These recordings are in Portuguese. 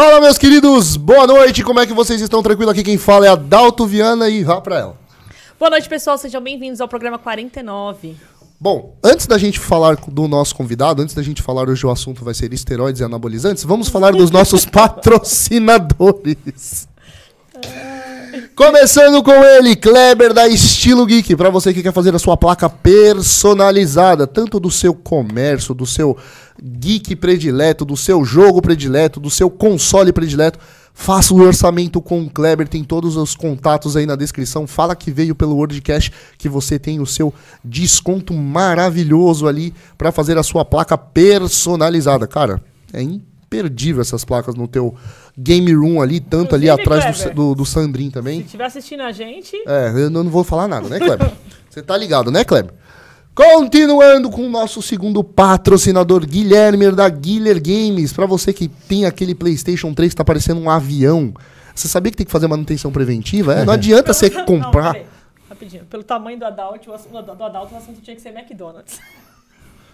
Fala, meus queridos, boa noite, como é que vocês estão? Tranquilo? Aqui quem fala é Adalto Viana e vá pra ela. Boa noite, pessoal, sejam bem-vindos ao programa 49. Bom, antes da gente falar do nosso convidado, antes da gente falar hoje o assunto vai ser esteroides e anabolizantes, vamos falar dos nossos patrocinadores. Começando com ele, Kleber da Estilo Geek, para você que quer fazer a sua placa personalizada, tanto do seu comércio, do seu geek predileto, do seu jogo predileto, do seu console predileto, faça o orçamento com o Kleber, tem todos os contatos aí na descrição. Fala que veio pelo WordCash que você tem o seu desconto maravilhoso ali para fazer a sua placa personalizada. Cara, é imperdível essas placas no teu game room ali, tanto ali Inclusive, atrás do, Kleber, do, do Sandrin também. Se estiver assistindo a gente, É, eu não não vou falar nada, né, Kleber? Você tá ligado, né, Kleber? Continuando com o nosso segundo patrocinador, Guilherme da Guiller Games. Pra você que tem aquele PlayStation 3 que tá parecendo um avião. Você sabia que tem que fazer manutenção preventiva? É, não adianta você Não, comprar. peraí, rapidinho. Pelo tamanho do Adalt, o assunto, do Adalt, o assunto tinha que ser McDonald's.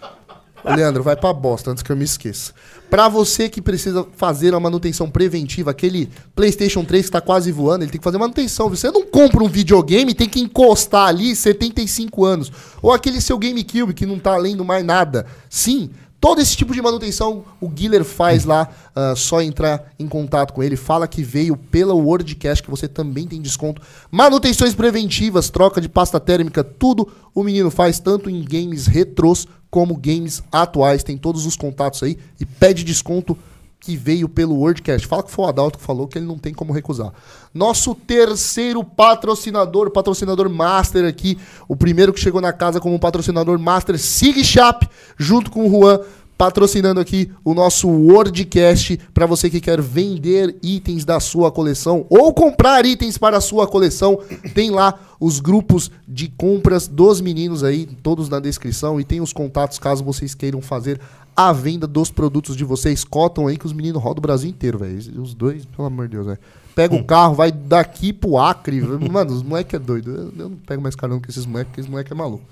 Leandro, vai pra bosta antes que eu me esqueça. Pra você que precisa fazer a manutenção preventiva, aquele PlayStation 3 que tá quase voando, ele tem que fazer manutenção. Você não compra um videogame, tem que encostar ali 75 anos. Ou aquele seu GameCube que não tá lendo mais nada. Sim, todo esse tipo de manutenção o Guiller faz lá. ah, só entrar em contato com ele. Fala que veio pela WordCast, que você também tem desconto. Manutenções preventivas, troca de pasta térmica, tudo o menino faz, tanto em games retrôs como games atuais. Tem todos os contatos aí e pede desconto que veio pelo WordCast. Fala que foi o Adalto que falou que ele não tem como recusar. Nosso terceiro patrocinador, patrocinador master aqui, o primeiro que chegou na casa como patrocinador master, Sig Shop, junto com o Juan, patrocinando aqui o nosso WordCast para você que quer vender itens da sua coleção ou comprar itens para a sua coleção. Tem lá os grupos de compras dos meninos aí, todos na descrição e tem os contatos caso vocês queiram fazer a venda dos produtos de vocês. Cotam aí que os meninos rodam o Brasil inteiro, velho. Os dois, pelo amor de Deus, velho. Pega o carro, vai daqui pro Acre. Mano, os moleques é doido. Eu, eu não pego mais carão que esses moleques, porque esses moleques é maluco.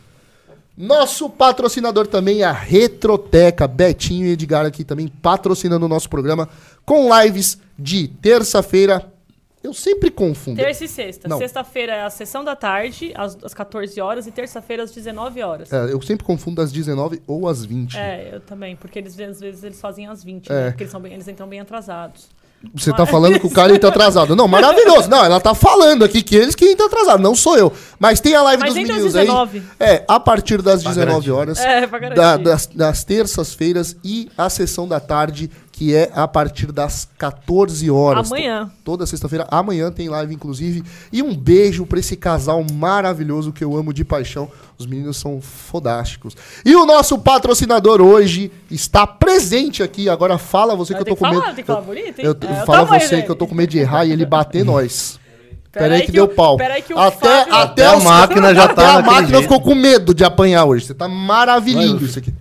Nosso patrocinador também é a Retroteca. Betinho e Edgar aqui também patrocinando o nosso programa com lives de terça-feira. Eu sempre confundo. Terça e sexta. Não. Sexta-feira é a sessão da tarde, às, às 14 horas, e terça-feira às 19 horas. É, eu sempre confundo às 19 ou às 20. É, eu também, porque eles às vezes eles fazem às 20, É. né? Porque eles, são bem, eles entram bem atrasados. Você tá falando que o cara entra atrasado. Não, maravilhoso. Não, ela tá falando aqui que eles que entram atrasados, não sou eu. Mas tem a live Mas dos meninos 19. aí. É, a partir das 19 garantir. horas. É, pra garantir. da- das, das terças-feiras e a sessão da tarde, que é a partir das 14 horas. Amanhã. To- Toda sexta-feira. Amanhã tem live, inclusive. E um beijo pra esse casal maravilhoso que eu amo de paixão. Os meninos são fodásticos. E o nosso patrocinador hoje está presente aqui. Agora fala você que eu tô com falar, medo. tem que falar eu- bonito, hein? Eu, É, o fala tamanho você dele. que eu tô com medo de errar e ele bater nós. Pera Peraí aí que, que deu o- pau. que o até Fábio- até, Até a máquina já até tá a daquele máquina jeito. ficou com medo de apanhar hoje. Você tá maravilhoso isso aqui.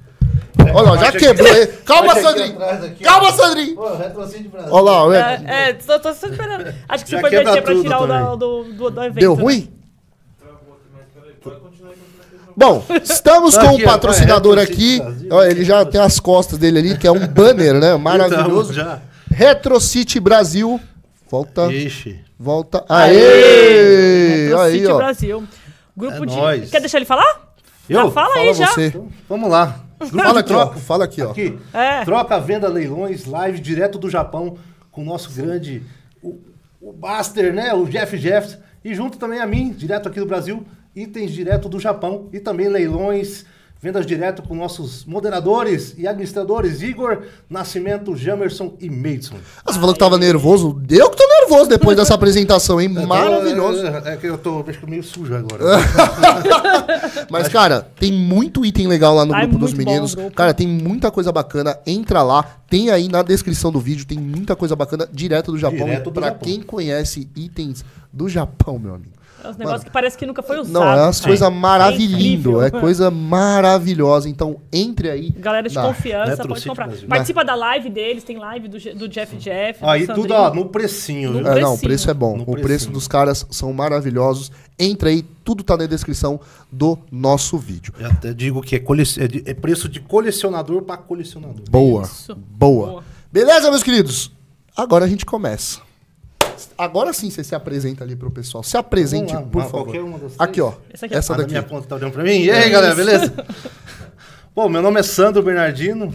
Olha lá, já quebrou. hein? Calma, Sandrinho. aqui, Calma. Sandrinho. Pô, Brasil. Olha lá, é. É, é tô, tô só esperando. Acho que você foi descer pra tirar o do, do, do evento. Deu né? ruim? Bom, estamos Tá com aqui, um patrocinador aqui. Ele já tem as costas dele ali, que é um banner, né? Maravilhoso. Então, já. Retro City Brasil. Volta, Ixi. volta. Aê! Aê! Retro Aí, City ó. Brasil. Grupo É de. nóis. Quer deixar ele falar? Eu? Já fala Fala aí já. você. Então, vamos lá. Grupo Fala aqui, ó. troca. Fala aqui, ó. Aqui. É. Troca, venda, leilões, live direto do Japão com o nosso grande, o, o Buster, né? O Jeff Jeffs. E junto também a mim, direto aqui do Brasil, itens direto do Japão. E também leilões, vendas direto com nossos moderadores e administradores, Igor, Nascimento, Jamerson e Maidson. Ah, Você falou que tava nervoso. Eu que tô nervoso depois dessa apresentação, hein? Maravilhoso. É, é que eu tô acho que meio sujo agora. Mas, cara, tem muito item legal lá no é grupo dos muito bom meninos. grupo. Cara, tem muita coisa bacana. Entra lá. Tem aí na descrição do vídeo. Tem muita coisa bacana direto do Japão. Direto do pra Japão. quem conhece itens do Japão, meu amigo. É uns negócios que parece que nunca foi usado. Não, é umas coisas É maravilhindo. É coisa maravilhosa. Então, entre aí. Galera de na- confiança, pode comprar. Brasil. Participa da live deles, tem live do, do Jeff Jeff. do Aí Sandrinho. tudo ó, no precinho? No É, não, o precinho. preço é bom. No o preço precinho. dos caras são maravilhosos. Entra aí, tudo tá na descrição do nosso vídeo. Eu até digo que é, cole- é de- é preço de colecionador para colecionador. Boa. Isso. Boa. Boa. Beleza, meus queridos? Agora a gente começa. Agora sim você se apresenta ali pro pessoal. Se apresente, lá, por favor. qualquer uma das três? Aqui, ó. Essa aqui é- Essa Ah, daqui. minha conta tá olhando pra mim? E aí, galera, beleza? Bom, meu nome é Sandro Bernardino.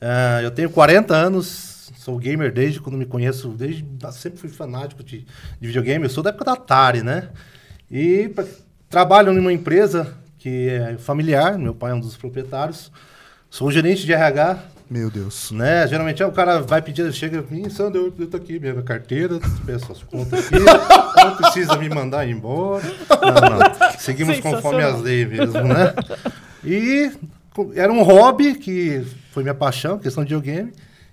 ah, eu tenho 40 anos. Sou gamer desde quando me conheço. Desde sempre fui fanático de, de videogame. Eu sou da época da Atari, né? E pra- trabalho numa empresa que é familiar. Meu pai é um dos proprietários. Sou gerente de RH. Meu Deus. Né? Geralmente o cara vai pedir, chega pra mim, Sandro, eu, eu tô aqui, minha carteira, peço as contas aqui, não precisa me mandar embora. Não, não. Seguimos conforme as leis mesmo, né? E era um hobby que foi minha paixão, questão de videogame,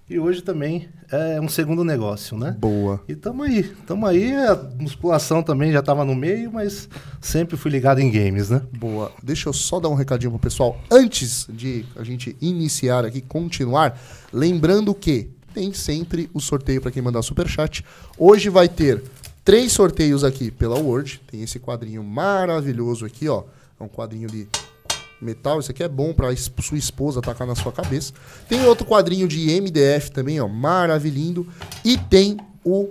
e hoje também é um segundo negócio, né? Boa. E tamo aí, tamo aí, a musculação também já tava no meio, mas sempre fui ligado em games, né? Boa. Deixa eu só dar um recadinho pro pessoal antes de a gente iniciar aqui, continuar. Lembrando que tem sempre o sorteio para quem mandar superchat. Hoje vai ter três sorteios aqui pela Word. Tem esse quadrinho maravilhoso aqui, ó. É um quadrinho de metal. Isso aqui é bom es- sua esposa tacar na sua cabeça. Tem outro quadrinho de MDF também, ó. Maravilhindo. E tem o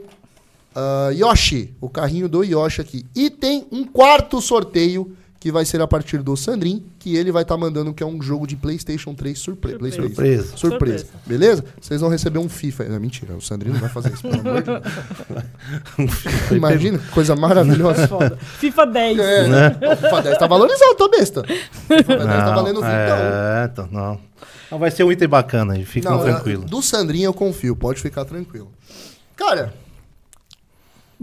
ah, Yoshi, o carrinho do Yoshi aqui. E tem um quarto sorteio que vai ser a partir do Sandrin, que ele vai estar mandando que é um jogo de PlayStation 3 surpre Surpresa. Surpresa. Surpresa. Surpresa. Beleza? Vocês vão receber um FIFA. Não, mentira, o Sandrinho não vai fazer isso, pelo amor de Deus. Imagina, coisa maravilhosa. Foda. FIFA 10. É, Né? O FIFA 10 tá valorizado, tá besta. O FIFA 10 tá valendo 20 é, então, não. Não, vai ser um item bacana aí, Não, é, tranquilos. Do Sandrinho eu confio, pode ficar tranquilo. Cara,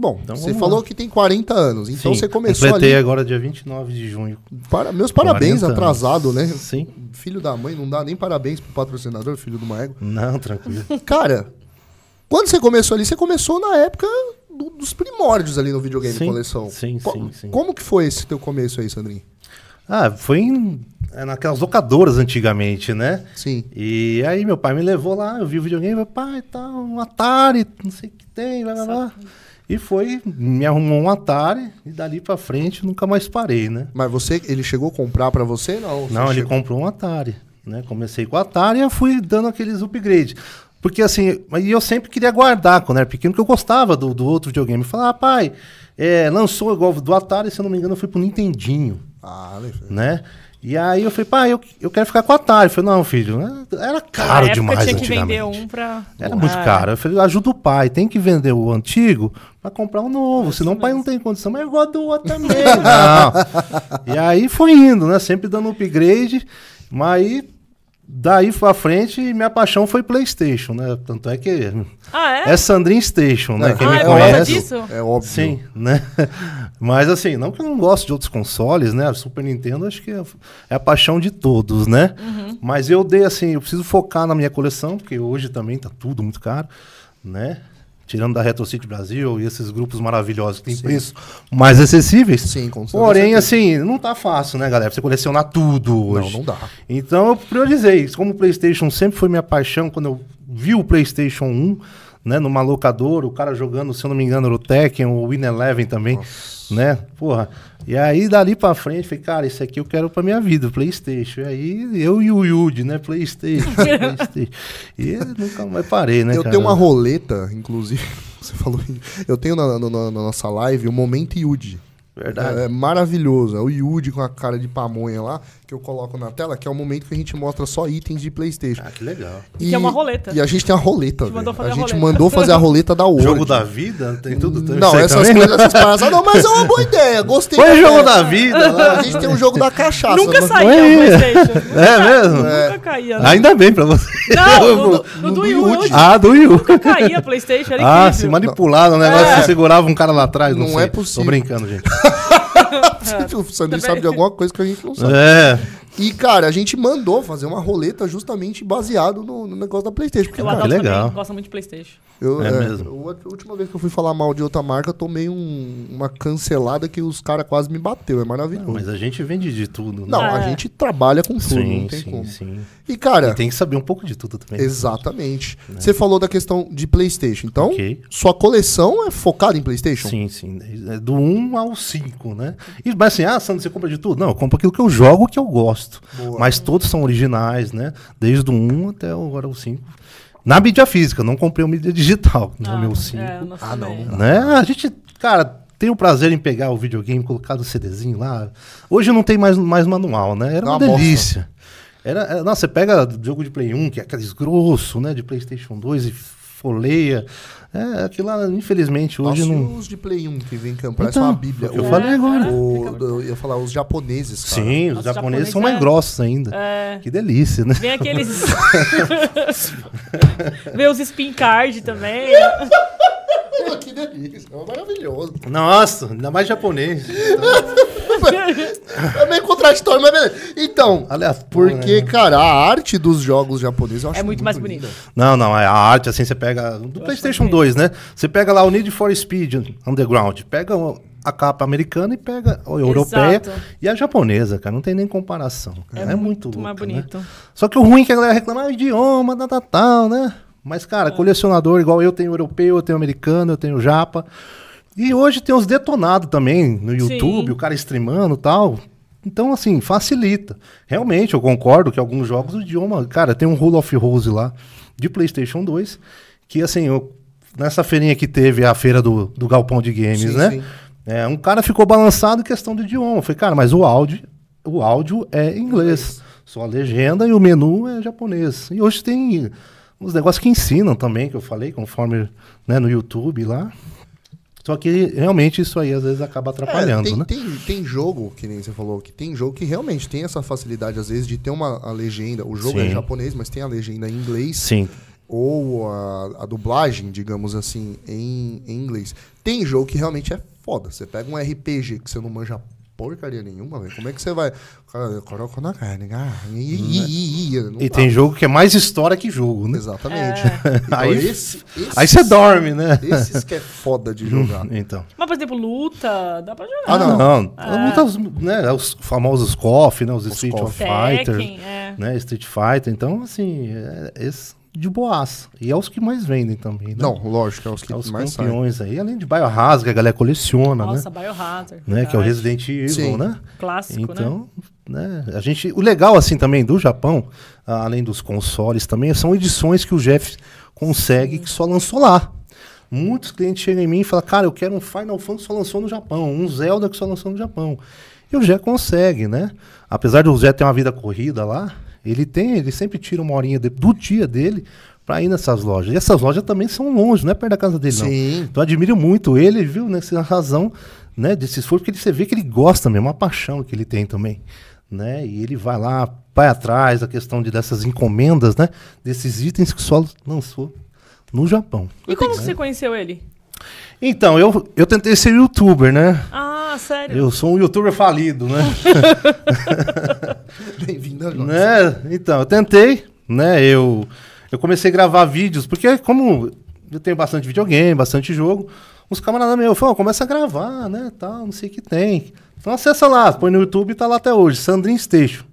bom, Então você falou lá. que tem 40 anos, então Sim, você começou completei ali. agora dia 29 de junho. Para, meus parabéns, 40 anos. atrasado, né? Sim. Filho da mãe, não dá nem parabéns pro patrocinador, filho do Maego. Não, tranquilo. Cara, quando você começou ali, você começou na época do- dos primórdios ali no videogame Sim, coleção. sim, Co- sim, sim. Como que foi esse teu começo aí, Sandrinho? Ah, foi em, é, naquelas locadoras antigamente, né? Sim. E aí meu pai me levou lá, eu vi o videogame, meu pai, tá, um Atari, não sei o que tem, vai lá. E foi, me arrumou um Atari e dali pra frente nunca mais parei, né? Mas você, ele chegou a comprar pra você? Não, Você Não, ele chegou- comprou um Atari, né? Comecei com o Atari e eu fui dando aqueles upgrades. Porque assim, e eu sempre queria guardar quando era pequeno, porque eu gostava do, do outro videogame. Falar, ah, pai, é, lançou igual do Atari, se eu não me engano, fui pro Nintendinho, Ah, né? E aí eu falei, pai, eu, eu quero ficar com o Atari. Eu falei, não, filho, né? era Na caro época demais tinha que vender um pra. Era muito caro. Eu falei, ajuda o pai, tem que vender o antigo pra comprar um novo. Senão o pai não tem condição. Mas eu gosto do outro também. E aí foi indo, né? Sempre dando upgrade. Mas aí, daí pra frente, minha paixão foi Playstation, né? Tanto é que Ah, é? é Sandrin Station, né? É. Quem Ah, me é conhece. disso? É óbvio. Sim, né? Mas assim, não que eu não gosto de outros consoles, né? A Super Nintendo acho que é, é a paixão de todos, né? Mas eu dei assim, eu preciso focar na minha coleção, porque hoje também tá tudo muito caro, né? Tirando da Retro City Brasil e esses grupos maravilhosos que têm preços mais acessíveis. Sim, com certeza. Porém, assim, não tá fácil, né, galera? Pra Você colecionar tudo hoje. Não, não dá. Então eu priorizei. Como o PlayStation sempre foi minha paixão, quando eu vi o PlayStation 1, né, numa locadora, o cara jogando, se eu não me engano, era o Tekken, o Win Eleven também, né? Porra. E aí dali pra frente, falei, cara, isso aqui eu quero pra minha vida, PlayStation. E aí eu e o Yude, né, PlayStation, PlayStation. E nunca mais parei, né, eu cara? tenho uma roleta, inclusive. Você falou. Eu tenho na, na- na- na nossa live o Momento Yudi. Verdade. É, é maravilhoso. É o Yudi com a cara de pamonha lá, que eu coloco na tela, que é o momento que a gente mostra só itens de PlayStation. Ah, que legal. E que é uma roleta. E a gente tem a roleta, A gente velho. mandou fazer A a gente roleta. mandou fazer a roleta da Word. Jogo da vida, tem tudo também. Não, essas também, né? coisas, essas paradas. Não, mas é uma boa ideia. Gostei. Da jogo da vida lá. A gente tem um jogo da cachaça. Nunca mas- saía o PlayStation. É mesmo? Nunca caía. né? Ainda bem pra você. Não, no, no, no do Wii Ah, do Wii U. Nunca caía PlayStation, era Ah, incrível. se manipulado o negócio, É. você segurava um cara lá atrás, não, Não sei. é possível. Tô brincando, gente. o Sandro sabe de alguma coisa que a gente não sabe. É. E, cara, a gente mandou fazer uma roleta justamente baseado no, no negócio da PlayStation. Porque, O cara, Adalto legal. também gosta muito de PlayStation. eu, É é, mesmo. eu- a última vez que eu fui falar mal de outra marca, eu tomei um- uma cancelada que os caras quase me bateu. É maravilhoso. Mas a gente vende de tudo, né? Não, a É. gente trabalha com tudo, sim, não tem sim, como. sim. E, cara, E tem que saber um pouco de tudo também. exatamente. Você falou da questão de PlayStation. Então, Ok. sua coleção é focada em PlayStation? Sim, sim. É do 1 ao 5, né? E, mas assim, ah, Sandro, você compra de tudo? Não, eu compro aquilo que eu jogo que eu gosto. Boa. Mas todos são originais, né? Desde o 1 até o- agora o 5. Na mídia física, não comprei o mídia digital, no Ah, meu sim. é, o nosso Ah, não. Né? A gente, cara, tem o prazer em pegar o videogame, colocar o CDzinho lá. Hoje não tem mais, mais manual, né? Era Dá uma, uma delícia. Era, era- nossa, você pega jogo de Play 1, que é aqueles grosso, né? De PlayStation 2 e folheia. É, aquilo lá, infelizmente, hoje Nossa, não. os de Play 1 que vem campo, parece Então, uma bíblia. eu O- falei agora. o- eu ia falar, os japoneses, cara. Sim, os Nossa, japoneses são mais é- grossos ainda. É. Que delícia, né? Vem aqueles. Vem os spin card também. Que delícia, é maravilhoso. Nossa, ainda mais japonês. É meio contraditório, mas beleza. Então, Aliás, porque, cara, a arte dos jogos japoneses eu acho É muito mais bonita. linda. Não, não, é a arte, assim, você pega. Do PlayStation 2, né? Você pega lá o Need for Speed Underground, pega o- a capa americana e pega a europeia Exato. e a japonesa, cara. Não tem nem comparação. É, muito, muito louco, mais né? bonito. Só que o ruim é que a galera reclama, ah, idioma, tal, tal, tal, né? Mas, cara, colecionador, igual eu tenho europeu, eu tenho americano, eu tenho japa. E hoje tem os detonados também no YouTube, Sim. o cara streamando e tal. Então, assim, facilita. Realmente, eu concordo que alguns jogos o idioma. Cara, tem um Rule of Rose lá de PlayStation 2, que, assim, eu- nessa feirinha que teve a feira do, do Galpão de Games, Sim, né? sim. É, um cara ficou balançado em questão do idioma. Eu falei, cara, mas o áudio, o áudio é inglês. Só a legenda e o menu é japonês. E hoje tem uns negócios que ensinam também, que eu falei, conforme né, no YouTube lá. Só que realmente isso aí às vezes acaba atrapalhando, É, tem, né? tem, tem jogo, que nem você falou, que tem jogo que realmente tem essa facilidade, às vezes, de ter uma legenda. O jogo é Sim. japonês, mas tem a legenda em inglês. Sim. Ou a, a dublagem, digamos assim, em, em inglês. Tem jogo que realmente é foda. Você pega um RPG que você não manja porcaria nenhuma, velho. Como é que você vai. Coloca na carne. ah, e- e- tem jogo que é mais história que jogo, né? Exatamente. É. Então, Aí- esse, esses, Aí você dorme, né? Esses que é foda de jogar. Então. Mas, por exemplo, luta, dá pra jogar. Ah, não. Não, muitas, né, os famosos KOF, né, os, Street of Fighter, Tekken, é. né, Street Fighter, então assim, é, esse de boaça. E é os que mais vendem também, né? Não, lógico, é os que É os mais saem. campeões aí, além de Biohazard, que a galera coleciona, Nossa, né? Biohazard. né? Que é o. Resident Evil, Sim. né? Clássico, né? Então, né? A gente, o legal assim também do Japão, além dos consoles também, são edições que o Jeff consegue que só lançou lá. Muitos clientes chegam em mim e falam, cara, eu quero um Final Fantasy que só lançou no Japão, um Zelda que só lançou no Japão. E o Zé consegue, né? Apesar do Zé ter uma vida corrida lá, ele tem, ele sempre tira uma horinha de- do dia dele pra ir nessas lojas. E essas lojas também são longe, não é perto da casa dele, não. Sim. Então eu admiro muito ele, viu, nessa razão, né, desse esforço, porque ele- você vê que ele gosta mesmo, uma paixão que ele tem também, né, e ele vai lá, vai atrás da questão de, dessas encomendas, né, desses itens que só lançou no Japão. E como que você conheceu ele? Então, eu, eu tentei ser youtuber, né, Ah, sério? eu sou um youtuber falido, né, Bem-vindo a nós. né, então, eu tentei, né, eu, eu comecei a gravar vídeos, porque como eu tenho bastante videogame, bastante jogo, os camaradas meus falaram, começa a gravar, né, tal, não sei o que tem. Então acessa lá, põe no YouTube e tá lá até hoje, Sandrin Station,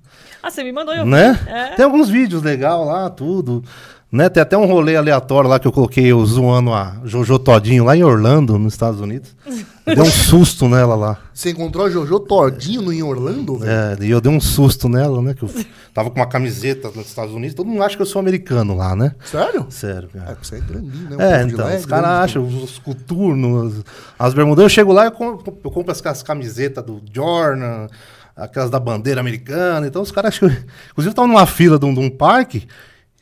Ah, você me mandou eu. né? É. Tem alguns vídeos legais lá, tudo, né? Tem até um rolê aleatório lá que eu coloquei eu zoando a Jojo Todinho lá em Orlando, nos Estados Unidos. Deu um susto nela lá. Você encontrou a Jojo Todinho em Orlando, velho? É, e eu dei um susto nela, né? Que eu tava com uma camiseta nos Estados Unidos. Todo mundo acha que eu sou americano lá, né? Sério? Sério, É, cara. porque você é grandinho, né? O É, então, lá é os caras grande, acham, os, os coturnos, as bermudas. Eu chego lá e eu compro, eu compro as, as camisetas do Jordan, aquelas da bandeira americana. Então os caras acham. Inclusive, eu tava numa fila de um, de um parque,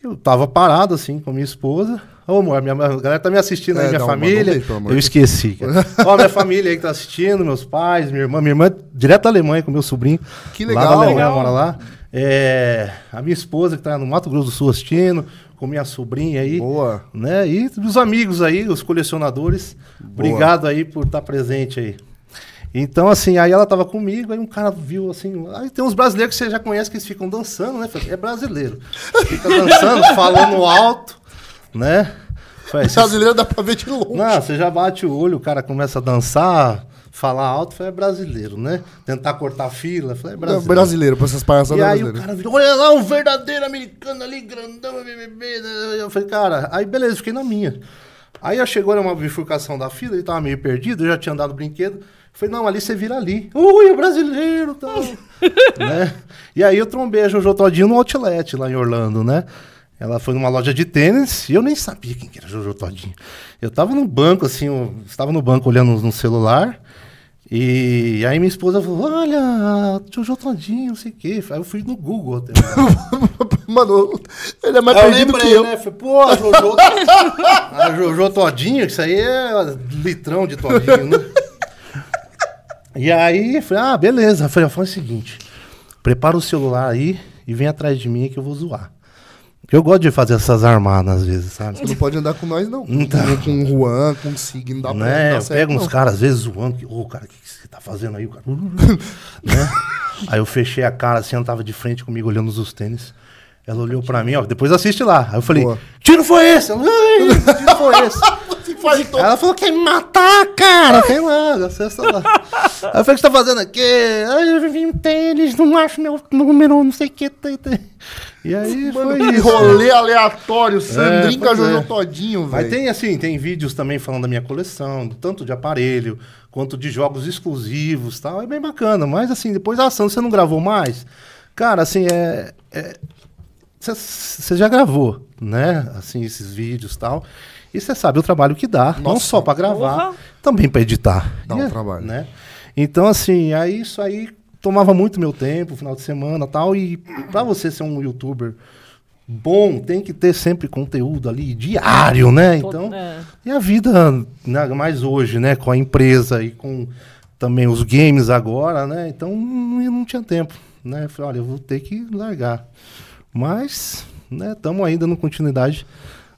eu tava parado assim com a minha esposa. Ô, amor, minha, a galera tá me assistindo aí, É, minha um- manda um família. eu esqueci. cara. Ó, minha família aí que tá assistindo, meus pais, minha irmã, minha irmã direto da Alemanha com meu sobrinho. Que Lá da legal. Alemanha, Legal. mora lá. É, a minha esposa que tá no Mato Grosso do Sul assistindo, com minha sobrinha aí Boa. né? E os amigos aí, os colecionadores, obrigado aí por estar presente aí. Então, assim, aí ela tava comigo, aí um cara viu assim. Aí tem uns brasileiros que você já conhece que eles ficam dançando, né? É brasileiro. Fica dançando, falando alto, né? Falei, "Cê- Brasileiro dá pra ver de longe. não, você já bate o olho, o cara começa a dançar, falar alto, falei, é brasileiro, né? Tentar cortar fila, falei, é brasileiro. brasileiro, pra essas palhaçadas E aí o brasileiras. cara virou, olha lá, um verdadeiro americano ali, grandão, bebê. Eu falei, cara, aí beleza, fiquei na minha. Aí chegou numa bifurcação da fila, ele tava meio perdido, eu já tinha andado brinquedo. Falei, não, ali você vira ali. Ui, é brasileiro tal. né? E aí eu trombei a Jojo Todinho no Outlet lá em Orlando, né? Ela foi numa loja de tênis e eu nem sabia quem que era Jojo Todinho. Eu tava no banco, assim, eu estava no banco olhando no celular. E aí minha esposa falou, olha, Jojo Todinho, não sei o quê. Aí eu fui no Google até. Mano, ele é mais Aí eu perdido que eu. né? Falei, pô, a Jojo, a Jojo Todinho, isso aí é litrão de Todinho, né? E aí, falei, ah, beleza. Eu falei, faz o seguinte, prepara o celular aí e vem atrás de mim que eu vou zoar. Porque eu gosto de fazer essas armadas às vezes, sabe? Você não pode andar com nós, não. Então. Com o Juan, com o Sig, não dá pra né? dar Eu certo, pego uns caras, às vezes, zoando, que, ô, cara, o que, que você tá fazendo aí? O cara, né? Aí eu fechei a cara, assim, ela tava de frente comigo, olhando os tênis. Ela olhou pra mim, ó, depois assiste lá. Aí eu falei, Boa. tiro foi esse? Ela, "Ai, tiro foi esse? Ela falou, quer me matar, cara? Tem lá, acessa lá. Aí eu falei, o que você tá fazendo aqui? Aí eu vi um tênis, não acho meu número, não sei o que. E aí foi Que isso. rolê aleatório, Sandrinho com a pois é. Jojo Todinho, Mas velho. tem assim, tem vídeos também falando da minha coleção, tanto de aparelho quanto de jogos exclusivos, tal. É bem bacana. Mas assim, depois da ação você não gravou mais, cara, assim é, você já gravou, né? Assim esses vídeos, tal. E você sabe o trabalho que dá, não Nossa. só pra gravar, Porra. também pra editar. Dá um E é, trabalho. né? Então assim, aí isso aí tomava muito meu tempo, final de semana, tal. E pra você ser um youtuber bom, tem que ter sempre conteúdo ali diário, né? Então, é. e a vida, né, mais hoje, né, com a empresa e com também os games agora, né? Então não, não tinha tempo, né? Eu Falei, olha, eu vou ter que largar. Mas, né, estamos ainda dando continuidade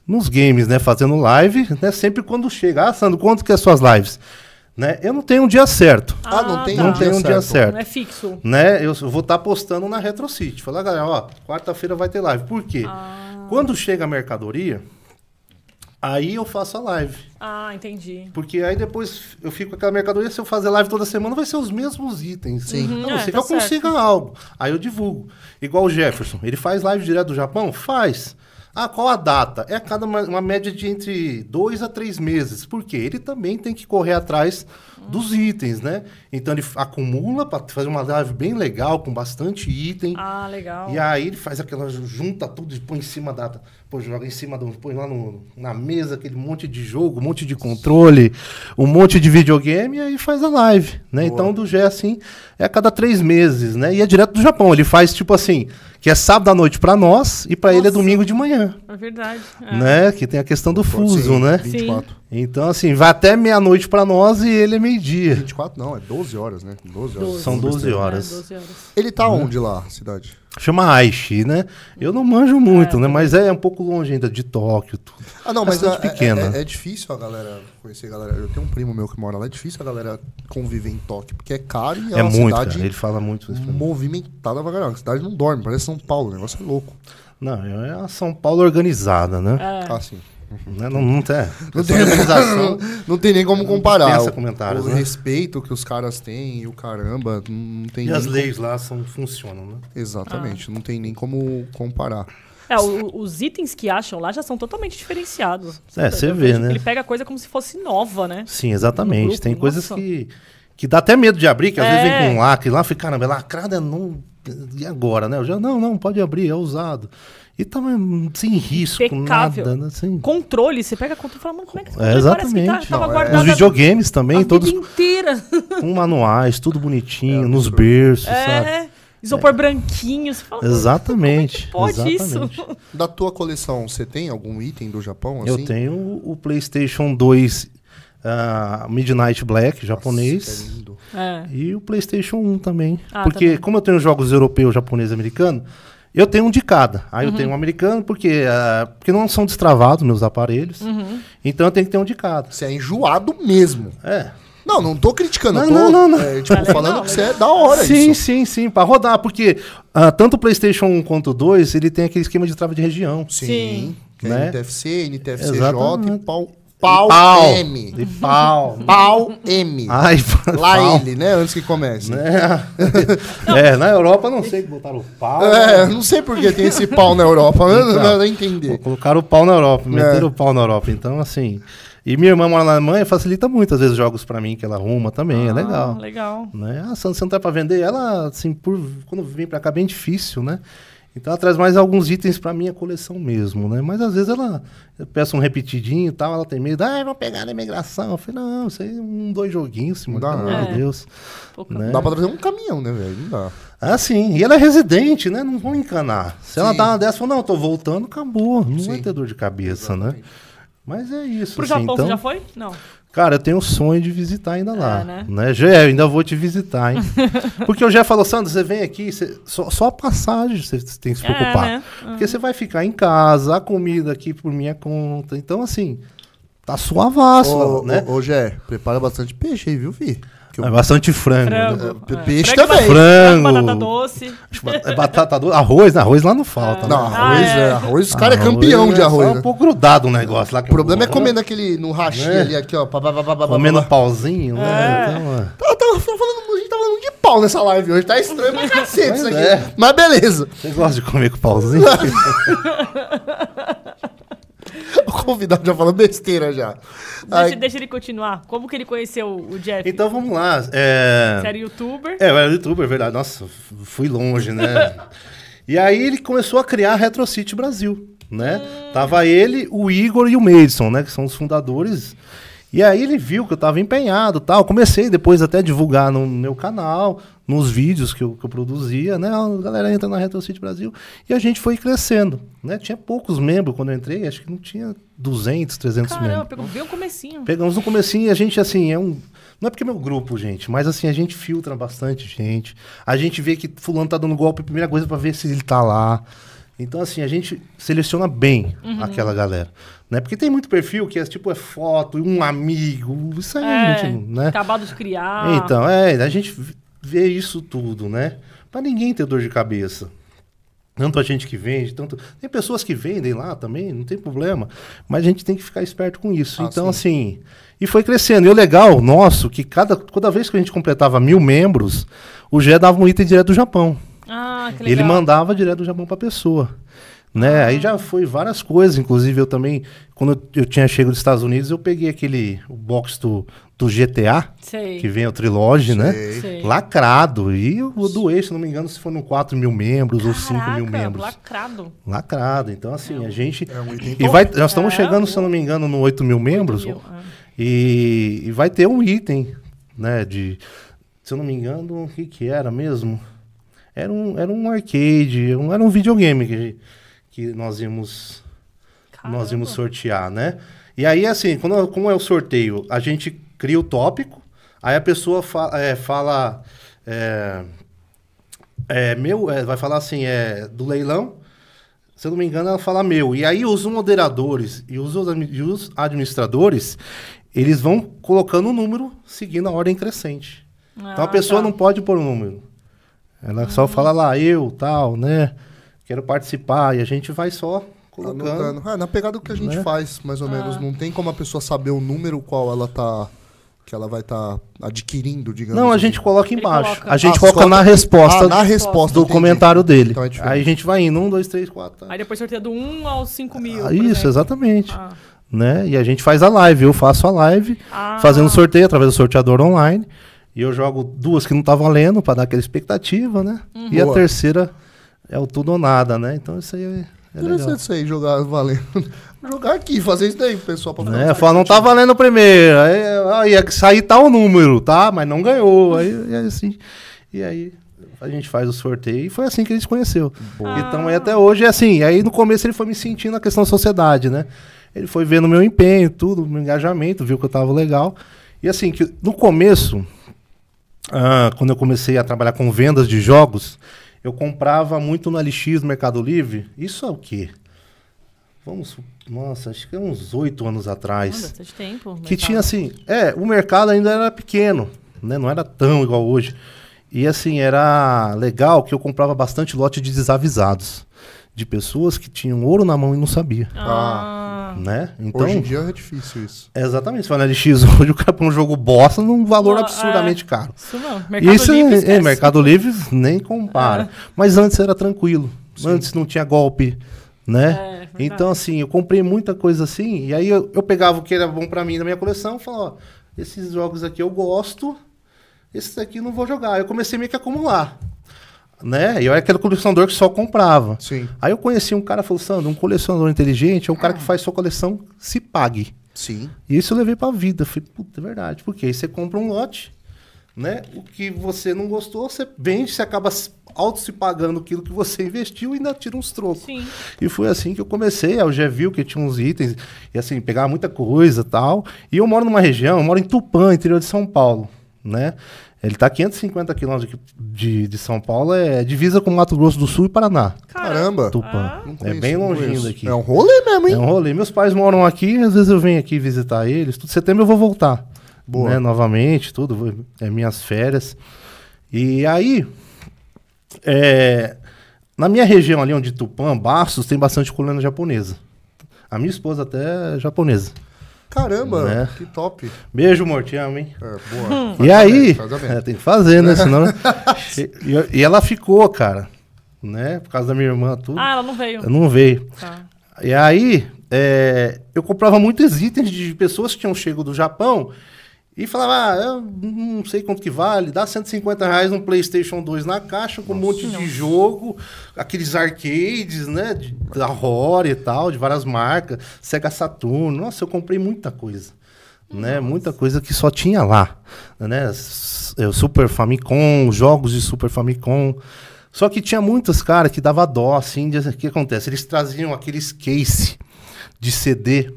nos games, né, fazendo live, né, sempre quando chega. Ah, Sandro, quanto que é suas lives? Né? Eu não tenho um dia certo, Ah, não tem tá. não tenho um dia certo. certo Não é fixo. né? Eu vou estar postando na Retro City. Falar, galera, ó, quarta-feira vai ter live. Por quê? Ah. Quando chega a mercadoria, aí eu faço a live. Ah, entendi. Porque aí depois eu fico com aquela mercadoria, se eu fazer live toda semana, vai ser os mesmos itens. Sim. A não É, ser que tá eu consiga algo. Aí eu divulgo. Igual o Jefferson. Ele faz live direto do Japão? Faz. Ah, qual a data? É a cada uma, uma média de entre dois a três meses. Por quê? Ele também tem que correr atrás dos itens, né? Então ele acumula para fazer uma live bem legal, com bastante item. Ah, legal. E aí ele faz aquela, junta tudo e põe em cima da. Pô, joga em cima do. Põe lá no- na mesa aquele monte de jogo, um monte de controle, um monte de videogame e aí faz a live, né? Boa. Então do G assim é a cada três meses, né? E é direto do Japão. Ele faz tipo assim, que é sábado à noite pra nós e pra ele é domingo de manhã, É verdade. É. né? Que tem a questão do fuso, Sim, né? 24. Então assim, vai até meia-noite pra nós e ele é meio-dia. 24 não, é 12 horas, né? 12 horas. Doze. São 12 É, horas. 12 horas. Ele tá onde lá, cidade? Chama Aichi, né? Eu não manjo muito, né? Mas é um pouco longe ainda de Tóquio, tudo. Ah, não, mas é, Bastante pequena. é- é- é difícil a galera conhecer a galera. Eu tenho um primo meu que mora lá, é difícil a galera conviver em Tóquio, porque é caro e é, É uma muito, cidade cara. Ele fala muito isso movimentada pra caramba. A cidade não dorme, parece São Paulo, o negócio é louco. Não, é a São Paulo organizada, né? É. Ah, sim. Né? Não, não tem. Não tem, organização. não tem nem como comparar. dispensa O- comentários, o né? respeito que os caras têm e o caramba, não tem E nem as como- leis lá são, funcionam, né? Exatamente, não tem nem como comparar. É, o- os itens que acham lá já são totalmente diferenciados. É, você vê, né? Ele pega a coisa como se fosse nova, né? Sim, exatamente. No grupo, tem coisas que, que dá até medo de abrir, que às vezes É. vem com um lacre lá, fica, caramba, é lacrada não. E agora, né? Eu já, não, não, pode abrir, é usado. E tá hum, sem risco, Impecável. nada? Assim. Controle, você pega controle e fala, mano, como é que É, parece que tá, exatamente. tava Não, é. Os videogames também, a todos vida inteira. com manuais, tudo bonitinho, É, nos berços, sabe? É, isopor branquinho. Você fala, Exatamente. pode exatamente. isso? Da tua coleção, você tem algum item do Japão? Eu assim? tenho o PlayStation 2 ah, Midnight Black, japonês. Nossa. É. E o PlayStation 1 também. Ah, porque, também. como eu tenho jogos europeu, japonês e americano, eu tenho um de cada. Aí Uhum. eu tenho um americano, porque, ah, porque não são destravados meus aparelhos. Uhum. Então eu tenho que ter um de cada. Você é enjoado mesmo. É. Não, não tô criticando. Não, eu tô, não, não, não. é, tipo, falando que você é da hora sim, isso. sim, sim, pra rodar. Porque ah, tanto o PlayStation 1 quanto o 2, ele tem aquele esquema de trava de região. Sim. Sim. É Né? NTFC, NTFCJ Exatamente. e pau, pau, pau. M. De pau. Pau M. Ai, Lá pau. ele, né? Antes que comece. Né? é, na Europa não sei que botaram o pau. É, não sei por que tem esse pau na Europa, mas não dá pra entender. Colocaram o pau na Europa, É. meteram o pau na Europa. Então, assim. E minha irmã mora na Alemanha, facilita muito, às vezes, jogos pra mim, que ela arruma também, é legal. Ah, legal. Né? Ah, Sandra, você não tá pra vender? Ela, assim, por, quando vem pra cá, é bem difícil, né? Então ela traz mais alguns itens pra minha coleção mesmo, né? Mas às vezes ela eu peço um repetidinho e tal, ela tem medo, ah, vou pegar na imigração. Eu falei, não, isso aí é um, dois joguinhos, mano, Dá, pelo de é. Deus. Né? Dá pra trazer um caminhão, né, velho? Não dá. Ah, sim. E ela é residente, né? Não vão encanar. Se ela Sim. dá uma dessa, fala, não, tô voltando, acabou. Não vai Sim. ter dor de cabeça, né? Mas é isso. Pro assim, Japão então, você já foi? Não. Cara, eu tenho o sonho de visitar ainda lá. É, né? né? Gé, eu ainda vou te visitar, hein? Porque o Gé falou, Sandro, você vem aqui, você- só, só a passagem você tem que se É, preocupar. né? Porque você vai ficar em casa, a comida aqui por minha conta. Então, assim, tá suavaço, Ô, né? ô, ô, Gé, prepara bastante peixe aí, viu, fi? Que eu- É bastante frango. né? Frango. É, é. peixe Frango, também. Frango. Batata doce. É batata doce. Arroz, né? Arroz lá não falta, Não, né? arroz, Ah, é. é. arroz, os caras é campeão de é arroz, só né? um pouco grudado o negócio lá. O problema é comer naquele, no rachinho É. ali, aqui, ó. pá, pá, pá, pá, pá, Comendo pá, pá. pauzinho, né? É. Então, é. Tá, tá falando, a gente tá falando de pau nessa live hoje, tá estranho pra cacete isso aqui. é. Mas beleza. Você gosta de comer com pauzinho? Convidado já falou besteira já. Deixa, Ai, deixa ele continuar. Como que ele conheceu o Jeff? então vamos lá. É... Você era youtuber? É, eu era youtuber, verdade. Nossa, fui longe, né? e aí ele começou a criar a Retro City Brasil, né? Tava ele, o Igor e o Madison, né? Que são os fundadores. E aí ele viu que eu tava empenhado e tal. Comecei depois até a divulgar no meu canal, nos vídeos que eu, que eu produzia, né? A galera entra na Retro City Brasil. E a gente foi crescendo, né? Tinha poucos membros quando eu entrei. Acho que não tinha 200, 300 Caramba, membros. pegou bem o comecinho. Pegamos no comecinho e a gente, assim, é um... Não é porque é meu grupo, gente, mas assim, a gente filtra bastante gente. A gente vê que fulano tá dando golpe, primeira coisa pra ver se ele tá lá. Então, assim, a gente seleciona bem Uhum. aquela galera. Né? Porque tem muito perfil que é tipo, é foto, um amigo, isso aí, É, gente, né? acabado de criar. Então, é, a gente vê isso tudo, né? Pra ninguém ter dor de cabeça. Tanto a gente que vende, tanto. Tem pessoas que vendem lá também, não tem problema. Mas a gente tem que ficar esperto com isso. Ah, então, assim. E foi crescendo. E o legal nosso, que cada, toda vez que a gente completava mil membros, o Gé dava um item direto do Japão. Ah, que legal. Ele mandava direto do Japão pra pessoa. Né? Aí já foi várias coisas, inclusive eu também, quando eu, eu tinha chegado dos Estados Unidos, eu peguei aquele o box do, do GTA, Sei. que vem o Trilogy, né? Sei. Lacrado. E o doei, se não me engano, se foram 4 mil membros ou 5 mil Caraca, membros. Lacrado. Lacrado. Então, assim, a gente. É um item E vai, nós estamos É, chegando, se eu não me engano, no 8 mil membros. Mil, é. E, e vai ter um item, né? De. Se eu não me engano, o que, que era mesmo? Era um, era um arcade, um, era um videogame que, que nós íamos nós íamos Caramba. sortear, né? E aí, assim, quando, como é o sorteio? A gente cria o tópico, aí a pessoa fa- é, fala. É, é, meu, é, vai falar assim, é do leilão. Se eu não me engano, ela fala meu. E aí os moderadores e os, e os administradores, eles vão colocando o número seguindo a ordem crescente. então a Ah, pessoa tá. não pode pôr o número. Ela só fala lá, eu, tal, né? Quero participar. E a gente vai só colocando. Ah, na pegada do que a gente Né? faz, mais ou menos. Não tem como a pessoa saber o número qual ela tá. Que ela vai estar adquirindo, digamos Não, a assim. gente coloca embaixo. coloca. A gente Ah, coloca na resposta Ah, na resposta do entendi. comentário dele. Então é. Aí a gente vai indo, um, dois, três, quatro. tá? Aí depois sorteia do 1 aos 5 mil. Ah, Isso, exemplo. exatamente. Ah. Né? E a gente faz a live. Eu faço a live, Ah. fazendo sorteio através do sorteador online. E eu jogo duas que não tá valendo para dar aquela expectativa, né? E a Boa. terceira é o tudo ou nada, né? Então isso aí é, é legal. Interessante isso aí, jogar valendo. Jogar aqui, fazer isso daí, pessoal. Pra Né? Fala, não tá valendo o primeiro. Aí, aí ia sair tal número, tá? Mas não ganhou. Aí, e assim. E aí a gente faz o sorteio. E foi assim que a gente se conheceu. Então, e até hoje é assim. E aí no começo ele foi me sentindo a questão da sociedade, né? Ele foi vendo meu empenho, tudo, meu engajamento, viu que eu tava legal. E assim, que no começo, ah, quando eu comecei a trabalhar com vendas de jogos, eu comprava muito no LX, no Mercado Livre. Isso é o quê? Vamos, nossa, acho que é uns oito anos atrás. bastante tempo. Que mercado. tinha assim, é, o mercado ainda era pequeno, né? Não era tão igual hoje. E assim, era legal que eu comprava bastante lote de desavisados. De pessoas que tinham ouro na mão e não sabia, Ah, né? Então, Hoje em dia é difícil isso. é exatamente, você vai na LX hoje, o cara põe um jogo bosta num valor absurdamente é. caro. isso não. E Mercado isso Livre, é, é. Mercado Livre nem compara. Mas antes era tranquilo. Antes não tinha golpe, né? É, então, assim, eu comprei muita coisa assim. E aí eu, eu pegava o que era bom pra mim na minha coleção e falava, ó, esses jogos aqui eu gosto, esses aqui eu não vou jogar. Eu comecei meio que a acumular. né? E eu era aquele colecionador que só comprava. Sim. Aí eu conheci um cara, falou, Sandro, um colecionador inteligente é um cara que faz sua coleção se pague. Sim. E isso eu levei pra vida. Falei, puta, é verdade. Porque aí você compra um lote, né? O que você não gostou, você vende, você acaba auto se pagando aquilo que você investiu e ainda tira uns trocos. Sim. E foi assim que eu comecei. Eu já viu que tinha uns itens, e assim, pegava muita coisa e tal. E eu moro numa região, eu moro em Tupã, interior de São Paulo, né? Ele tá a 550 quilômetros de, de, de São Paulo, é divisa com Mato Grosso do Sul e Paraná. Caramba. Tupã. Ah. É bem longinho daqui. É um rolê mesmo, hein? É um rolê. Meus pais moram aqui, às vezes eu venho aqui visitar eles. Tudo setembro eu vou voltar. Boa. Né, novamente, tudo. É minhas férias. E aí, é, na minha região ali, onde Tupã, Bastos, tem bastante colônia japonesa. A minha esposa até é japonesa. Caramba, Né? que top. Beijo, amor, te amo, hein? É, boa. E aí, faz a merda. é, tem que fazer, né? Senão. e, e ela ficou, cara. Né? Por causa da minha irmã, tudo. Ah, ela não veio. Não veio. Tá. E aí, é, eu comprava muitos itens de pessoas que tinham chego do Japão e falava, ah, eu não sei quanto que vale, dá 150 reais um Playstation 2 na caixa com um monte de jogo, aqueles arcades, né, de, da Rory e tal, de várias marcas, Sega Saturn, nossa, eu comprei muita coisa. Né, muita coisa que só tinha lá, né? É, Super Famicom, jogos de Super Famicom. Só que tinha muitos caras que dava dó, assim, de, o que acontece? Eles traziam aqueles case de CD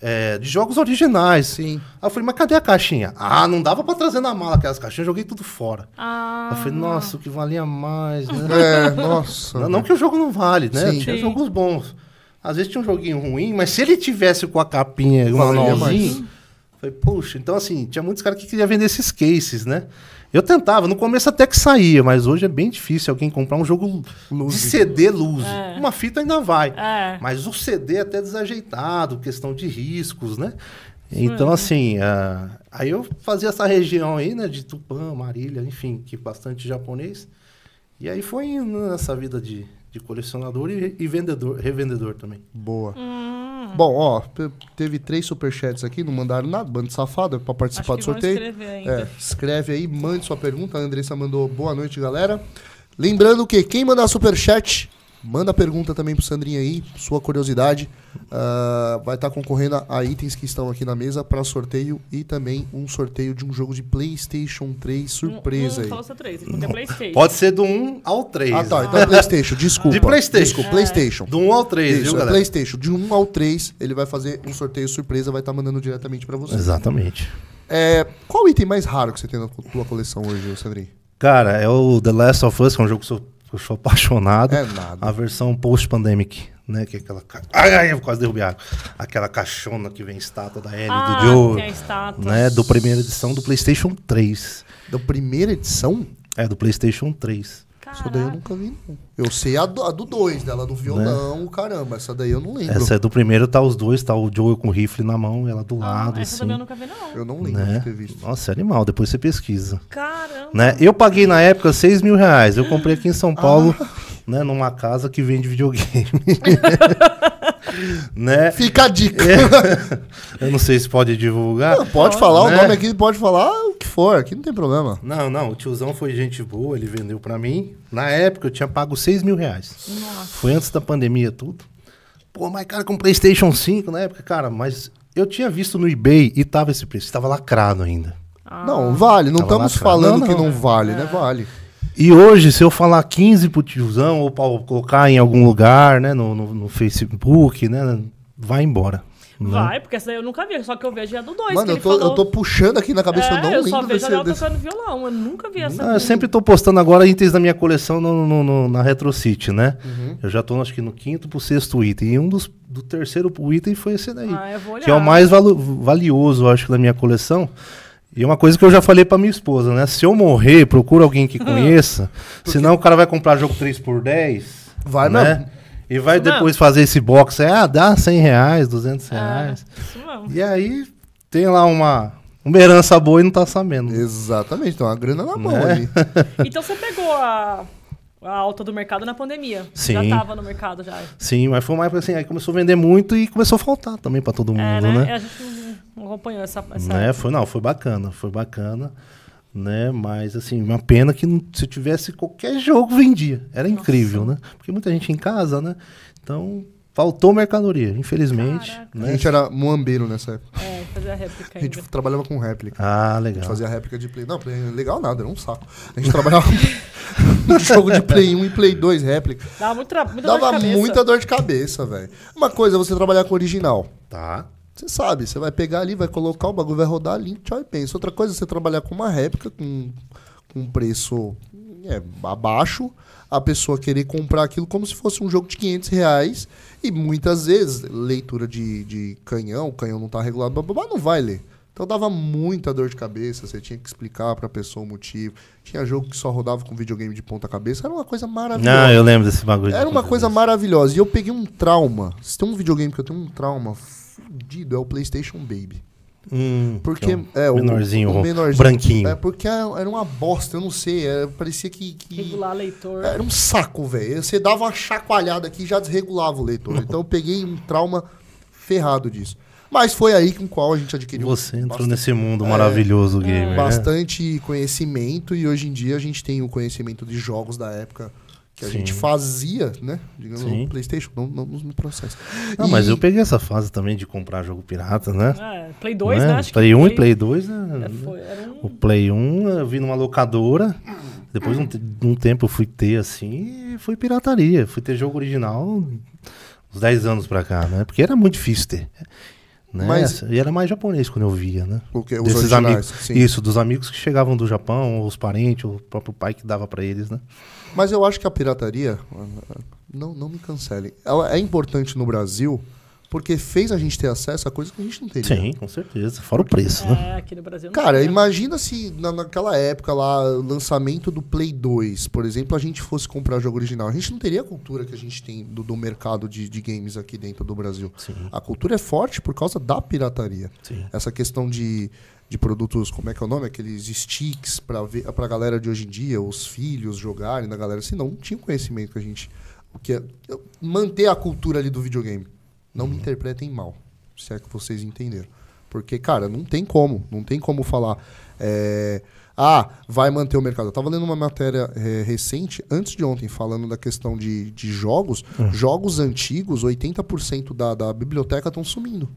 é, de jogos originais. Sim. Aí eu falei, mas cadê a caixinha? Ah, não dava pra trazer na mala aquelas caixinhas, eu joguei tudo fora. Ah. Eu falei, nossa, o que valia mais, né? É, nossa. Não, não que o jogo não vale, né? Sim. Tinha Sim. jogos bons. Às vezes tinha um joguinho ruim, mas se ele tivesse com a capinha e o manualzinho, falei, puxa, então assim, tinha muitos caras que queriam vender esses cases, né? Eu tentava, no começo até que saía, mas hoje é bem difícil alguém comprar um jogo Luz. de CD luz. É. Uma fita ainda vai. É. Mas o CD é até desajeitado, questão de riscos, né? Então, assim, ah, aí eu fazia essa região aí, né, de Tupã, Marília, enfim, que bastante japonês. E aí foi indo nessa vida de, de colecionador e, e vendedor, revendedor também. Boa. Hum, Bom, ó, te- teve três superchats aqui, não mandaram nada, bando safado, pra acho participar do sorteio. É, escreve aí, mande sua pergunta. A Andressa mandou boa noite, galera. Lembrando que quem mandar superchat, manda pergunta também pro Sandrinho aí, sua curiosidade. Ah, vai estar concorrendo a, itens que estão aqui na mesa para sorteio e também um sorteio de um jogo de PlayStation 3 surpresa não, não aí. três, ele tem Playstation. Pode ser do 1 ao 3. Ah, tá. Então é PlayStation, desculpa. De PlayStation. Desculpa, PlayStation. Do 1 ao 3, Isso, viu, é galera? PlayStation. De 1 ao 3, ele vai fazer um sorteio surpresa, vai estar mandando diretamente para você. Exatamente. É, qual o item mais raro que você tem na tua coleção hoje, Sandrinho? Cara, é o The Last of Us, que é um jogo que eu sou, eu sou apaixonado. É nada. A versão post-pandemic, né? Que é aquela. ca- Ai, ai, eu quase derrubei água. Aquela caixona que vem estátua da Ellie, ah, do Joe. tem estátua. Né? Do primeira edição do PlayStation 3. Da primeira edição? É, do PlayStation 3. Essa daí eu Caraca. nunca vi, não. Eu sei a do, a do 2, dela do violão, caramba. Essa daí eu não lembro. Essa é do primeiro, tá os dois, tá o Joe com o rifle na mão, ela do Ah, lado, essa assim. também eu nunca vi, não. Eu não lembro Né? de ter visto. Nossa, é animal, depois você pesquisa. Caramba. Né? Eu paguei na época 6 mil reais. Eu comprei aqui em São Paulo, Ah. Né, numa casa que vende videogame. né? Fica a dica. Eu não sei se pode divulgar. Não, pode falar o Né? nome aqui, pode falar o que for, aqui não tem problema. Não, não, o tiozão foi gente boa, ele vendeu pra mim. Na época eu tinha pago 6 mil reais. Nossa. Foi antes da pandemia tudo. Pô, mas cara, com PlayStation 5 na época, cara, mas eu tinha visto no eBay e tava esse preço, tava lacrado ainda. Ah. Não, vale. Não Tava estamos lacrado. falando Não, que não. não vale, né? Vale. E hoje, se eu falar 15 pro tiozão, ou pra colocar em algum lugar, né, no, no, no Facebook, né, vai embora. né? Vai, porque essa daí eu nunca vi, só que eu vejo a do 2. Mano, que eu ele tô, falou. eu tô puxando aqui na cabeça, eu é, não eu só vejo desse, ela desse- tocando violão. Eu nunca vi essa. Ah, eu sempre tô postando agora itens da minha coleção no, no- no- na RetroCity, né? Eu já tô, acho que no quinto pro sexto item. E um dos do terceiro pro item foi esse daí. Ah, eu vou olhar. que é o mais valo- valioso, eu acho, da minha coleção. E uma coisa que eu já falei pra minha esposa, né? Se eu morrer, procura alguém que conheça. senão o cara vai comprar jogo 3x10. Vai né? mesmo. E vai Isso mesmo. depois fazer esse box. aí, Ah, dá 100 reais, 200 É, reais. isso mesmo. E aí tem lá uma, uma herança boa e não tá sabendo. Exatamente, tem uma grana na mão Né? ali. Então você pegou a, a alta do mercado na pandemia. Sim. Já tava no mercado já. Sim, mas foi uma época assim, aí começou a vender muito e começou a faltar também pra todo mundo, É, né? né? A gente acompanhou essa. essa Né? Foi, não, foi bacana, foi bacana. né? Mas, assim, uma pena que não- se tivesse qualquer jogo, vendia. Era incrível, né? Porque muita gente em casa, né? Então, faltou mercadoria, infelizmente. Caraca. A Né? gente era muambeiro nessa época. É, fazer a réplica A gente ainda. trabalhava com réplica. Ah, A legal. gente fazia réplica de Play. Não, Play legal nada, era um saco. A gente trabalhava no jogo de Play 1 e Play 2 réplica. Dava muito muita dor Dava de cabeça. muita dor de cabeça, velho. Uma coisa é você trabalhar com original. Tá. Você sabe, você vai pegar ali, vai colocar, o bagulho vai rodar ali, tchau e pensa. Outra coisa é você trabalhar com uma réplica com, com um preço é, abaixo, a pessoa querer comprar aquilo como se fosse um jogo de 500 reais e muitas vezes, leitura de, de canhão, o canhão não tá regulado, blá, blá, blá, não vai ler. Então dava muita dor de cabeça, você tinha que explicar pra pessoa o motivo. Tinha jogo que só rodava com videogame de ponta cabeça, era uma coisa maravilhosa. Não, eu lembro desse bagulho. Era uma coisa maravilhosa. E eu peguei um trauma. Se tem um videogame que eu tenho um trauma fudido, é o PlayStation Baby. Hum, Porque que é um é, o menorzinho, o menorzinho. branquinho. É porque era uma bosta, eu não sei. era- parecia que. que- Regular leitor. era um saco, velho. Você dava uma chacoalhada aqui e já desregulava o leitor. Então eu peguei um trauma ferrado disso. Mas foi aí com o qual a gente adquiriu Você entrou bastante- nesse mundo É, maravilhoso gamer. né? bastante conhecimento e hoje em dia a gente tem o conhecimento de jogos da época que a Sim. gente fazia, né? Digamos, Sim. no Playstation, não, não no processo. Não, E- mas eu peguei essa fase também de comprar jogo pirata, né? É, Play 2, Né? né? Acho que Play 1 e Play 2, né? É, foi, era um... O Play 1 eu vi numa locadora. Depois de um, um tempo eu fui ter assim e foi pirataria. Fui ter jogo original uns 10 anos pra cá, né? Porque era muito difícil ter. Né? Mas- E era mais japonês quando eu via, né? O que? Os Desses amigos. sim. Isso, dos amigos que chegavam do Japão, ou os parentes, ou o próprio pai que dava pra eles, né? Mas eu acho que a pirataria, não, não me cancele, ela é importante no Brasil porque fez a gente ter acesso a coisas que a gente não teria. Sim, com certeza. Fora o preço, né? É, aqui no Brasil não Cara, tinha. imagina se na, naquela época lá, lançamento do Play 2, por exemplo, a gente fosse comprar jogo original. A gente não teria a cultura que a gente tem do, do mercado de, de games aqui dentro do Brasil. Sim. A cultura é forte por causa da pirataria. Sim. Essa questão de, de produtos, como é que é o nome? Aqueles sticks pra, ver, pra galera de hoje em dia, os filhos jogarem na galera. Assim, não, não tinha o conhecimento que a gente. O que é, manter a cultura ali do videogame. Não me interpretem mal, se é que vocês entenderam. Porque, cara, não tem como. Não tem como falar. é, ah, vai manter o mercado. Eu tava lendo uma matéria é, recente, antes de ontem, falando da questão de, de jogos. Jogos antigos, 80% da, da biblioteca estão sumindo.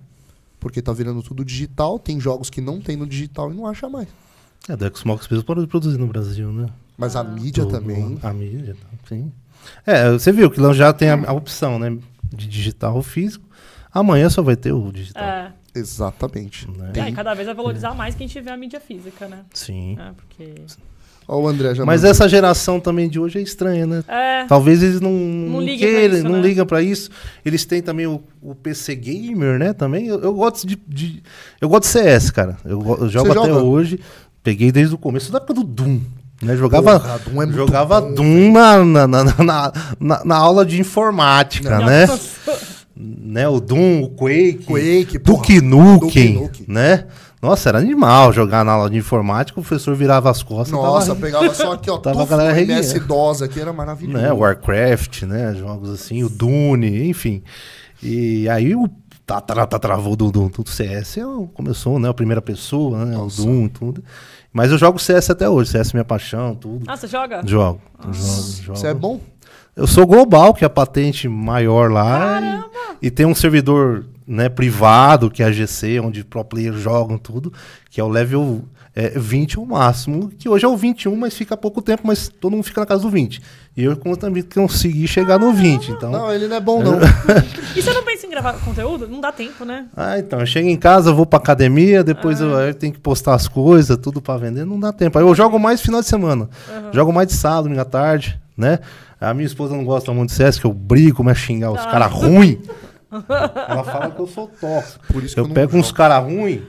Porque tá virando tudo digital, tem jogos que não tem no digital e não acha mais. É, do Xbox mesmo parou de produzir no Brasil, né? Mas a mídia Tudo, também. A mídia, sim. É, você viu que lá já tem a, a opção, né? De digital ou físico. Amanhã só vai ter o digital. É. Exatamente. Né? É, e cada vez vai valorizar mais quem tiver a mídia física, né? Sim. É, porque... Ó, o André já Mas mandou. essa geração também de hoje é estranha, né? É, Talvez eles não, não, liguem pra queiram, isso, não né? ligam pra isso. Eles têm também o, o PC Gamer, né? Também. Eu, eu gosto de, de- Eu gosto de CS, cara. Eu, eu jogo Você até joga? hoje. Peguei desde o começo da época do Doom. Né? Jogava, Porra, Doom é jogava bom, Doom na, na, na, na, na- aula de informática, né? né? O Doom, o Quake, Quake, Duke. Nukem, Duke né? Nossa, era animal jogar na aula de informática, o professor virava as costas. Nossa, tava, pegava só aqui, ó. Tava a galera MS. DOS aqui era maravilhoso. né? Warcraft, né? Jogos assim, o Dune, enfim. E aí o travou do, do, do CS é começou, né? A primeira pessoa, né? Nossa. O Doom e tudo. Mas eu jogo CS até hoje, CS é minha paixão, tudo. Ah, você joga? Jogo, jogo, jogo. Isso é bom? Eu sou global, que é a patente maior lá. E, e tem um servidor né, privado, que é a GC, onde pro players jogam tudo, que é o level é, 20 o máximo, que hoje é o 21, mas fica pouco tempo, mas todo mundo fica na casa do 20. E eu como também consegui chegar no 20, então... Não, ele não é bom, não. E você não pensa em gravar conteúdo? Não dá tempo, né? Ah, então, eu chego em casa, vou pra academia, depois eu, aí eu tenho que postar as coisas, tudo pra vender, não dá tempo. Aí eu jogo mais final de semana. Jogo mais de sábado, domingo à tarde, né? A minha esposa não gosta muito de CS, que eu brigo, começo a xingar os Ah. caras ruins. Ela fala que eu sou tóxico. Por isso que Eu eu não pego uns caras ruins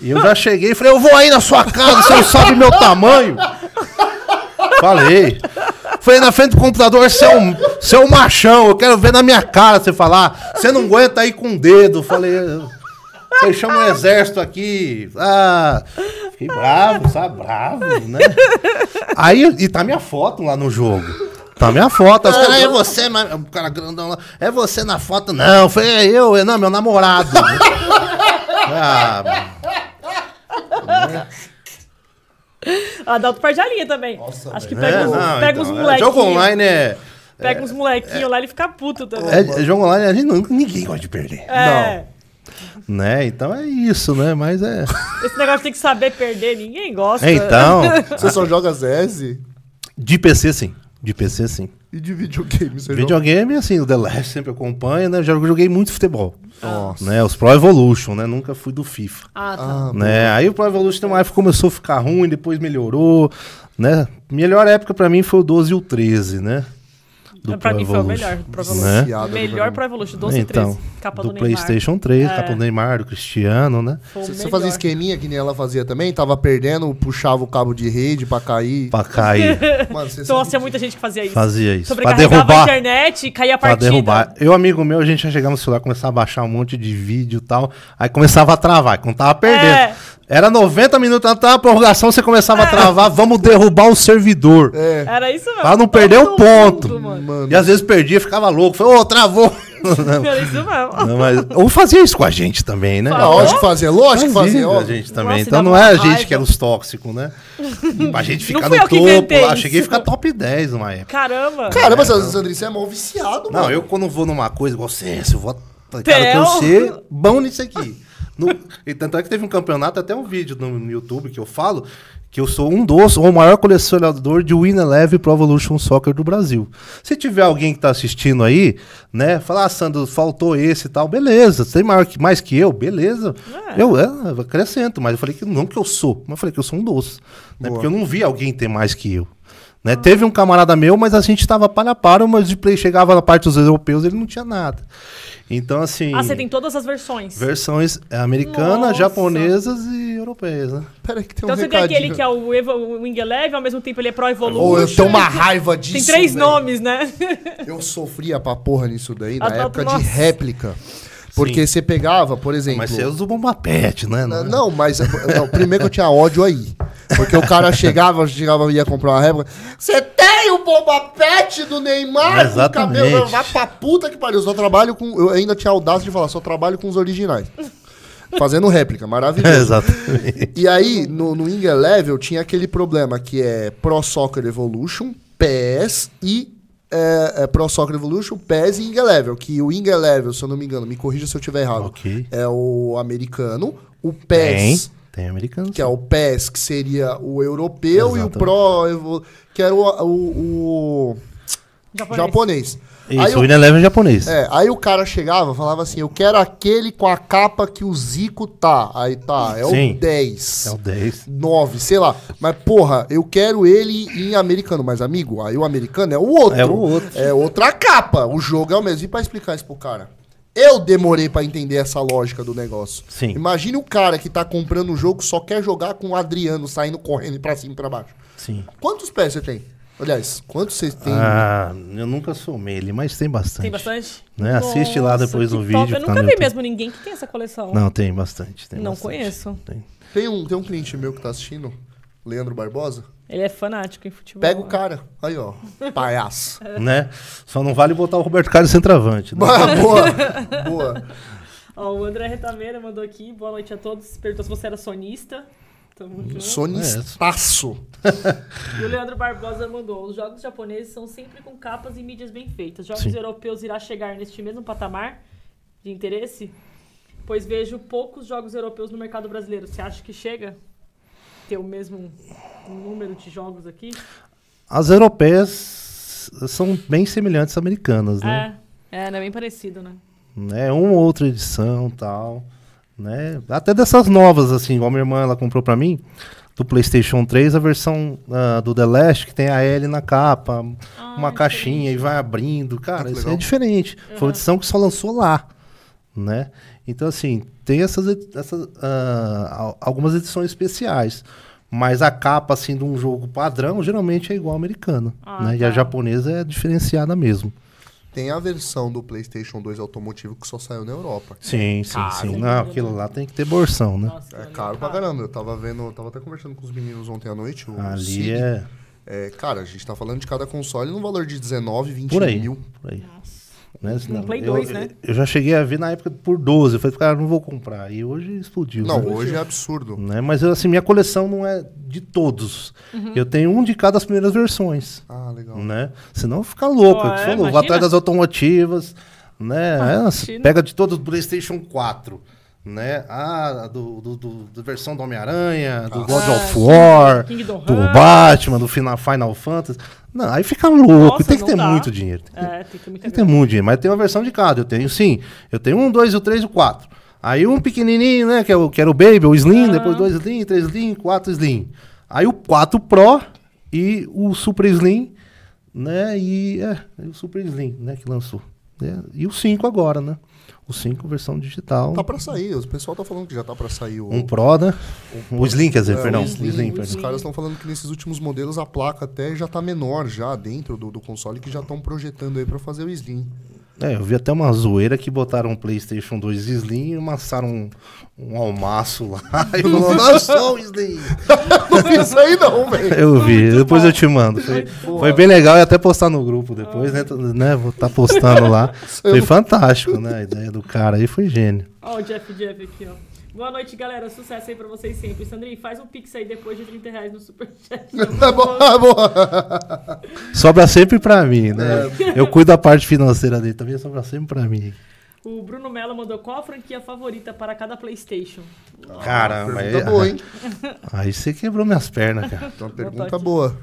e eu já cheguei e falei, eu vou aí na sua casa, você não sabe meu tamanho. Falei. Falei na frente do computador, você é, um, você é um machão, eu quero ver na minha cara você falar. Você não aguenta aí com o dedo. Falei, você chama o exército aqui. Ah, fiquei bravo, sabe? Bravo, né? Aí, e tá minha foto lá no jogo. Tá minha foto. Os caras, é você, mas o cara grandão lá. É você na foto? Não, foi é eu, é, não, meu namorado. ah, Adalto perde a linha também. Nossa, Acho que pega É, uns, não, pega então, uns é, molequinhos. Jogo online é. Pega uns molequinhos lá e ele fica puto também. É, é jogo online, a gente não, ninguém gosta de perder. É. Né? Então é isso, né? Mas é. Esse negócio tem que saber perder, ninguém gosta. É, então. Você só joga CS De PC, sim. De PC, sim. e de videogame. Você joga... Videogame, assim, o The Last sempre acompanha, né? Já joguei muito futebol. Nossa. Né? Os Pro Evolution, né? Nunca fui do FIFA. Ah, tá. Ah, né? Aí o Pro Evolution tem uma época que começou a ficar ruim, depois melhorou, né? Melhor época pra mim foi o 12 e o 13, né? Pra mim foi o melhor Pro Evolution. Né? Melhor Pro Evolution, 12 e 13. Então, Capa do, do, Neymar. PlayStation 3, É. capa do Neymar, do Cristiano, né? Você, fazia esqueminha que nem ela fazia também? Tava perdendo, puxava o cabo de rede pra cair. Pra cair. Mano, você Nossa, sabe tinha muita gente que fazia isso. Fazia isso. Pra Sobrecarregava a derrubar. internet e caía a Pra partida. derrubar. Eu, amigo meu, a gente já chegava no celular, começava a baixar um monte de vídeo e tal. Aí começava a travar, quando tava perdendo. É. Era 90 minutos até a prorrogação, você começava a travar, vamos derrubar o servidor. É. Era isso mesmo. Pra não Todo perder o ponto. mundo, mano. Mano, E às vezes perdia, ficava louco. Falei, ô, travou. Era isso mesmo. Não, mas, ou fazia isso com a gente também, né? Ah, lógico que fazia, lógico que Fazia a gente também. Nossa, então não é a gente raiva. que era os tóxicos, né? pra gente ficar no eu topo lá. Cheguei a ficar top 10 numa época. Caramba. Caramba, Sandrinho, você é mó viciado, Não, mano. eu quando vou numa coisa igual ciência, eu vou. Cara, eu Theo. quero ser bom nisso aqui. No, e tanto é que teve um campeonato, até um vídeo no, no YouTube que eu falo, que eu sou um dos, ou o maior colecionador de Win Eleven Pro Evolution Soccer do Brasil. Se tiver alguém que tá assistindo aí, né, falar, ah, Sandro, faltou esse e tal, beleza. Você tem maior que, mais que eu, beleza. É. Eu, é, eu acrescento, mas eu falei que não que eu sou, mas eu falei que eu sou um dos. Né, porque eu não vi alguém ter mais que eu. Né? Teve um camarada meu, mas a gente tava para para, mas de play chegava na parte dos europeus, ele não tinha nada. Então, assim. Ah, você tem todas as versões. Versões americanas, Nossa. japonesas e europeias, né? Pera aí que tem Então um você tem aquele que é o, Evo, o Wing Eleven, ao mesmo tempo ele é Pro Evolution. Ô, eu tenho uma raiva disso, Tem três nomes, né? Eu sofria pra porra nisso daí, na Ah, tá, época de nossa. réplica. Porque você pegava, por exemplo... Mas você usa o bomba pet, né? Não, não, mas não, primeiro que eu tinha ódio aí. Porque o cara chegava, chegava ia comprar uma réplica. Você tem o bomba pet do Neymar? Exatamente. cabelo? Vai pra puta que pariu. Eu só trabalho com. Eu ainda tinha audácia de falar, só trabalho com os originais. Fazendo réplica, maravilhoso. Exatamente. E aí, no, no Inga Level, tinha aquele problema que é Pro Soccer Evolution, PES e é, é Pro Soccer Evolution, PES e Inga Level. Que o Inga Level, se eu não me engano, me corrija se eu estiver errado, Ok. é o americano. O Tem, PES, tem americano. que é o PES, que seria o europeu, e o Exatamente. Pro, que era o, o- o Japonês. japonês. Isso, Aí o o- Win Eleven é japonês. é, aí o cara chegava falava assim: Eu quero aquele com a capa que o Zico tá. Aí tá, é Sim. o 10. É o 10. 9, sei lá. Mas, porra, eu quero ele em americano. Mas, amigo, aí o americano é o outro. É o outro. É outra capa. O jogo é o mesmo. E pra explicar isso pro cara? Eu demorei pra entender essa lógica do negócio. Sim. Imagine o cara que tá comprando o jogo só quer jogar com o Adriano saindo correndo pra cima e pra baixo. Sim. Quantos pés você tem? Aliás, quantos vocês têm? Ah, eu nunca somei ele, mas tem bastante. Tem bastante? Né? Assiste lá depois que no top. vídeo Eu tá nunca vi YouTube. mesmo ninguém que tem essa coleção. Não, tem bastante. tem Não bastante. conheço. Tem. Tem, um, tem um cliente meu que tá assistindo, Leandro Barbosa. Ele é fanático em futebol. Pega o cara. Aí, ó. Palhaço. Né? Só não vale botar o Roberto Carlos centroavante. Né? boa, boa. Boa. Ó, o André Retameira mandou aqui. Boa noite a todos. Perguntou se você era sonista. Tamo junto. Sonistaço. E o Leandro Barbosa mandou: os jogos japoneses são sempre com capas e mídias bem feitas. Jogos Sim. europeus irá chegar neste mesmo patamar de interesse? Pois vejo poucos jogos europeus no mercado brasileiro. Você acha que chega? Ter o mesmo número de jogos aqui? As europeias são bem semelhantes às americanas, né? É, é, né? Bem parecido, né? né? Uma ou outra edição tal, né? Até dessas novas, assim, igual minha irmã, ela comprou pra mim, do PlayStation 3, a versão ah, do The Last, que tem a L na capa, Ah, uma caixinha e vai abrindo. Cara, isso legal. é diferente. Foi uma edição que só lançou lá, né? Então, assim, tem essas, essas al- algumas edições especiais. Mas a capa, assim, de um jogo padrão, geralmente é igual ao americano. Ah, né? E a tá. japonesa é diferenciada mesmo. Tem a versão do PlayStation 2 automotivo que só saiu na Europa. Sim, sim, Caro. sim. Não, aquilo lá tem que ter bolsão, né? Nossa, É ali caro pra caramba. Eu tava vendo, eu tava até conversando com os meninos ontem à noite. O Ali Sig. é É, cara, a gente tá falando de cada console num valor de 19, 20 por aí. mil. Por aí. Né? Um Play eu, 2, né? Eu já cheguei a ver na época por 12. Eu falei, cara, não vou comprar. E hoje explodiu. Não, né? hoje é absurdo. Né? Mas assim, minha coleção não é de todos. Uhum. Eu tenho um de cada das primeiras versões. Ah, legal. Né? Senão fica louco. Pô, é o é, falou, vou atrás das automotivas. Né? É, você imagina. pega de todos do PlayStation 4. Né? Ah, do, do, do- da versão do Homem-Aranha, do God Ah, of War, do Hearts. Batman, do Final, Final Fantasy. Não, aí fica louco. Nossa, tem que ter dá. muito dinheiro. Tem que É, tem que tem que ter muito dinheiro, mas tem uma versão de cada. Eu tenho sim. Eu tenho um, dois, o três e o quatro. Aí um pequenininho, né? Que, é o, que era o Baby, o Slim, Aham. depois dois Slim, três Slim, quatro Slim. Aí o 4 Pro e o Super Slim, né? E é, e o Super Slim, né? Que lançou. Né, E o 5 agora, né? O 5 versão digital. Tá pra sair, o pessoal tá falando que já tá pra sair o. Um Pro, né? O Slim, quer dizer, É, perdão. o O Slim, Slim, Os caras estão falando que nesses últimos modelos a placa até já tá menor já dentro do, do console que já estão projetando aí pra fazer o Slim. É, eu vi até uma zoeira que botaram um PlayStation 2 Slim e amassaram um, um almaço lá. E falou, não só o Slim. não vi isso aí não, velho. Eu vi, Muito depois bom. eu te mando. Foi, foi bem legal e até postar no grupo depois, né? Tô- né? Vou estar postando lá. Foi fantástico, né? A ideia do cara aí foi gênio. Ó, o Jeff Jeff aqui, ó. Boa noite, galera. Sucesso aí pra vocês sempre. Sandrinho, faz um pix aí depois de 30 reais no Superchat. Tá bom, tá bom. Sobra sempre pra mim, né? Eu cuido da parte financeira dele, também sobra sempre pra mim. O Bruno Mello mandou qual a franquia favorita para cada PlayStation? Caramba, aí, boa, hein? aí você quebrou minhas pernas, cara. Então, pergunta boa.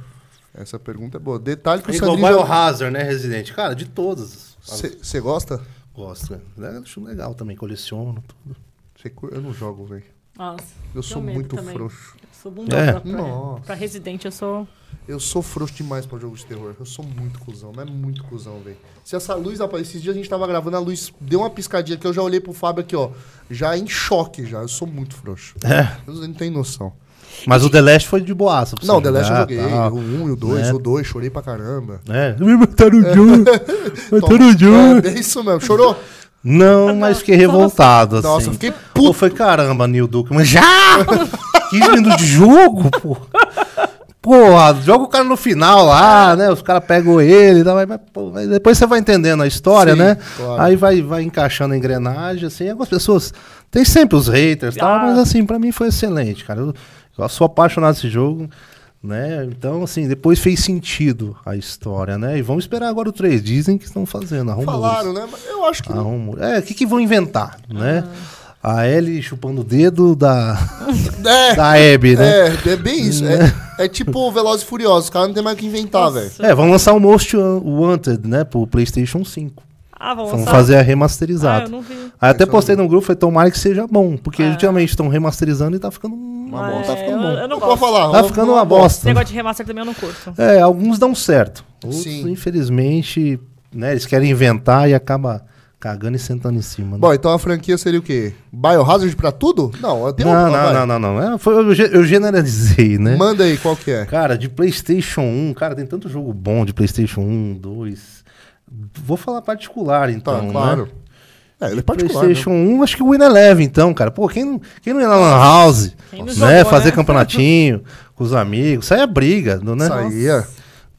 Essa pergunta é boa. Detalhe que o Igual Sandrinho. Biohazard, né, Resident? Cara, de todas. Você gosta? Gosto, né? Acho legal também, coleciono tudo. Eu não jogo, velho. Nossa, Eu sou muito também. frouxo. Eu sou bundão É? pra, Nossa. pra Resident, eu sou... Eu sou frouxo demais pra jogo de terror. Eu sou muito cuzão, mas é muito cuzão, velho. Se essa luz aparecer, esses dias a gente tava gravando, a luz deu uma piscadinha que eu já olhei pro Fábio aqui, ó. Já em choque, já. Eu sou muito frouxo. É. Eu não tenho noção. Mas o The Last foi de boaça. pra Não, você The Last eu joguei. tal, O 1 e o 2, né? o 2, chorei pra caramba. É. Me mataram o John. Mataram o John. É, é isso mesmo. Chorou? Não, mas fiquei revoltado, assim. Nossa, eu fiquei Pô, puto. foi caramba, Neil Duke, mas já! 15 minutos de jogo, pô. Porra, joga o cara no final lá, né? Os caras pegam ele, tá, mas, mas, pô, mas depois você vai entendendo a história, Sim, né? claro. Aí vai, vai encaixando a engrenagem, assim. Algumas pessoas. Tem sempre os haters tal, Ah. mas assim, pra mim foi excelente, cara. Eu, eu sou apaixonado desse jogo, né? Então, assim, depois fez sentido a história, né? E vamos esperar agora o 3. Dizem que estão fazendo, arrumam. Falaram, né? Mas eu acho que. Ah. É, o que, que vão inventar, né? A Ellie chupando o dedo da, É, da Abby, né? é, é bem isso. É, é tipo Velozes e Furiosos. Os caras não tem mais o que inventar, velho. É, vão lançar o Most Wanted, né? Pro PlayStation 5. Ah, vamos Vão lançar? fazer a Ah, remasterizada. eu não vi. Aí até postei no grupo, falei, tomara que seja bom. Porque Ah. ultimamente estão remasterizando e tá ficando. Uma É, bosta. tá ficando eu, bom. eu não Não gosto. pode falar. Tá ficando uma Esse bosta. negócio de remaster também eu não curto. É, alguns dão certo. Outros, Sim. infelizmente, né? Eles querem inventar e acaba cagando e sentando em cima. né? Bom, então a franquia seria o quê? Biohazard pra tudo? Não, tem não, uma- não, não, não, não, É, foi- eu, eu generalizei, né? Manda aí, qual que é? Cara, de PlayStation 1, cara, tem tanto jogo bom de PlayStation 1, 2. Vou falar particular, Tá, então. claro. Né? É, ele é particular. né? PlayStation 1, acho que o Win Eleven, então, cara. Pô, quem não, quem não ia na Lan House, Quem não né? jogou, fazer né? campeonatinho com os amigos. Saia briga, não, né? Saía.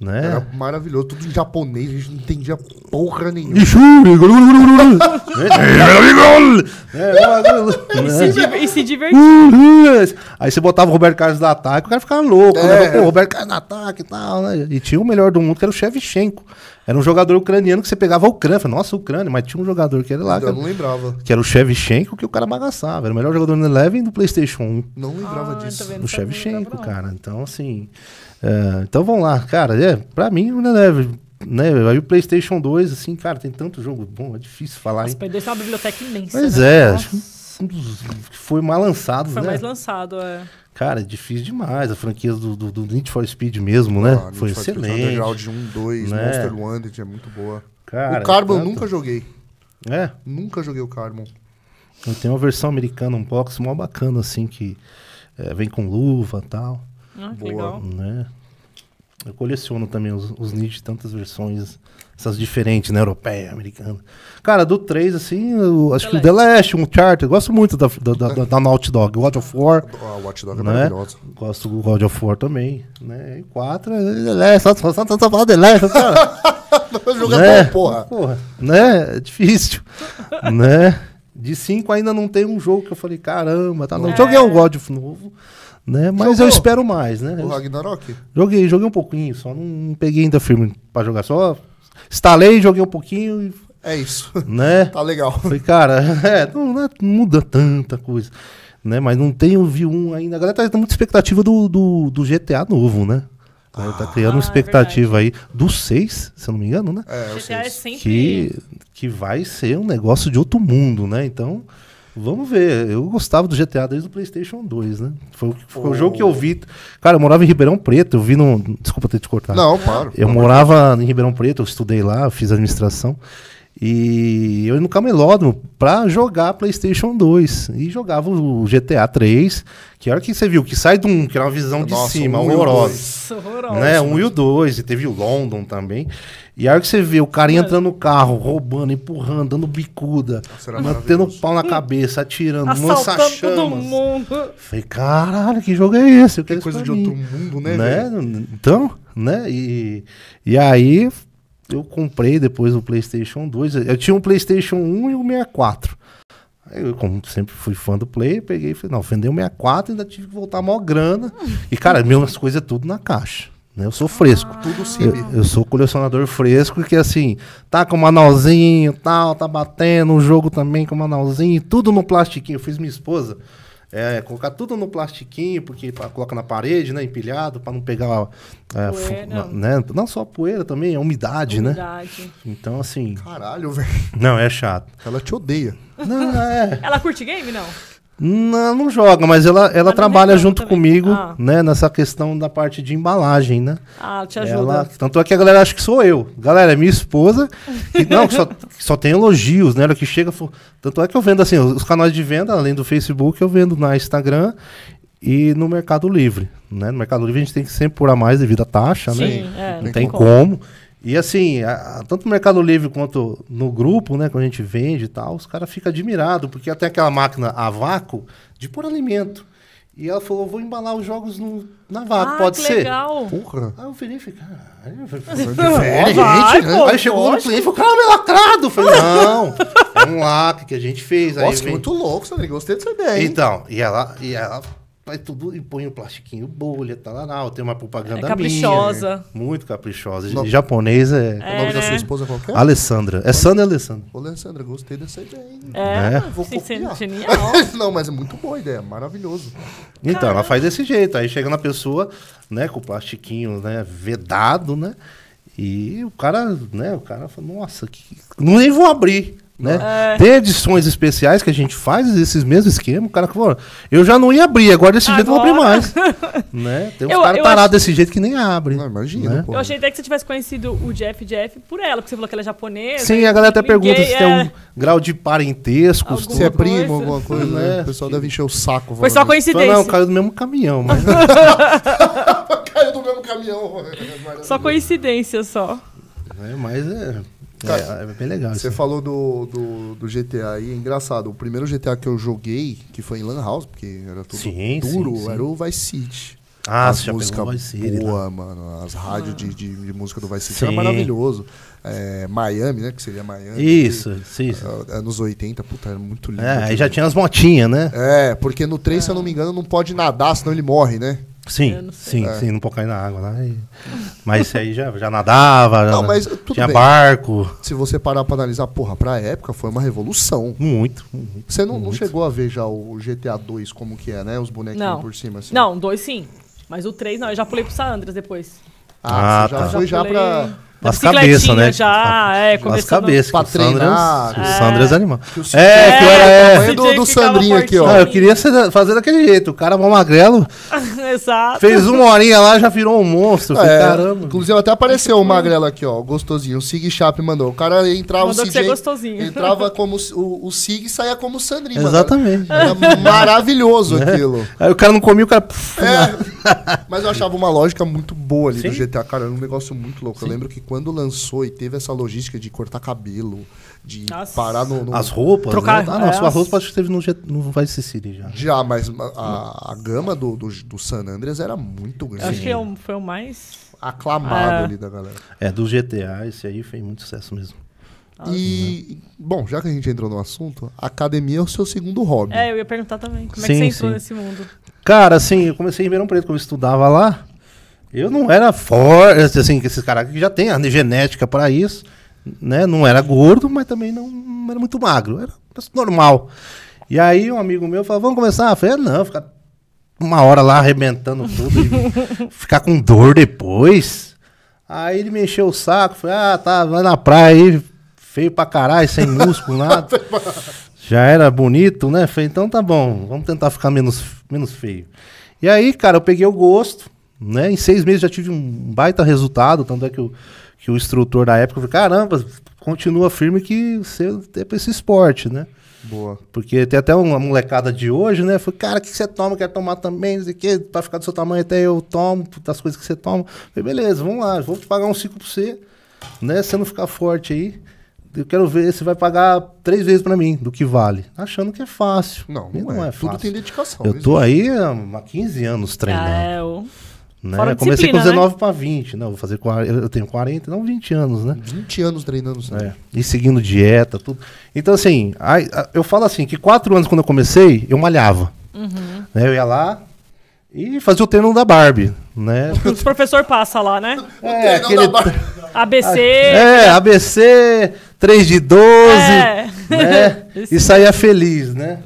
né? Era maravilhoso. Tudo em japonês, a gente não entendia porra nenhuma. E se, É. diver- e se divertir. Aí você botava o Roberto Carlos no ataque, o cara ficava louco, É. né? Pô, o Roberto Carlos no ataque e tal, né? E tinha o melhor do mundo, que era o Shevchenko. Era um jogador ucraniano que você pegava a Ucrânia. Falei, Nossa, Ucrânia, mas tinha um jogador que era lá, que Eu era, não lembrava. que era o Shevchenko, que o cara bagaçava. Era o melhor jogador no Eleven do PlayStation 1. Não lembrava Ah, disso. Do Shevchenko, cara. Então, assim. é, então vamos lá, cara. É, pra mim, o Eleven. Né, aí o PlayStation 2, assim, cara, tem tanto jogo bom, é difícil falar, 2 tem uma biblioteca imensa. Mas né? é, Nossa, acho que foi mais lançado, Foi né? mais lançado, é. Cara, é difícil demais. A franquia do, do, do Need for Speed mesmo, né? Ah, foi Need for Speed excelente. Underground 1, 2, Né? Monster Wanted é muito boa. Cara, o Carbon eu nunca joguei. É, Nunca joguei o Carbon. eu tenho uma versão americana, um box mó bacana, assim, que é, vem com luva e tal, Ah, que Boa. legal. né? Eu coleciono também os, os de tantas versões, essas diferentes, né? Europeia, americana. Cara, do 3, assim, eu acho The que o The Last, um Charter, eu gosto muito da, da, da, da Naughty Dog. God of War, A Watch Dog é né? maravilhosa. Gosto do God of War também, né? E 4, é The Last, só, só, só, só falar The Last, cara. Joga né? porra. Porra, né? É difícil. né? De cinco ainda não tem um jogo que eu falei, caramba, tá. Não. É. Joguei um God of novo, né? Mas Jogou? eu espero mais, né? O Ragnarok? Joguei, joguei um pouquinho, só não peguei ainda firme pra jogar. Só instalei, joguei um pouquinho, e, É isso. né? Tá legal. Falei, cara, é, não, não é- não muda tanta coisa, né? Mas não tem o V1 ainda. A galera tá muita expectativa do, do, do GTA novo, né? Tá criando Ah, uma é expectativa aí do 6, se eu não me engano, né? É, GTA é sempre. Que, que vai ser um negócio de outro mundo, né? Então, vamos ver. Eu gostava do GTA desde o PlayStation 2, né? Foi, o- foi o jogo que eu vi. Cara, eu morava em Ribeirão Preto, eu vi no. Desculpa ter te cortado. Não, claro. Eu morava em Ribeirão Preto, eu estudei lá, fiz administração. E eu ia no camelódromo pra jogar PlayStation 2. E jogava o GTA 3, que a hora que você viu que sai de um, que era uma visão de Nossa, cima, um e o horrorosa. Né? Um e o dois, e teve o London também. E a hora que você vê o cara entrando no carro, roubando, empurrando, dando bicuda, Nossa, mantendo maravilhoso. pau na cabeça, atirando, Assaltando todo lança-chamas. mundo. Falei, caralho, que jogo é esse? Eu Que coisa de mim outro mundo, né, né? Então, né? E, e aí eu comprei depois o PlayStation 2. Eu tinha um PlayStation 1 e um 64. Aí eu, como sempre fui fã do Play, peguei e falei, não, vendei o 64 e ainda tive que voltar maior grana. E, cara, minhas coisas é tudo na caixa. Né? Eu sou fresco. Tudo sim. Eu, eu sou colecionador fresco que assim, tá com manualzinho tal, tá batendo o jogo também com manualzinho, tudo no plastiquinho. Eu fiz minha esposa é, colocar tudo no plastiquinho, porque pra, coloca na parede, né, empilhado, pra não pegar é, Poeira. né, não só a poeira também, a umidade, né? Umidade. Então assim, Caralho, velho. não, é chato. Ela te odeia. Não, é, Ela curte game, não? Não, não joga, mas ela, ela não trabalha junto também. comigo, Ah. né, nessa questão da parte de embalagem, né? Ah, te ajuda. Ela, tanto é que a galera acha que sou eu. Galera, é minha esposa. Que, não, que só, que só tem elogios, né? Ela que chega. Tanto é que eu vendo assim, os canais de venda, além do Facebook, eu vendo na Instagram e no Mercado Livre. Né? No Mercado Livre a gente tem que sempre pôr a mais devido à taxa, né? Sim, é, Não tem como. E assim, a- a- tanto no Mercado Livre quanto no grupo, né, quando a gente vende e tal, os caras ficam admirados, porque até aquela máquina a vácuo de pôr alimento. E ela falou, vou embalar os jogos no, na vácuo, Ah, pode que ser? legal. Porra. Aí eu virei e falei, caralho, foi- Diferente, vai, né? pô. Aí chegou no cliente e falou, cara, é lacrado. Eu falei, não, é um lacre que a gente fez. Aí Nossa, que vem- muito louco, Sandrinho. Gostei dessa ideia, hein? Então, e ela, e ela faz tudo e põe o plastiquinho, bolha, tal, tal, tal. Tem uma propaganda É caprichosa. minha. Muito caprichosa. Não. Em japonês é, o nome É, da sua né? esposa qual que é? Alessandra. É Sandra Alessandra. Ô, Alessandra, gostei dessa ideia, hein? É, Né? Vou copiar. genial. Não, mas é muito boa a ideia, maravilhoso. Então, ela faz desse jeito. Aí chega na pessoa, né, com o plastiquinho, né, vedado, né? E o cara, né, o cara fala, nossa, que... não nem vou abrir. Né? É. Tem edições especiais que a gente faz esses mesmos esquemas. O cara falou, eu já não ia abrir, agora desse jeito eu vou abrir Agora. mais. né? Tem uns Eu- caras eu tarados acho- desse jeito que nem abre. Não, imagina, né? Eu achei até que você tivesse conhecido o Jeff Jeff por ela, porque você falou que ela é japonesa. Sim, a galera até pergunta se tem é- um grau de parentesco. Se é primo, alguma coisa, né? O pessoal deve encher o saco. Foi só coincidência. Fala, não, caiu do mesmo caminhão. Mas... Caiu do mesmo caminhão. Só coincidência só. É, mas é, Cara, é, é bem legal. Você falou do, do, do GTA aí, é engraçado. O primeiro GTA que eu joguei, que foi em Lan House, porque era tudo Sim, duro, sim, sim. era o Vice City. Ah, As músicas Vice City, boa, mano. As rádios de, de, de música do Vice City era maravilhoso. É, Miami, né? Que seria Miami. Isso, isso. Ah, Anos 80, puta, era muito lindo. É, aí já tinha as motinhas, né? É, porque no 3, se eu não me engano, não pode nadar, senão ele morre, né? Sim, sim, É. sim, não pode cair na água lá. e- Mas esse aí já, já nadava, Não, já- mas tudo tinha bem. barco. Se você parar pra analisar, porra, pra época foi uma revolução. Muito, muito. Você não, não chegou a ver já o GTA 2 como que é, né? Os bonequinhos Não. por cima, assim. Não, dois sim. Mas o três não, eu já pulei pro San Andreas depois. Ah, Ah, você já tá. foi já pulei pra... As cabeças, né? Já, é, As cabeças. pra que o Sandras- treinar. O Sandras é animal. Que o CJ É, que eu era... É, é- tamanho do, do Sandrinho aqui, ó. Ah, eu queria ser- fazer daquele jeito. O cara mó magrelo, Exato. fez uma horinha lá, já virou um monstro. Falei, É, caramba. Inclusive até apareceu o Magrelo aqui, ó, gostosinho. O Sig Chap mandou. O cara entrava Mandou o é CJ, gostosinho. entrava como o, o Sig e saía como o Sandrinho. mano. Exatamente. Era maravilhoso aquilo. Aí o cara não comia, o cara... É, mas eu achava uma lógica muito boa ali do Sim. GTA, cara, era um negócio muito louco. Eu lembro que quando lançou e teve essa logística de cortar cabelo, de Nossa. parar no. no- As roupas, Trocar- né? Ah, não, é, sua as- roupa acho que teve no, no Vice City já. Já, mas a, a gama do, do, do San Andreas era muito Eu grande. acho que é foi o mais. Aclamado É. ali da galera. É, do GTA, esse aí fez muito sucesso mesmo. E, bom, já que a gente entrou no assunto, a academia é o seu segundo hobby. É, eu ia perguntar também. Como é Sim, que você entrou sim. nesse mundo? Cara, assim, eu comecei em Ribeirão Preto, quando eu estudava lá. Eu não era forte, assim, que esses caras que já tem a genética para isso, né? Não era gordo, mas também não, não era muito magro, era normal. E aí um amigo meu falou, vamos começar? Eu falei, ah, não, ficar uma hora lá arrebentando tudo e ficar com dor depois. Aí ele me encheu o saco, falei, ah, tá, vai na praia aí, feio pra caralho, sem músculo, nada. Já era bonito, né? Falei, então tá bom, vamos tentar ficar menos, menos feio. E aí, cara, eu peguei o gosto, né? Em seis meses já tive um baita resultado, tanto é que o, que o instrutor da época falou, caramba, continua firme que você é pra esse esporte, né? Boa. Porque tem até uma molecada de hoje, né? Falei, cara, o que você toma? Quer tomar também? Não sei o quê, pra ficar do seu tamanho até eu tomo, das coisas que você toma. Falei, beleza, vamos lá, vou te pagar um ciclo pra você, né? Se você não ficar forte aí, eu quero ver, você vai pagar três vezes pra mim do que vale. Achando que é fácil. Não, E não, é. Tudo fácil. tem dedicação. Eu não tô aí há 15 anos treinando. Ah, é, o... né? fora Eu Comecei com disciplina, né? 19 pra 20. Não, vou fazer 40, eu tenho 40, não 20 anos, né? 20 anos treinando. assim. É, e seguindo dieta, tudo. Então, assim, aí, eu falo assim, que quatro anos quando eu comecei, eu malhava. Uhum. Né, eu ia lá e fazia o treino da Barbie, né? Os professor passa lá, né? É, aquele, da Barbie. ABC. é, ABC, 3 de 12, É. né? E saía feliz, né?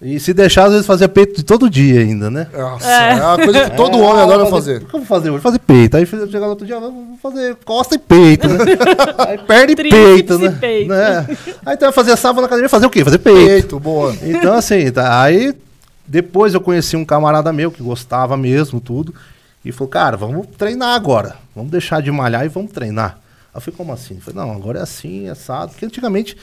E se deixar, às vezes fazia peito de todo dia ainda, né? Nossa, É. é. uma coisa que todo É, homem ah, adora fazer. O que eu vou fazer hoje? Fazer peito. Aí eu chegar no outro dia, vou fazer costa e peito, né? Aí perna e Tríceps peito, e né? peito. né? Aí então eu fazia sábado na academia, fazer o quê? Fazer peito. Peito, boa. Então, assim, tá, aí depois eu conheci um camarada meu que gostava mesmo, tudo. E falou, cara, vamos treinar agora. Vamos deixar de malhar e vamos treinar. Aí eu falei, como assim? Eu falei, não, agora é assim, é assado. Porque antigamente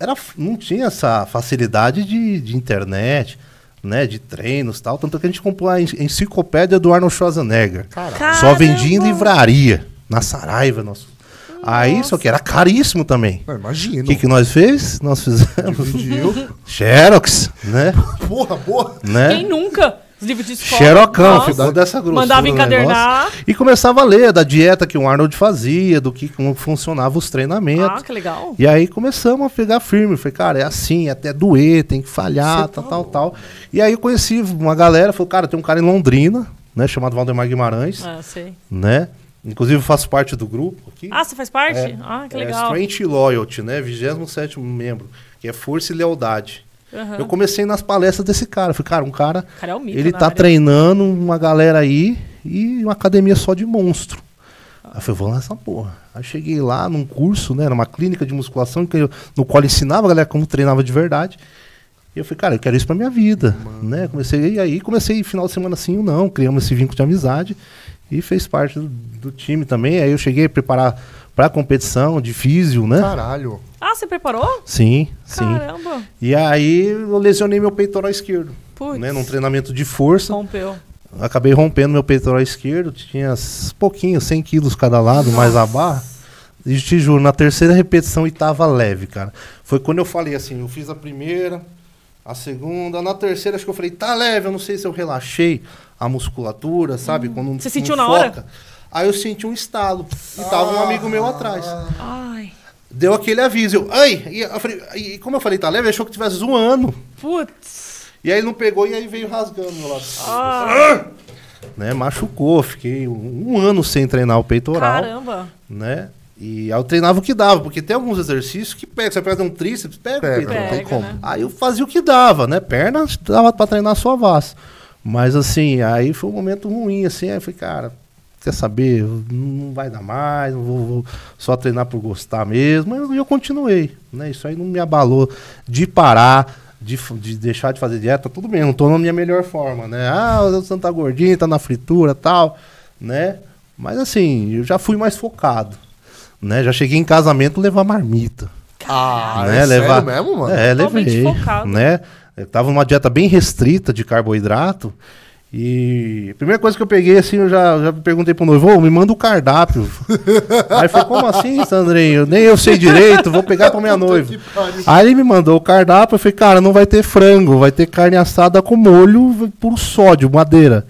era, não tinha essa facilidade de, de internet, né? De treinos e tal. Tanto que a gente comprou a en- enciclopédia do Arnold Schwarzenegger. Caralho. Só vendia em Caramba! livraria, na Saraiva. Nosso. Aí, só que era caríssimo também. Não, imagino. O que, que nós fez? Nós fizemos Dividiu. Xerox, né? Porra, boa. né? Quem nunca? Os livros de escola. Xerocão, Nossa. ficou dessa grossura. Mandava o encadernar. negócio. E começava a ler da dieta que o Arnold fazia, do que como funcionava os treinamentos. Ah, que legal. E aí começamos a pegar firme. Falei, cara, é assim, até doer, tem que falhar, tal, tal, tal. E aí eu conheci uma galera, falou, cara, tem um cara em Londrina, né, chamado Valdemar Guimarães, Ah, sei. né? Inclusive eu faço parte do grupo aqui. Ah, você faz parte? É, ah, que é legal. Strength e Loyalty, né? 27 membro, que é força e lealdade. Aham. Eu comecei nas palestras desse cara. Falei, cara, um cara cara é mito ele na tá área. treinando uma galera aí e uma academia só de monstro. Aí eu falei, vou nessa porra. Aí cheguei lá num curso, né? Numa clínica de musculação que eu- no qual ensinava a galera como treinava de verdade. E eu falei, cara, eu quero isso pra minha vida. Né? Comecei, e aí comecei final de semana sim ou não, criamos esse vínculo de amizade e fez parte do, do time também. Aí eu cheguei a preparar pra competição de físio, né? Caralho. Ah, você preparou? Sim, sim. Caramba. E aí eu lesionei meu peitoral esquerdo. Putz. Né? Num treinamento de força. Rompeu. Acabei rompendo meu peitoral esquerdo, tinha pouquinho, 100 quilos cada lado, mais a barra. E te juro, na terceira repetição e tava leve, cara. Foi quando eu falei assim, eu fiz a primeira, a segunda, na terceira acho que eu falei, tá leve, eu não sei se eu relaxei a musculatura, sabe? Quando Hum. Você não sentiu na hora? foca. Aí eu senti um estalo e tava um amigo meu atrás. Ai. Deu aquele aviso, eu, ai, e, eu falei, e como eu falei, tá leve, achou que tivesse zoando. Putz. E aí ele não pegou e aí veio rasgando meu lado. Ah, né, machucou, fiquei um, um ano sem treinar o peitoral, caramba. né? E aí eu treinava o que dava, porque tem alguns exercícios que pega, você pega um tríceps, pega, o Pega, peitoral. não tem Pega, como. né? Aí eu fazia o que dava, né? Perna dava pra treinar só vaso. Mas assim, aí foi um momento ruim, assim, aí eu falei, cara, quer saber, não vai dar mais, não vou, vou só treinar por gostar mesmo. E eu, eu continuei, né? Isso aí não me abalou de parar, de, de deixar de fazer dieta, tudo bem, não tô na minha melhor forma, né? Ah, o Santo tá gordinho, tá na fritura tal, né? Mas assim, eu já fui mais focado, né? Já cheguei em casamento levar marmita Ah, né? é levar... sério mesmo, mano? É, Totalmente levei. focado. Né? Eu tava numa dieta bem restrita de carboidrato. E a primeira coisa que eu peguei, assim, eu já, já perguntei pro noivo, "Ô, me manda o cardápio. Aí foi, como assim, Sandrinho? Nem eu sei direito, vou pegar pra minha noiva. Aí ele me mandou o cardápio, eu falei, cara, não vai ter frango, vai ter carne assada com molho por sódio, madeira.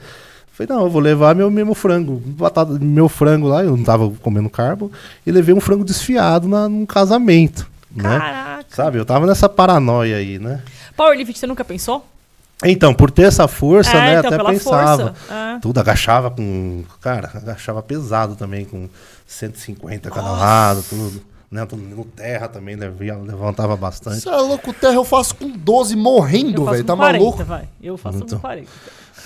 Falei, não, eu vou levar meu mesmo frango. Batata, meu frango lá, eu não tava comendo carbo, e levei um frango desfiado na, num casamento. Né? Caraca. Sabe, eu tava nessa paranoia aí, né? Powerlifting, você nunca pensou? Então, por ter essa força, É, né, então, até pela pensava. força. É. Tudo agachava com. Cara, agachava pesado também, com 150 cada lado, tudo. Né, no terra também, levia- levantava bastante. Você é louco, terra eu faço com 12 morrendo, velho. Tá 40, maluco? vai. Eu faço Então. com 40.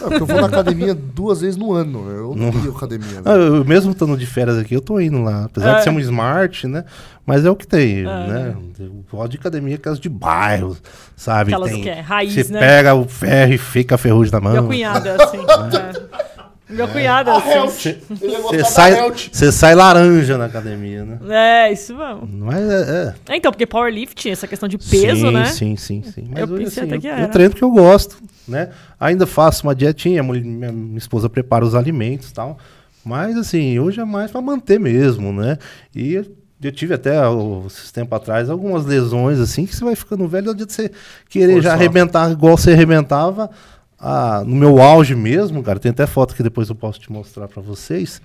Não, porque eu vou na academia duas vezes no ano. Eu não ia academia. Ah, velho. eu, mesmo estando de férias aqui, eu tô indo lá. Apesar É. de ser um smart, né? Mas é o que tem, É. né? Eu gosto de academia aquelas de bairro, sabe? Aquelas tem, que é raiz, Você né? pega o ferro e fica a ferrugem na mão. Meu cunhado é assim. é. Meu cunhado é assim. Ele ia Você gostar sai, da Helt. você sai laranja na academia, né? É, isso mesmo. Mas é, é. É, então, porque powerlifting, essa questão de peso, sim, né? Sim, sim, sim. Mas Eu hoje, assim, até eu, que eu treino porque eu gosto, né? Ainda faço uma dietinha, minha, minha esposa prepara os alimentos e tal. Mas, assim, hoje é mais pra manter mesmo, né? E eu- tive até, esses tempos atrás, algumas lesões, assim, que você vai ficando velho, não adianta você querer já arrebentar igual você arrebentava ah, no meu auge mesmo, cara. Tem até foto que depois eu posso te mostrar pra vocês.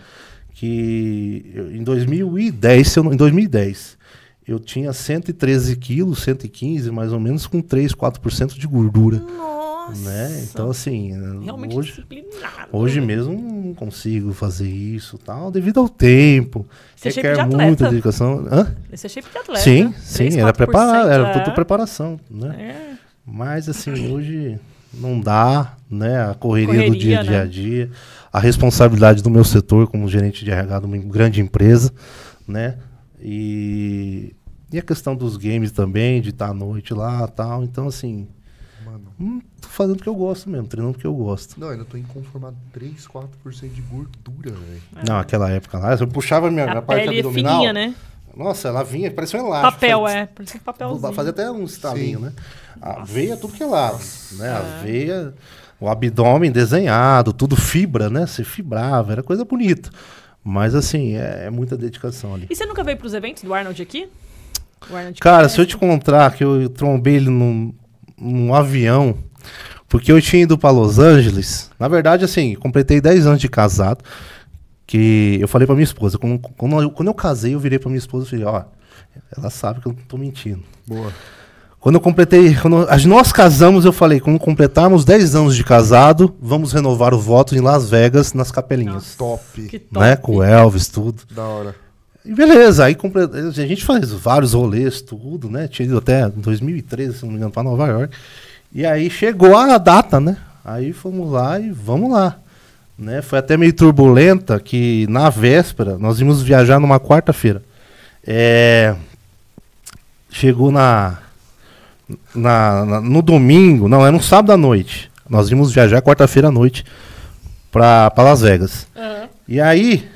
Que eu- em 2010, se eu não- em 2010, eu tinha 113 quilos, 115 mais ou menos, com 3, 4% de gordura. Nossa. Né? Então, assim, Realmente hoje, disciplinado. hoje mesmo não consigo fazer isso tal, devido ao tempo. Você é shape requer de muita dedicação. Hã? Esse é shape de atleta. Sim, sim, 3, era, 4%, prepara, era é. tudo preparação, né? É. Mas assim, hoje não dá, né? A correria, do Correria, dia, dia né? a dia, a responsabilidade do meu setor como gerente de RH de uma grande empresa, né? E, e a questão dos games também, de estar à noite lá tal. Então, assim, Mano. hum, fazendo o que eu gosto mesmo, treinando o que eu gosto. Não, ainda tô inconformado. 3, 4% de gordura, velho. Não, aquela época lá, eu puxava minha, A minha parte pele é abdominal. fininha, né? Nossa, ela vinha, parecia um elástico. Papel, fazia- é. Parece um papelzinho. Fazia até um estalinho, Sim. né? A veia, tudo que é lado. Né? A veia, o abdômen desenhado, tudo fibra, né? Você fibrava, era coisa bonita. Mas assim, é, é muita dedicação ali. E você nunca veio pros eventos do Arnold aqui? O Arnold Cara, conhece? se eu te contar que eu trombei ele num, num avião, porque eu tinha ido pra Los Angeles, na verdade, assim, completei 10 anos de casado, que eu falei pra minha esposa, quando, quando, eu, quando eu casei, eu virei pra minha esposa e falei, ó, ela sabe que eu não tô mentindo. Boa. Quando eu completei, quando nós casamos, eu falei, quando completarmos 10 anos de casado, vamos renovar o voto em Las Vegas, nas capelinhas. Top. Que top. Né? Com o Elvis, tudo. Da hora. E beleza, aí a gente faz vários rolês, tudo, né? Tinha ido até em 2013, se não me engano, pra Nova York. E aí chegou a data, né? Aí fomos lá e vamos lá. Né? Foi até meio turbulenta que na véspera nós íamos viajar numa quarta-feira. É, chegou na, na, na- no domingo, não, era um sábado à noite. Nós íamos viajar quarta-feira à noite pra, pra Las Vegas. Aham. E aí,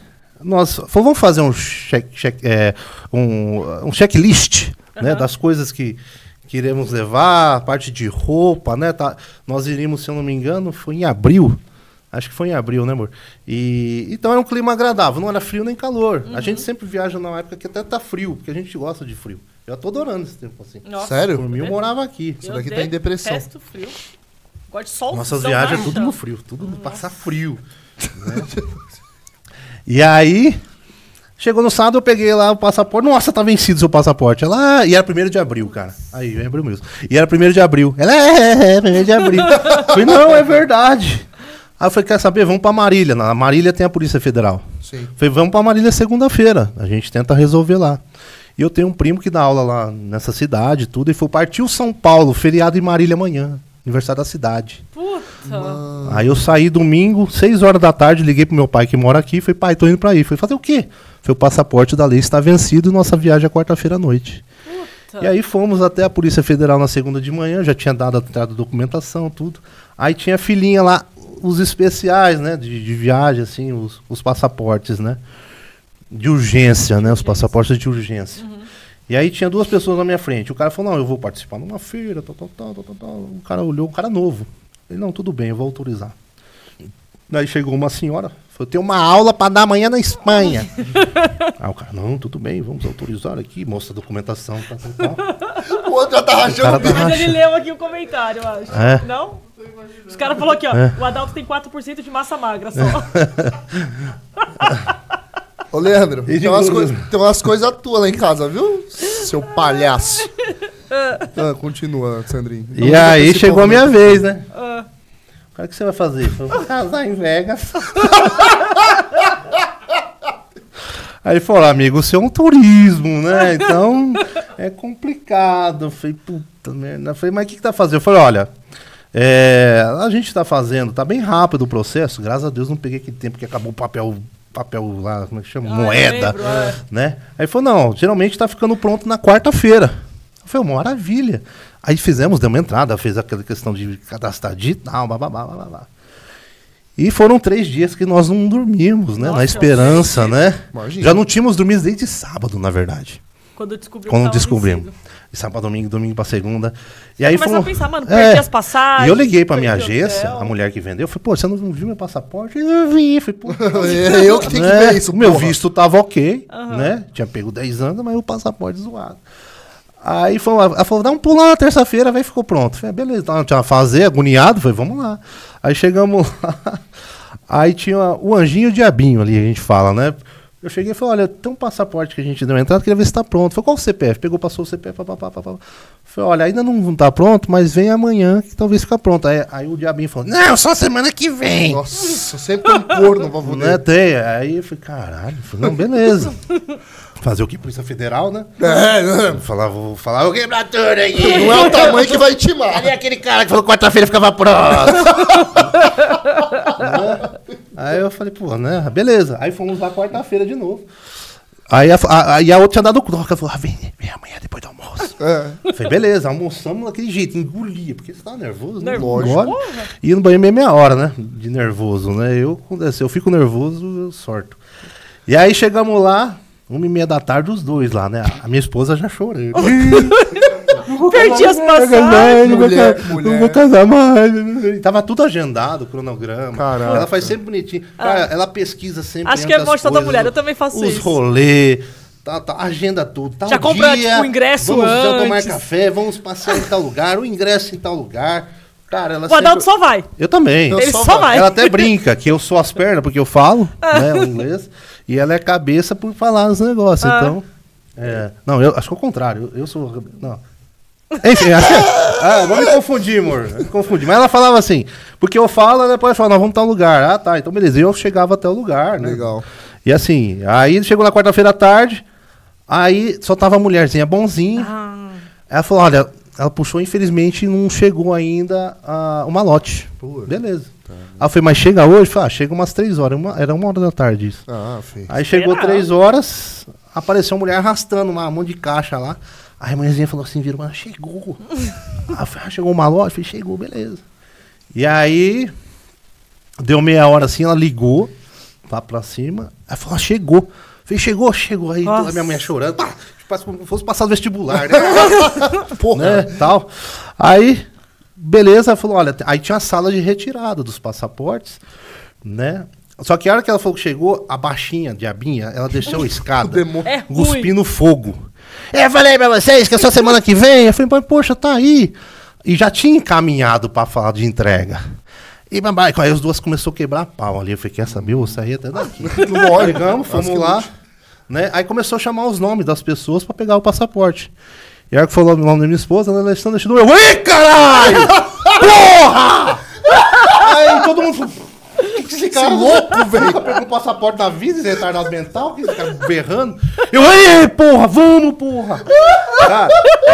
nós vamos fazer um, check, check- é, um, um checklist né, Aham. das coisas que, que iremos levar, a parte de roupa, né? Tá, nós iríamos, se eu não me engano, foi em abril. Acho que foi em abril, né, amor? E, então era um clima agradável, não era frio nem calor. A gente sempre viaja numa época que até tá frio, porque a gente gosta de frio. Eu tô adorando esse tempo assim. Nossa, Sério? Por mim, eu morava aqui. Isso daqui tá em depressão. Detesto frio. Gosto de sol. Nossas viagens é tudo no frio, tudo no passar frio. né? e aí, chegou no sábado, eu peguei lá o passaporte. Nossa, tá vencido o seu passaporte. Ela, ah, e era primeiro de abril, cara. Aí, é abril mesmo. E era primeiro de abril. Ela, é, é, é, primeiro de abril. eu falei, não, é verdade. Aí eu falei, quer saber? Vamos pra Marília. Na Marília tem a Polícia Federal. Sim. Falei, vamos pra Marília segunda-feira. A gente tenta resolver lá. E eu tenho um primo que dá aula lá nessa cidade e tudo. E falou, partiu São Paulo, feriado em Marília amanhã. Aniversário da cidade. Puta. Aí eu saí domingo, 6 horas da tarde, liguei pro meu pai que mora aqui, falei, pai, tô indo pra aí. Falei, fazer o quê? Foi o passaporte da lei está vencido e nossa viagem é quarta-feira à noite. Puta. E aí fomos até a Polícia Federal na segunda de manhã, já tinha dado a documentação, tudo. Aí tinha a filhinha lá, os especiais, né, de, de viagem, assim, os, os passaportes, né? De urgência, né? Os passaportes de urgência. E aí tinha duas pessoas na minha frente. O cara falou, não, eu vou participar numa feira, tal, tal, tal, tal, tal. O cara olhou, um cara novo. Ele, não, tudo bem, eu vou autorizar. Daí chegou uma senhora, falou, tem uma aula para dar amanhã na Espanha. Aí o cara, não, tudo bem, vamos autorizar aqui, mostra a documentação, tal, tal, tal. O outro já tá rachando o bico. tá Mas ele leu aqui o comentário, eu acho. É. Não? Os caras falaram aqui, ó. É. O Adalto tem 4% de massa magra só. Ô, Leandro, tem umas, gordo. coi- tem umas coisas tuas lá em casa, viu? Seu palhaço. Ah, continua, Sandrinho. E aí chegou a minha né? vez, né? Ah, O que que você vai fazer? Eu vou casar em Vegas. Aí ele falou, amigo, você é um turismo, né? Então é complicado. Eu falei, puta merda. Eu falei, mas o que, que tá fazendo? Eu falei, olha, é, a gente tá fazendo, tá bem rápido o processo. Graças a Deus não peguei aquele tempo que acabou o papel, papel lá, como é que chama? Ah, Moeda. lembro, é. né? Aí ele falou, não, geralmente tá ficando pronto na quarta-feira. Eu falei, maravilha. Aí fizemos, deu uma entrada, fez aquela questão de cadastrar digital, blá, blá, blá, blá, blá. E foram três dias que nós não dormimos, né? Nossa, na esperança, né? Imagina. Já não tínhamos dormido desde sábado, na verdade. quando descobrimos. Quando descobrimos. vencido. E sábado, domingo, domingo pra segunda. E aí Começou a pensar, mano, É. perdi as passagens. E eu liguei pra minha agência, a mulher que vendeu, eu falei, pô, você não viu meu passaporte? Eu vi, falei, pô, É eu que tenho que ver isso, O meu porra. visto tava ok, Aham. né? Tinha pego 10 anos, mas o passaporte zoado. Aí falou, ela falou, dá um pulo lá na terça-feira, vai ficou pronto. Falei, beleza, não tinha a fazer, agoniado, falei, vamos lá. Aí chegamos lá, aí tinha o anjinho e o diabinho ali, a gente fala, né? Eu cheguei e falei, olha, tem um passaporte que a gente deu entrada, queria ver se tá pronto. Falei, qual o CPF? Pegou, passou o CPF, papapá, papapá. Falei, olha, ainda não, tá pronto, mas vem amanhã que talvez fica pronto. Aí, aí o diabinho falou, não, só semana que vem. Nossa, sempre tem um corno pra Né, tem. Aí eu falei, caralho, falei, não, beleza. Fazer o que? Polícia Federal, né? É, né? Falar, vou falar, vou quebrar tudo aí. não é o tamanho que vai timar. Cadê aquele cara que falou quarta-feira ficava pronto? Né? Aí eu falei, pô, né? Beleza. Aí fomos lá quarta-feira de novo. Aí a, a, aí a outra tinha dado troca. Ela falou, ah, vem, vem amanhã depois do almoço. É. Eu falei, beleza, almoçamos daquele jeito, engolia, porque você tava nervoso, né? Porra. E no banheiro meio meia hora, né? De nervoso, né? Eu, quando- se eu fico nervoso, eu sorto. E aí chegamos lá, uma e meia da tarde, os dois lá, né? A minha esposa já chorando. Perdi as passagens. Não não vou casar mais. E Tava tudo agendado, o cronograma. Caraca. Ela faz sempre bonitinho. Cara, ela pesquisa sempre. Ah. Acho que é mostra da mulher, eu também faço os isso. rolê, tá, tá, agenda tudo. Tal Já compra, dia, tipo, o ingresso vamos tomar antes. café, vamos passear em tal lugar, o ingresso em tal lugar. Cara, ela O Adalto sempre... só vai. Eu também. Eu Ele só só vai. vai. Ela até brinca que eu sou as pernas, porque eu falo né, o inglês, e ela é cabeça por falar os negócios. Ah. Então. é, não, eu acho que é o contrário. Eu, eu sou. Não. Enfim, que, ah, vou me confundir, amor. Me confundi. Mas ela falava assim, porque eu falo, ela depois fala, nós vamos tal lugar. Ah, tá. Então, beleza. E eu chegava até o lugar, né? Legal. E assim, aí chegou na quarta-feira à tarde, aí só tava a mulherzinha bonzinha. Ah, Ela falou, olha, ela puxou, infelizmente não chegou ainda a, o malote. Beleza. Aí eu falei, mas chega hoje? Falei, ah, chega umas três horas. Uma- era uma hora da tarde isso. Ah, filho. Aí chegou Será? três horas, apareceu uma mulher arrastando uma, um monte de caixa lá. Aí a mulherzinha falou assim, virou, mas chegou. aí eu falei, ah, chegou o malote? Eu falei, chegou, beleza. E aí, deu meia hora assim, ela ligou lá pra cima. Aí falou, ah, chegou. Falei, chegou, chegou. Aí Nossa. a minha mãe chorando. Pá, como se fosse passar no vestibular, né? Porra. né, tal. Aí, beleza, falou, olha, aí tinha a sala de retirada dos passaportes, né? Só que a hora que ela falou que chegou, a baixinha, diabinha, ela desceu a escada. É cuspindo fogo. É, Eu falei pra vocês que é só semana que vem. Eu falei, mas poxa, tá aí. E já tinha encaminhado pra falar de entrega. E babai, aí as duas começou a quebrar pau ali. Eu falei, quer saber? Eu vou sair até daqui. Lógico. Fomos lá. Né? Aí começou a chamar os nomes das pessoas pra pegar o passaporte. E a hora que falou o nome da minha esposa, a Alessandra Chidu, eu, ei, caralho! Porra! Aí todo mundo falou, que que esse cara louco, velho? Pegou o passaporte da vida, esse retardado mental, que esse cara berrando. Eu, ei, porra, vamos, porra! Cara,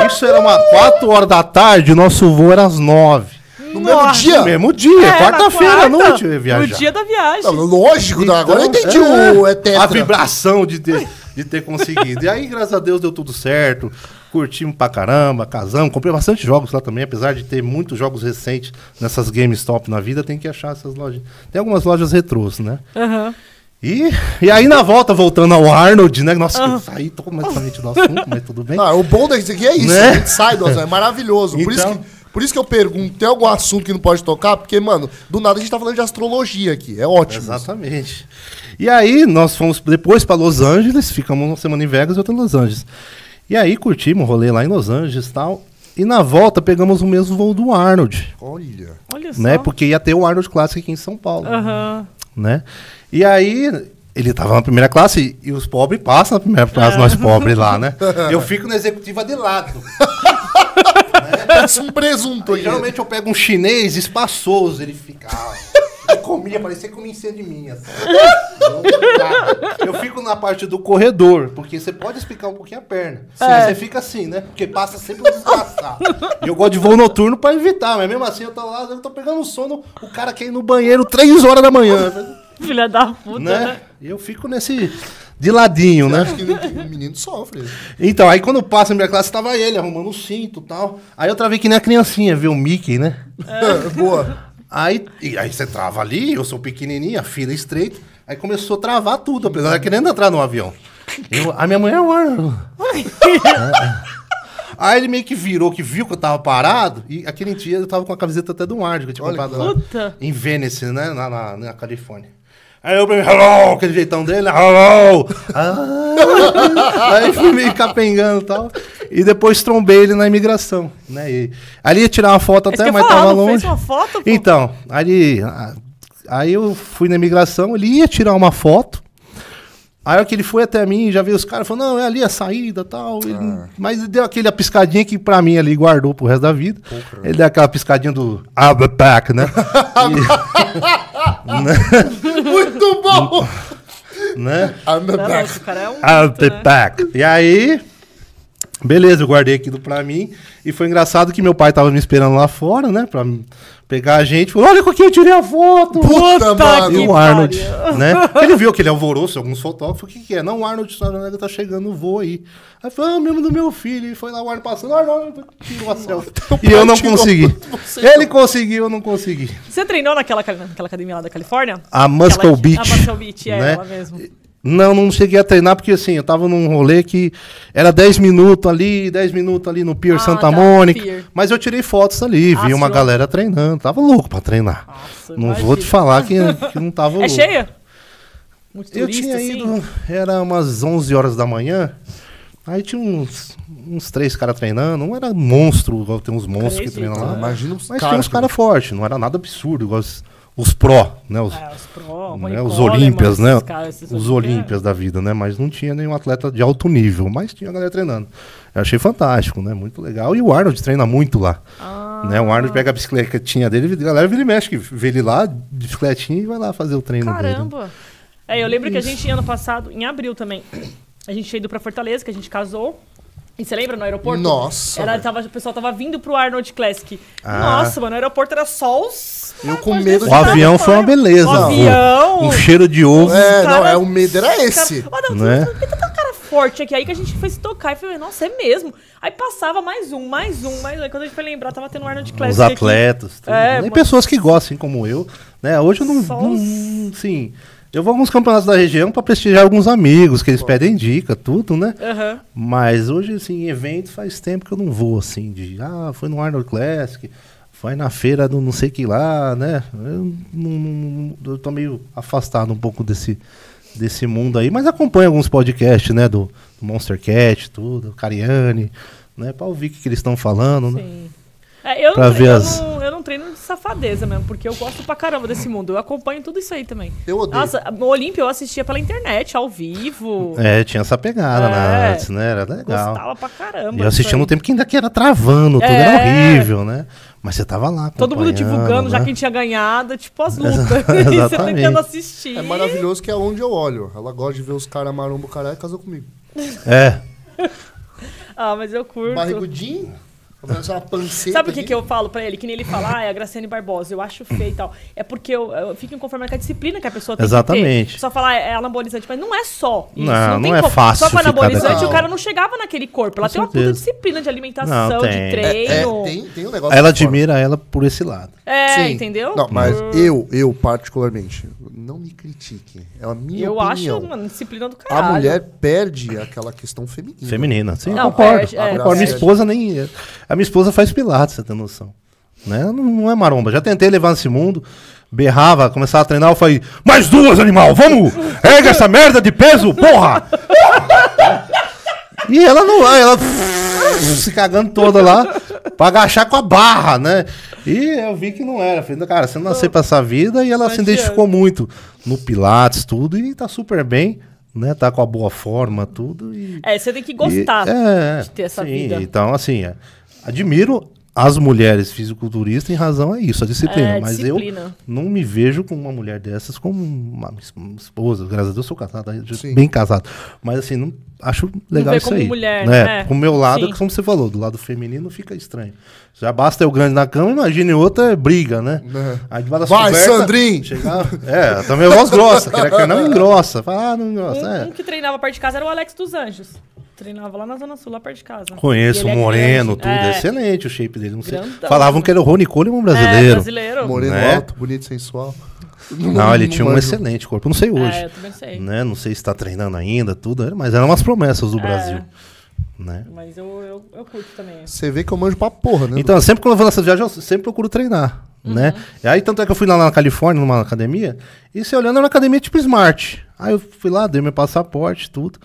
isso era uma 4 horas da tarde, o nosso voo era às 9. No mesmo dia? No mesmo dia, É, na quarta-feira à quarta, noite eu ia viajar. No dia da viagem. Não, lógico, tá? agora eu Então, entendi é, o é tetra. A vibração de ter, de ter conseguido. E aí, graças a Deus, deu tudo certo. Curtimos pra caramba, casamos. Comprei bastante jogos lá também, apesar de ter muitos jogos recentes nessas GameStop na vida, tem que achar essas lojas. Tem algumas lojas retrôs, né? Aham. E, e aí, na volta, voltando ao Arnold, né? Nossa, eu saí completamente do assunto, mas tudo bem. Ah, o bom desse aqui é isso, Né? a gente sai do assunto, é maravilhoso. Por, isso Então- que, por isso que eu pergunto, tem algum assunto que não pode tocar? Porque, mano, do nada a gente tá falando de astrologia aqui, é ótimo. Exatamente. E aí, nós fomos depois para Los Angeles, ficamos uma semana em Vegas e outra em Los Angeles. E aí, curtimos o rolê lá em Los Angeles e tal. E na volta pegamos o mesmo voo do Arnold, Olha. Olha só. né? Porque ia ter o Arnold Classic aqui em São Paulo, Aham. né? E aí ele tava na primeira classe e, e os pobres passam na primeira classe, nós pobres lá, né? Eu fico na executiva de lado. Parece um presunto aí. Geralmente eu pego um chinês espaçoso, ele ficava. Ele comia, parecia que comia em cima de mim. Assim. Eu. Eu fico na parte do corredor, porque você pode explicar um pouquinho a perna. É. Você fica assim, né? Porque passa sempre um desgraçado. E eu gosto de voo noturno pra evitar, mas mesmo assim eu tô lá, eu tô pegando sono, o cara quer ir no banheiro 3 horas da manhã. Filha da puta, né? Né? E eu fico nesse. De ladinho, né? Acho que o menino sofre. Então, aí quando passa na minha classe, tava ele arrumando o cinto e tal. Aí eu travei que nem a criancinha, viu o Mickey, né? Boa. Aí, e aí você trava ali, eu sou pequenininho, a fila é estreita. Aí começou a travar tudo, eu tava querendo entrar no avião. Eu, a minha mulher, mano. Aí ele meio que virou, que viu que eu tava parado. E aquele dia eu tava com a camiseta até do eu tinha Olha comprado lá Puta. em Venice, né? Na, na, na Califórnia. Aí eu falei, hello, aquele jeitão dele, hello. Ah, aí fui meio capengando e tal. E depois trombei ele na imigração, né? E, ali ia tirar uma foto Isso até, mas falar, tava não longe. fez uma foto, pô? Então, aí, a- aí eu fui na imigração, ele ia tirar uma foto. Aí que ele foi até mim, já veio os caras falando, não, é ali a saída e tal. Ele- Mas ele deu aquela piscadinha que pra mim ali guardou pro resto da vida. ele deu aquela piscadinha do I'll be back, né? Muito bom! E- né? I'm Não, back. cara é um. I'll be né? back. E aí, beleza, eu guardei aquilo pra mim. E foi engraçado que meu pai tava me esperando lá fora, né? Pra pegar a gente. Falou, olha com quem eu tirei a foto. Puta, mano. E o Arnold, pariu. né? Ele viu aquele alvoroço, alguns fotógrafos, o que que é? Não, o Arnold Schwarzenegger tá chegando no voo aí. Aí falou, ah, mesmo do meu filho. E foi lá o Arnold passando, Arnold, tirou a selfie. E eu não consegui. você, Ele conseguiu, eu não consegui. Você treinou naquela, naquela academia lá da Califórnia? A Muscle Aquela- Beach. A Muscle Beach, é né? ela mesmo. Não, não cheguei a treinar porque assim, eu tava num rolê que era 10 minutos ali, 10 minutos ali no Pier Ah, Santa tá, Mônica. Pier. Mas eu tirei fotos ali, Ah, vi uma sim. galera treinando. Tava louco pra treinar. Nossa, não imagina. vou te falar que, que não tava É louco. cheia? Muito Eu turista, tinha assim? ido, era umas 11 horas da manhã. Aí tinha uns, uns três caras treinando. Um era monstro, igual tem uns monstros que treinam lá. né? Imagina os Mas caras. tinha uns caras fortes, não era nada absurdo, igual os, pró, né? Os, É, os pro, né, os Olímpias, né? Os Olímpias. Da vida, né? Mas não tinha nenhum atleta de alto nível, mas tinha a galera treinando. Eu achei fantástico, né? Muito legal. E o Arnold treina muito lá. Ah. Né? O Arnold pega a bicicletinha dele, a galera vira e mexe, vê ele lá, de bicicletinha, e vai lá fazer o treino dele. Caramba. É, eu lembro que a gente, ano passado, em abril também, a gente tinha ido pra Fortaleza, que a gente casou. E você lembra no aeroporto? Nossa, Era, tava, o pessoal tava vindo pro Arnold Classic. Ah. Nossa, mano, o aeroporto era só os. Eu com medo desse O de- avião foi uma beleza. O avião. Um cheiro de ovo. É, cara- não, é o medo era esse. Cara, Ó, não, Né? Tem tanta cara forte aqui. Aí que a gente foi se tocar e falei, nossa, é mesmo. Aí passava mais um, mais um, mais um. Aí quando a gente foi lembrar, tava tendo um Arnold Classic. Os atletas. tudo. É, Nem mas- pessoas que gostam, assim como eu. Né? Hoje eu não. Só não os- sim. Eu vou a alguns campeonatos da região pra prestigiar alguns amigos, que eles pedem dica, tudo, né? Aham. Mas hoje, assim, em evento faz tempo que eu não vou, assim, de. Ah, foi no Arnold Classic, foi na feira do não sei que lá, né? Eu, não, eu tô meio afastado um pouco desse, desse mundo aí, mas acompanho alguns podcasts, né? Do, do Monster Cat, tudo, Cariani, né? Pra ouvir o que, que eles estão falando, né? É, eu, Pra não, ver eu, as- não, eu não treino de safadeza mesmo, porque eu gosto pra caramba desse mundo. Eu acompanho tudo isso aí também. Eu odeio. Nossa, o Olímpio eu assistia pela internet, ao vivo. É, tinha essa pegada É. na antes, né? Era legal. Gostava pra caramba. E eu assistia no tempo que ainda que era travando, tudo É. era horrível, né? Mas você tava lá Todo mundo divulgando já né? quem tinha ganhado, tipo as lutas. Exa- e você exatamente. tentando assistir. É maravilhoso que é onde eu olho. Ela gosta de ver os caras marombo caralho e casou comigo. É. Ah, mas eu curto. Barrigudinho, uma panceta. Sabe o que, que eu falo pra ele? Que nem ele fala, ah, é a Graciane Barbosa, eu acho feio e tal. É porque eu, eu fico inconformado com a disciplina que a pessoa tem que Exatamente. ter. Só falar, é anabolizante, mas não é só isso. Não, tem não é como. fácil Só com anabolizante dessa- o cara não chegava naquele corpo. Ela Com tem uma puta certeza. disciplina de alimentação, Não, de tem. treino. É, tem, tem um negócio Ela admira ela por esse lado. É, Sim. entendeu? Não, mas Hum. eu, eu particularmente, não me critique. É a minha Eu opinião. acho, mano, disciplina do a caralho. mulher perde aquela questão feminina. Feminina. Sim, Não, concordo. perde, é, concordo. Minha perde. esposa nem. A minha esposa faz pilates, você tem noção. Né? Não, não é maromba. Já tentei levar nesse mundo. Berrava, começava a treinar, eu falei, mais duas, animal, vamos! Erga essa merda de peso, porra! e ela não vai, ela se cagando toda lá. pra agachar com a barra, né? E eu vi que não era. Falei, cara, você não nasceu pra essa vida e ela se identificou muito no Pilates, tudo, e tá super bem, né? Tá com a boa forma, tudo. E, É, você tem que gostar e- é, de ter essa sim, vida. Então, assim, é, admiro as mulheres fisiculturistas em razão a isso, a disciplina. É, mas disciplina. eu não me vejo com uma mulher dessas como uma, esposa. Graças a Deus, sou casado, Sim. bem casado. Mas assim, não acho legal isso como aí. mulher, né? né? Com o meu lado, Sim. como você falou, do lado feminino fica estranho. Já basta eu grande na cama, imagine outra é briga, né? Né. Aí das Vai, Sandrinho! chegar- É, também a voz grossa, quer que não engrossa. Fala, ah, não engrossa. Um, é. um que treinava perto de casa era o Alex dos Anjos. Treinava lá na Zona Sul, lá perto de casa. Conheço o é Moreno, grande. tudo. É. Excelente o shape dele. Não sei. Grandão. Falavam que era o Rony Coleman É, brasileiro. brasileiro. Moreno Né? alto, bonito, sensual. Não, ele tinha um excelente corpo. Não sei hoje. É, eu também sei. né? Não sei se está treinando ainda, tudo. Mas eram umas promessas do É. Brasil. Né? Mas eu, eu, eu curto também. Você vê que eu manjo pra porra, né? Então, sempre quando eu vou nessas viagens, eu sempre procuro treinar. Né? E aí, tanto é que eu fui lá na Califórnia, numa academia, e se olhando, era uma academia tipo Smart. Aí eu fui lá, dei meu passaporte, tudo.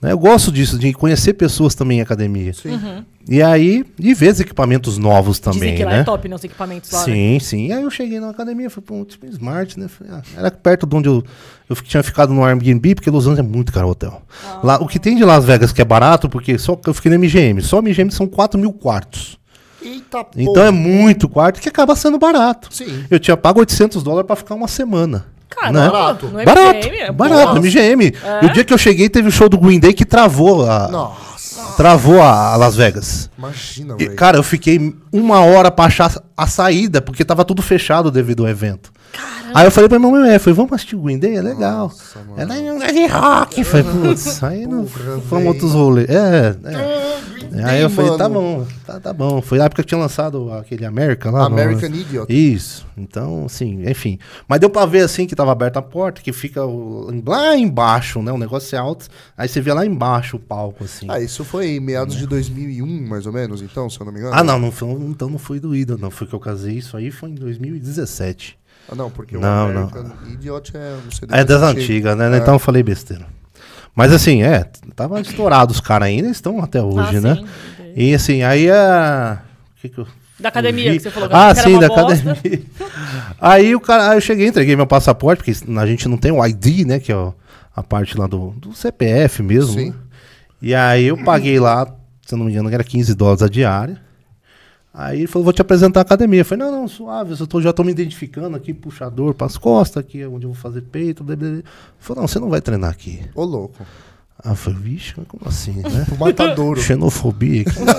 Né? Eu gosto disso, de conhecer pessoas também em academia. Sim. E aí, e ver os equipamentos novos também, Dizem que lá né? é top, né? Os equipamentos lá, né? Sim, sim. E aí eu cheguei na academia, fui pra um tipo Smart, né? Falei, ah, era perto de onde eu, eu tinha ficado no Airbnb, porque Los Angeles é muito caro o hotel. Ah. Lá, o que tem de Las Vegas que é barato, porque só eu fiquei no MGM, só o MGM são 4 mil quartos. Eita porra. Então é muito quarto que acaba sendo barato. Sim. Eu tinha pago 800 dólares pra ficar uma semana. Caramba, né? Barato. no Barato, MGM, é barato, no MGM. E o dia que eu cheguei, teve o show do Green Day que travou a, Nossa, travou a, Las Vegas. imagina, velho. cara, eu fiquei uma hora pra achar a saída, porque tava tudo fechado devido ao evento. Aí eu falei pra minha mãe, falei, vamos assistir o Green Day? É legal. Nossa, mano. Ela é de rock. Falei, putz, aí não fomos outros rolês. É, é. Aí eu falei, tá bom, tá, tá bom. Foi na época que tinha lançado aquele American lá. no- American Idiot. Isso. Então, assim, enfim. Mas deu pra ver, assim, que tava aberta a porta, que fica lá embaixo, né? O negócio é alto. Aí você vê lá embaixo o palco, assim. Ah, isso foi em meados de 2001, mais ou menos, então, se eu não me engano. Ah, não, não foi, então não foi do Ida, não. Foi que eu casei. Isso aí foi em 2017. Ah, não, porque Não, o American Idiot é... Não sei É das antigas, né? É. Então eu falei besteira. Mas assim, é, tava estourado os caras ainda, estão até hoje, Ah, né? sim. E assim, aí a. o Que que eu Da academia, que você falou que Ah, era sim, uma da bosta. academia. aí o cara, aí eu cheguei, entreguei meu passaporte, porque a gente não tem o ID, né? Que é a parte lá do, do CPF mesmo. Sim. né? E aí eu paguei lá, se eu não me engano, era 15 dólares a diária. Aí ele falou, vou te apresentar a academia. Eu falei, não, não, suave, eu tô- já tô me identificando aqui, puxador pras costas, aqui é onde eu vou fazer peito. Blá, blá, blá. Ele falou, não, você não vai treinar aqui. Ô, louco. Ah, eu falei, vixe, como assim, né? Matadouro. Xenofobia aqui. né?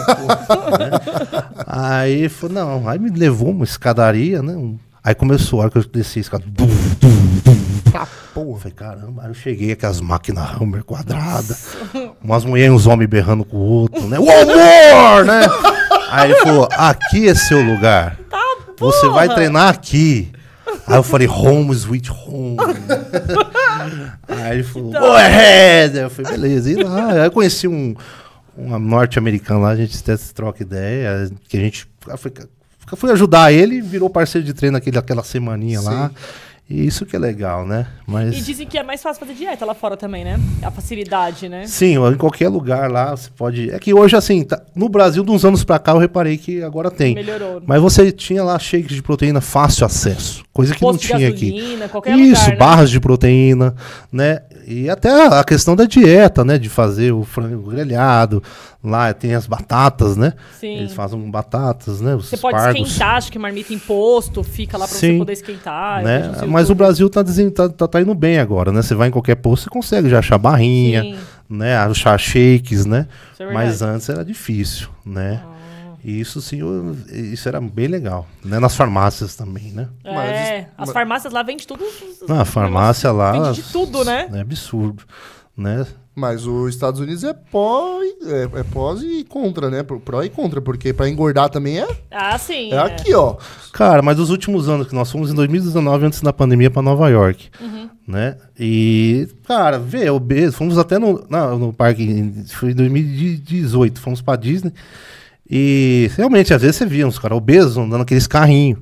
Aí falou, não, aí me levou uma escadaria, né? um- Aí começou a hora que eu desci a escada. Bum, bum, bum. Tá, porra. falei, caramba, aí eu cheguei com as máquinas Hammer quadradas, umas mulheres e uns homens berrando com o outro, né? O amor, né? Aí ele falou, aqui é seu lugar. Você vai treinar aqui. Aí eu falei, home sweet home. aí ele falou, go ahead. Aí eu falei, beleza. E lá, aí eu conheci um, um norte-americano lá, a gente até se troca ideia, que a gente foi, fui ajudar ele e virou parceiro de treino aquele, aquela semaninha lá. E isso que é legal, né? Mas... E dizem que é mais fácil fazer dieta lá fora também, né? A facilidade, né? Sim, em qualquer lugar lá você pode. É que hoje, assim, tá- no Brasil, de uns anos pra cá, eu reparei que agora tem. Melhorou. Mas você tinha lá shakes de proteína fácil acesso, coisa que Posto não tinha aqui. gasolina, qualquer Isso, lugar, né? barras de proteína, né? E até a questão da dieta, né? De fazer o frango grelhado. Lá tem as batatas, né? Sim. Eles fazem batatas, né? Os Você pode espargos. esquentar, acho que marmita em posto, fica lá pra você poder esquentar. né? Mas o YouTube. Brasil tá, tá, tá, tá indo bem agora, né? Você vai em qualquer posto, você consegue já achar barrinha, Sim. né? Achar shakes, né? É Mas antes era difícil, né? Ah. E isso sim, isso era bem legal, né? Nas farmácias também, né? É, Mas- as mas- farmácias lá vendem tudo. Na farmácia lá, Vende de tudo, né? É absurdo, né? Mas os Estados Unidos é pós, é, é pós e contra, né? Pro- Pró e contra, porque pra engordar também é, Ah, sim. é aqui, ó. Cara, mas os últimos anos que nós fomos em 2019 antes da pandemia para Nova York, né? E cara, vê, obeso, fomos até no, na- no parque, foi em 2018, fomos para Disney. E realmente às vezes você via uns caras obesos andando aqueles carrinhos,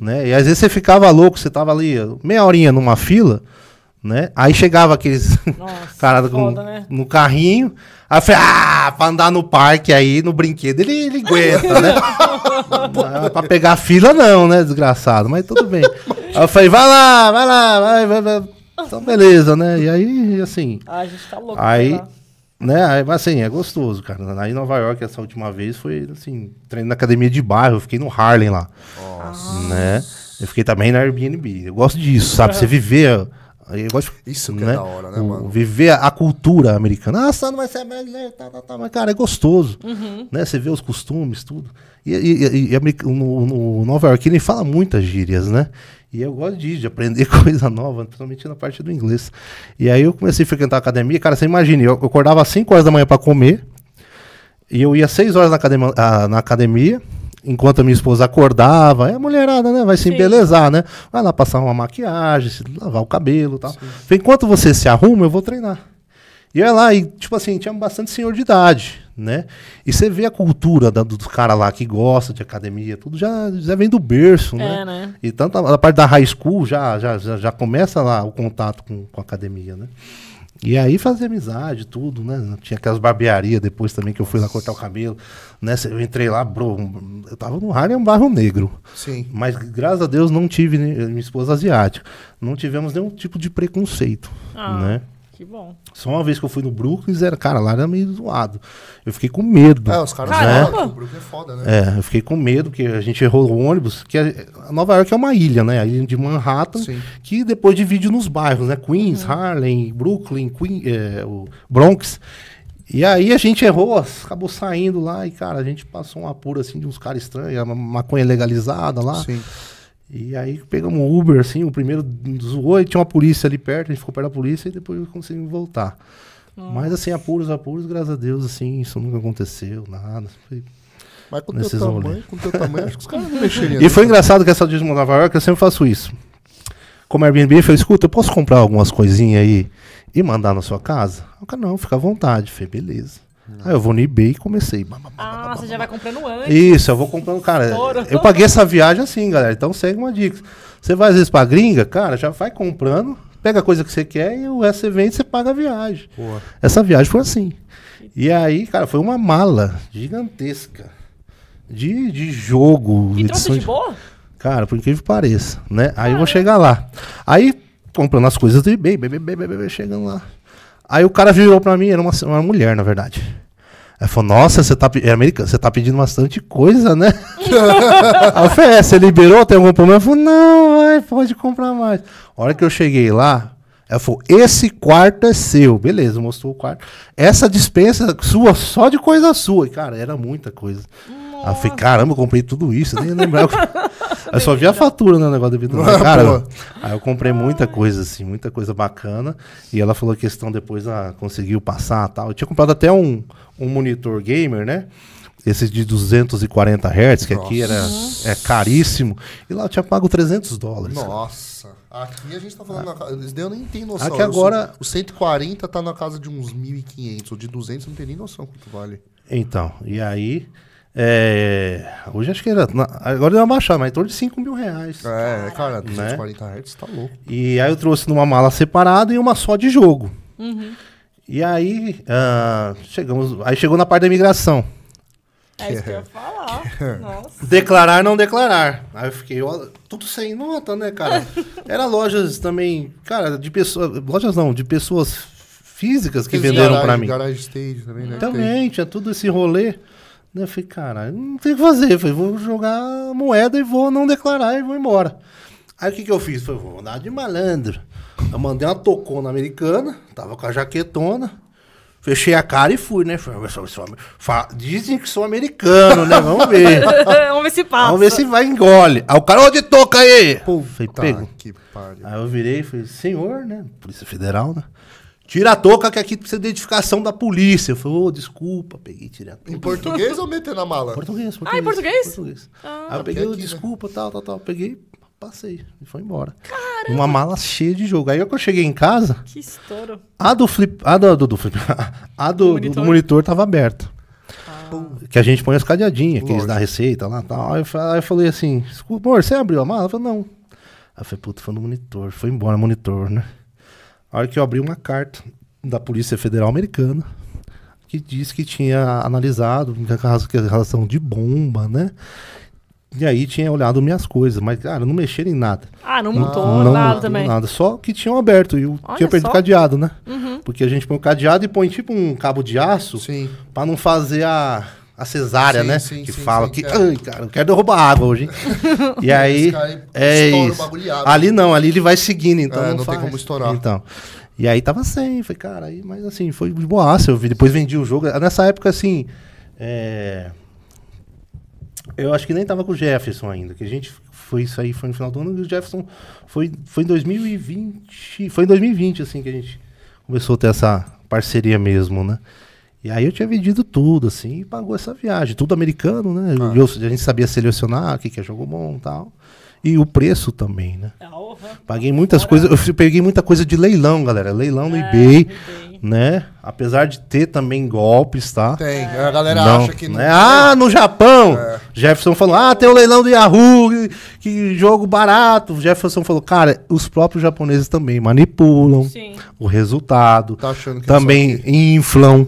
né? E às vezes você ficava louco, você tava ali meia horinha numa fila, né? Aí chegava aqueles Nossa, cara com- foda, né? no carrinho, Aí eu falei, ah, pra andar no parque aí, no brinquedo, ele, ele aguenta, né? Ah, pra pegar fila não, né, desgraçado, mas tudo bem. Aí eu falei, vai lá, vai lá, vai, vai, vai. Então, beleza, né? E aí, assim, Ah, a gente tá louco. Aí-. Né? Mas assim, é gostoso, cara. Aí em Nova York, essa última vez, foi assim, treino na academia de bairro, eu fiquei no Harlem lá. Né? Eu fiquei também na Airbnb. Eu gosto disso, sabe? Você viver. Eu gosto, Isso que é da hora, né, o- mano? Viver a, cultura americana. Ah, não vai ser brasileiro, tá, tá, tá. Mas, cara, é gostoso. Uhum. Né? Você vê os costumes, tudo. E, e, e- e no, no Nova York ele fala muitas gírias, né? E eu gosto disso, de aprender coisa nova, principalmente na parte do inglês. E aí eu comecei a frequentar a academia. Cara, você imagina, eu, eu acordava às 5 horas da manhã para comer. E eu ia 6 horas na academia, na academia, enquanto a minha esposa acordava. É a mulherada, né? Vai se Sim. embelezar, né? Vai lá passar uma maquiagem, se lavar o cabelo e tal. Enquanto você se arruma, eu vou treinar. E eu ia lá, e tipo assim, tinha bastante senhor de idade, né? E você vê a cultura da, dos caras lá que gosta de academia, tudo já, já vem do berço, né? É, né? E tanto a, a parte da high school já, já, já, já começa lá o contato com, com a academia, né? E aí fazer amizade, tudo, né? Tinha aquelas barbearias depois também que eu fui lá cortar o cabelo, né? Eu entrei lá, bro, eu tava no Harlem, um bairro negro. Sim. Mas graças a Deus não tive, né, minha esposa asiática, não tivemos nenhum tipo de preconceito, Ah. né? Que bom. Só uma vez que eu fui no Brooklyn, era, cara, lá era meio zoado. Eu fiquei com medo. É, os caras que o Brooklyn é foda, né? É, eu fiquei com medo, porque a gente errou o ônibus, que é- Nova York é uma ilha, né? A ilha de Manhattan, Sim. que depois divide nos bairros, né? Queens, Harlem, Brooklyn, Queen, é, o Bronx. E aí a gente errou, acabou saindo lá e, cara, a gente passou um apuro assim de uns caras estranhos, uma maconha legalizada lá. Sim. E aí pegamos um Uber, assim, o primeiro zoou e tinha uma polícia ali perto, a gente ficou perto da polícia e depois conseguimos voltar. Mas assim, apuros, apuros, graças a Deus, assim, isso nunca aconteceu, nada. Foi- Mas com teu tamanho, com teu tamanho, acho que os caras não mexeriam. E foi engraçado que essa de Nova York eu sempre faço isso. Como Airbnb, eu falei, escuta, eu posso comprar algumas coisinhas aí e mandar na sua casa? O cara, não, fica à vontade. Eu falei, beleza. Aí eu vou no eBay e comecei. Ah, você já vai comprando antes. Isso, eu vou comprando, cara. Eu paguei essa viagem assim, galera. Então segue uma dica. Você vai às vezes pra gringa, cara, já vai comprando, pega a coisa que você quer e o resto você vende e você paga a viagem. Boa. Essa viagem foi assim. E aí, cara, foi uma mala gigantesca de, de jogo. E trouxe edição de boa? Cara, por incrível que pareça, né? Aí eu vou chegar lá. Aí, comprando as coisas do eBay, bebê, bebê, bebê, chegando lá. Aí o cara virou pra mim, era uma, uma mulher, na verdade. Aí falou, nossa, você tá, é americano, você tá pedindo bastante coisa, né? Aí eu falei, é, você liberou, tem algum problema? Ela falou, não, vai, pode comprar mais. A hora que eu cheguei lá, ela falou, esse quarto é seu. Beleza, mostrou o quarto. Essa dispensa sua, só de coisa sua. E, cara, era muita coisa. Aí eu falei, caramba, eu comprei tudo isso, eu nem lembrava. eu só vi a fatura no negócio do vidro. Ah, Cara, aí eu comprei muita coisa, assim, muita coisa bacana. E ela falou a questão depois, ah, conseguiu passar tal. Eu tinha comprado até um, um monitor gamer, né? Esse de 240 Hz, que aqui era é caríssimo. E lá eu tinha pago 300 dólares. Nossa. Aqui a gente tá falando. Na... casa- eu nem tem noção. Aqui agora- sou- O 140 tá na casa de uns 1.500. O de 200 não tem nem noção quanto vale. Então, e aí. É, hoje acho que era. na- agora deu uma baixada, mas em torno de 5 mil reais. É, cara, 240 Hz tá louco. E aí eu trouxe numa mala separada e uma só de jogo. E aí, ah, chegamos. Aí chegou na parte da imigração. É isso que eu ia falar. Nossa. Declarar, não declarar. Aí eu fiquei, ó, tudo sem nota, né, cara? Era lojas também, cara, de pessoas. Lojas não, de pessoas físicas que venderam garage- pra mim. Garage stage também, né? Também, tinha tudo esse rolê. Né, Eu falei, cara, não tem o que fazer. Eu falei, vou jogar moeda e vou não declarar e vou embora. Aí o que, que eu fiz? Falei, vou andar de malandro. Eu mandei uma tocona americana, tava com a jaquetona, fechei a cara e fui, né? Falei, "Eu sou amer- fa- Dizem que sou americano, né? Vamos ver. Vamos ver se passa. Vamos ver se vai engole. Aí o cara, ô de toca aí! Falei, Puta pego. que pariu. Aí eu virei e falei, senhor, né? Polícia Federal, né? Tira a touca que aqui precisa de identificação da polícia. Eu falei, ô, desculpa, peguei, tirei a touca. Em português ou meter na mala? Português, português. Ah, em português? português. Ah. Aí eu peguei, aqui, né? desculpa, tal, tal, tal. Peguei, passei e foi embora. Caramba. Uma mala cheia de jogo. Aí quando eu cheguei em casa, Que estouro. a do flip, a do, do, do flip, a do, do, monitor? do monitor tava aberta. Ah. Que a gente põe as cadeadinhas, que eles dão a receita lá e tal. Aí eu, eu falei assim, "Desculpa, amor, você abriu a mala? Ela falou, não. Aí eu falei, puta, foi no monitor. Foi embora, monitor, né? A hora que eu abri uma carta da Polícia Federal Americana, que disse que tinha analisado que a relação de bomba, né? E aí tinha olhado minhas coisas, mas, cara, não mexeram em nada. Ah, não mudou nada também. Nada, só que tinham aberto e eu Olha tinha perdido o cadeado, né? Uhum. Porque a gente põe o cadeado e põe tipo um cabo de aço Sim. pra não fazer a, a cesárea, Sim, né? sim, que sim, fala que, é. ai, cara, eu quero derrubar água hoje, hein? e aí, é isso. Ali não, ali ele vai seguindo, então É, não, não tem como estourar. Então, e aí tava sem, foi, cara, aí, mas assim, foi de boaça, eu vi, depois vendi o jogo. Nessa época, assim, é... Eu acho que nem tava com o Jefferson ainda, que a gente foi isso aí, foi no final do ano, e o Jefferson foi, foi em 2020, foi em 2020, assim, que a gente começou a ter essa parceria mesmo, né? E aí eu tinha vendido tudo, assim, e pagou essa viagem, tudo americano, né? Ah. Eu- a gente sabia selecionar o que, que é jogo bom e tal. E o preço também, né? É, orra. Paguei muitas coisas, eu peguei muita coisa de leilão, galera. Leilão no É, eBay, eBay. né? Apesar de ter também golpes, tá? Tem. A galera Não, acha que não. né? Ah, no Japão! É. Jefferson falou: ah, tem o leilão do Yahoo, que, que jogo barato. Jefferson falou: cara, os próprios japoneses também manipulam Sim. o resultado, Tá achando que também inflam.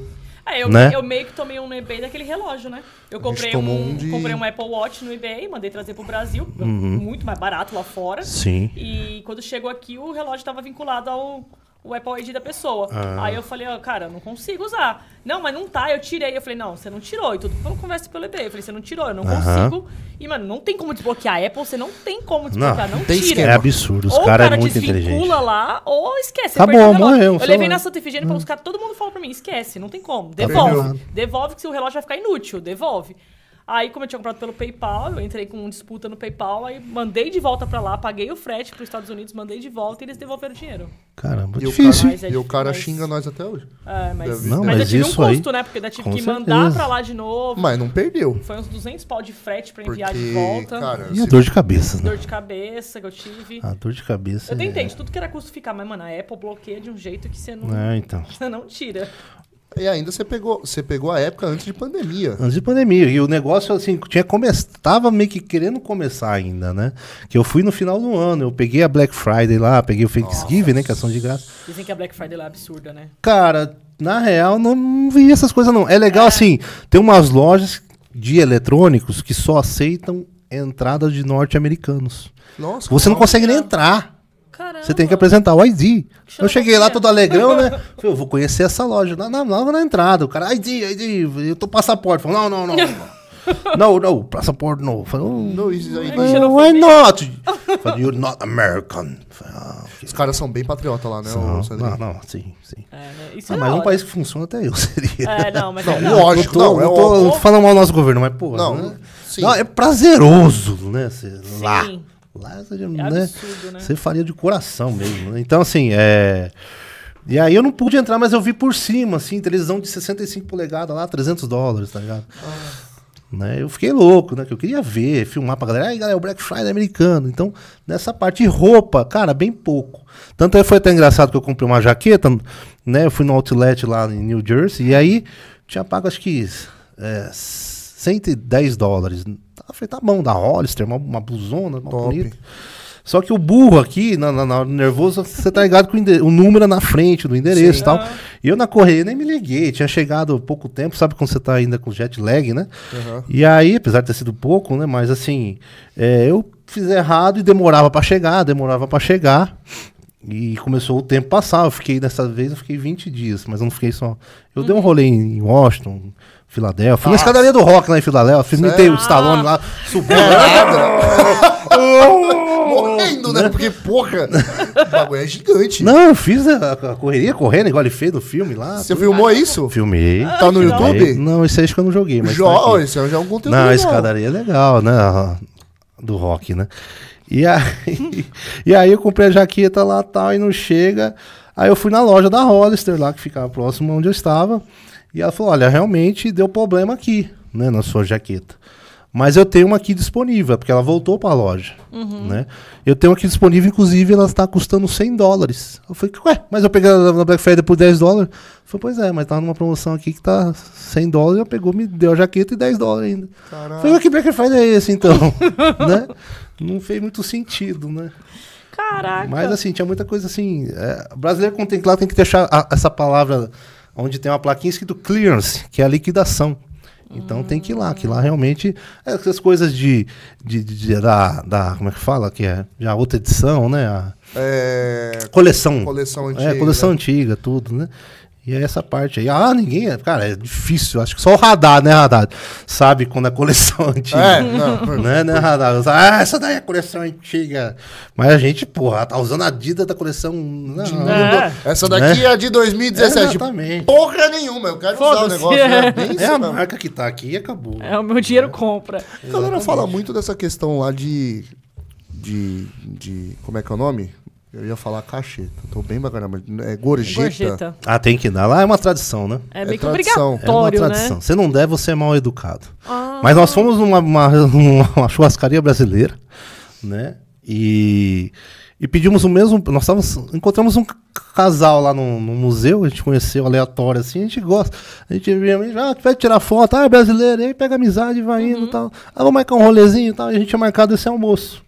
É, eu, Né? eu meio que tomei um no eBay daquele relógio, né? Eu comprei um, um de- comprei um Apple Watch no eBay, mandei trazer pro Brasil, Uhum. muito mais barato lá fora. Sim. E quando chegou aqui, o relógio estava vinculado ao o Apple ID da pessoa. Ah. Aí eu falei, ó, cara, eu não consigo usar. Não, mas não tá, eu tirei. Eu falei, não, você não tirou. E tudo quando conversa pelo eBay. Eu falei, você não tirou, eu não Aham. consigo. E, mano, não tem como desbloquear. A Apple, você não tem como desbloquear, não, tem tira. esquema. É absurdo, os ou o caras cara é muito desvincula inteligente. lá, ou esquece. Acabou, perdeu o relógio. morreu, Eu levei vai. na Santa Efigênia pra buscar, todo mundo fala pra mim, esquece, não tem como. Tá Devolve. Devolve que o relógio vai ficar inútil, devolve. Aí, como eu tinha comprado pelo PayPal, eu entrei com disputa no PayPal, aí mandei de volta pra lá, paguei o frete pros Estados Unidos, mandei de volta e eles devolveram o dinheiro. Caramba, E o difícil. cara, Mas é e o cara difícil. xinga nós até hoje. É, mas, Não, mas, eu mas tive isso um aí, custo, né? Porque ainda tive que certeza. mandar pra lá de novo. Mas não perdeu. Foi uns 200 pau de frete pra Porque, enviar de volta. cara, E a dor de cabeça, né? Dor de cabeça que eu tive. A dor de cabeça. Eu tentei é- de tudo que era custo ficar, mas, mano, a Apple bloqueia de um jeito que você não, É, então. você não tira. E ainda você pegou, você pegou a época antes de pandemia. Antes de pandemia. E o negócio, assim, tinha come... tava meio que querendo começar ainda, né? Que eu fui no final do ano. Eu peguei a Black Friday lá, peguei o Thanksgiving, né? Que é ação de graça. Dizem que a Black Friday lá é absurda, né? Cara, na real, não vi essas coisas, não. É legal, assim, tem umas lojas de eletrônicos que só aceitam entrada de norte-americanos. Nossa, Você não consegue nem entrar. Caramba. Você tem que apresentar o ID. Eu cheguei lá todo alegrão, né? Falei, eu vou conhecer essa loja. Na, na, na, na entrada. O cara, ID, ID, eu tô passaporte. Falei, não, não, não. não, não, passaporte não. Falei, oh, Não, isso aí. Ai, no, why not? Falei, you're not American. Falei, ah, ok. Os caras são bem patriota lá, né? Não, o Sandrinho? não, não, sim, sim. É, né? Isso Ah, é mas da um país que funciona até eu seria. É, não, mas Não, é, lógico. Não tô, não, é não tô óbvio. falando mal do nosso governo, mas, pô, Não, né? sim. Não, é prazeroso, né? Cê, lá. Sim. Lá, você, É né? absurdo, né? Você faria de coração mesmo, né? Então, assim, é... E aí eu não pude entrar, mas eu vi por cima, assim, televisão de 65 polegadas lá, 300 dólares, tá ligado? Né? Eu fiquei louco, né? Que eu queria ver, filmar pra galera. Aí, galera, o Black Friday americano. Então, nessa parte de roupa, cara, bem pouco. Tanto é foi até engraçado que eu comprei uma jaqueta, né? Eu fui no outlet lá em New Jersey, e aí tinha pago acho que é, 110 dólares. Eu falei, tá bom, da Hollister, uma, uma blusona, uma Top. bonita. Só que o burro aqui, na, na- na- nervoso, você tá ligado com o, o número é na frente do endereço e tal. E eu na correia nem me liguei, tinha chegado há pouco tempo, sabe quando você tá ainda com jet lag, né? Aham. E aí, apesar de ter sido pouco, né? Mas assim, é, eu fiz errado e demorava pra chegar, demorava pra chegar. E começou o tempo passar. Eu fiquei, dessa vez, eu fiquei 20 dias, mas eu não fiquei só. Eu dei um rolê em Washington, Filadélfia. Fui na escadaria do rock lá em Filadélfia. Imitei o? Stallone lá, subiu. Morrendo, né? Porque, porra, o bagulho é gigante. Não, eu fiz a, a correria correndo, igual ele fez do filme lá. Você filmou isso? Filmei. Tá no. YouTube? Não, esse aí acho que eu não joguei, mas. Jo tá já é um conteúdo Não, a escadaria é legal, né? Do rock, né? E aí, e aí eu comprei a jaqueta lá tal e não chega. Aí eu fui na loja da Hollister lá, que ficava próximo onde eu estava. E ela falou: olha, realmente deu problema aqui, né? Na sua jaqueta. Mas eu tenho uma aqui disponível, porque ela voltou para a loja, né? Eu tenho aqui disponível, inclusive ela está custando 100 dólares. Eu falei, ué, mas eu peguei ela na Black Friday por 10 dólares. Eu falei, pois é, mas tá numa promoção aqui que tá 100 dólares, ela pegou, me deu a jaqueta e 10 dólares ainda. Caralho. Falei, mas que Black Friday é esse então? né? Não fez muito sentido, né? Caraca. Mas assim, tinha muita coisa assim. É, o brasileiro quando tem claro tem que deixar a- essa palavra onde tem uma plaquinha escrito clearance, que é a liquidação. Então tem que ir lá, que lá realmente essas coisas de, de, de- de- da, da como é que fala que é já outra edição, né? A É, coleção, coleção antiga. é coleção antiga, tudo, né? E é essa parte aí. Ah, ninguém, cara, é difícil. Acho que só o radar, né, radar, sabe quando é coleção antiga. É, não. Né, né, radar? Ah, essa daí é coleção antiga. Mas a gente, porra, tá usando a Adidas da coleção. Não, É. Essa daqui é de 2017. Exatamente. Porra nenhuma, eu quero usar o negócio. É, É a mesmo. marca que tá aqui e acabou. É, o meu dinheiro compra. A galera fala muito dessa questão lá de, de. de. Como é que é o nome? Eu ia falar cacheta. Tô bem bacana, mas é gorjeta. Gorjeta. Ah, tem que dar. Lá é uma tradição, né? É meio que tradição. É uma obrigatório, tradição. né? Você não der, você é mal educado. Ah. Mas nós fomos numa uma, uma churrascaria brasileira, né? E, e pedimos o mesmo. Nós távamos, encontramos um casal lá no, no museu, a gente conheceu aleatório assim, a gente gosta. A gente via, ah, tu vai tirar foto, ah, é brasileiro, aí pega amizade, vai indo e tal. Ah, vamos marcar um rolezinho e tal. E a gente tinha marcado esse almoço.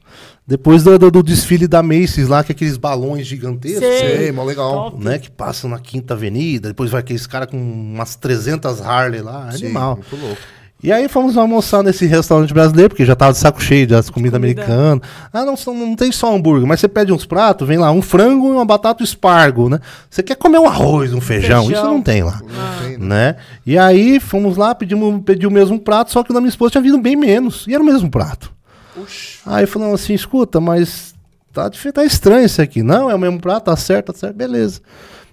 Depois do, do- do desfile da Macy's lá, que é aqueles balões gigantescos. Sei. Sei, mó legal. Top. Né, que passam na Quinta Avenida, depois vai aqueles caras com umas 300 Harley lá, Sim, animal. muito louco. E aí fomos almoçar nesse restaurante brasileiro, porque já tava de saco cheio das comidas Comida. americanas. Ah, não, não tem só hambúrguer, mas você pede uns pratos, vem lá um frango e uma batata espargo, né? Você quer comer um arroz, um feijão, Feijão. isso não tem lá. Né? Né? E aí fomos lá, pedimos, pedi o mesmo prato, só que o da minha esposa tinha vindo bem menos. E era o mesmo prato. Puxa. Aí falamos assim, escuta, mas tá, tá estranho isso aqui. Não, é o mesmo prato, tá certo, tá certo, beleza.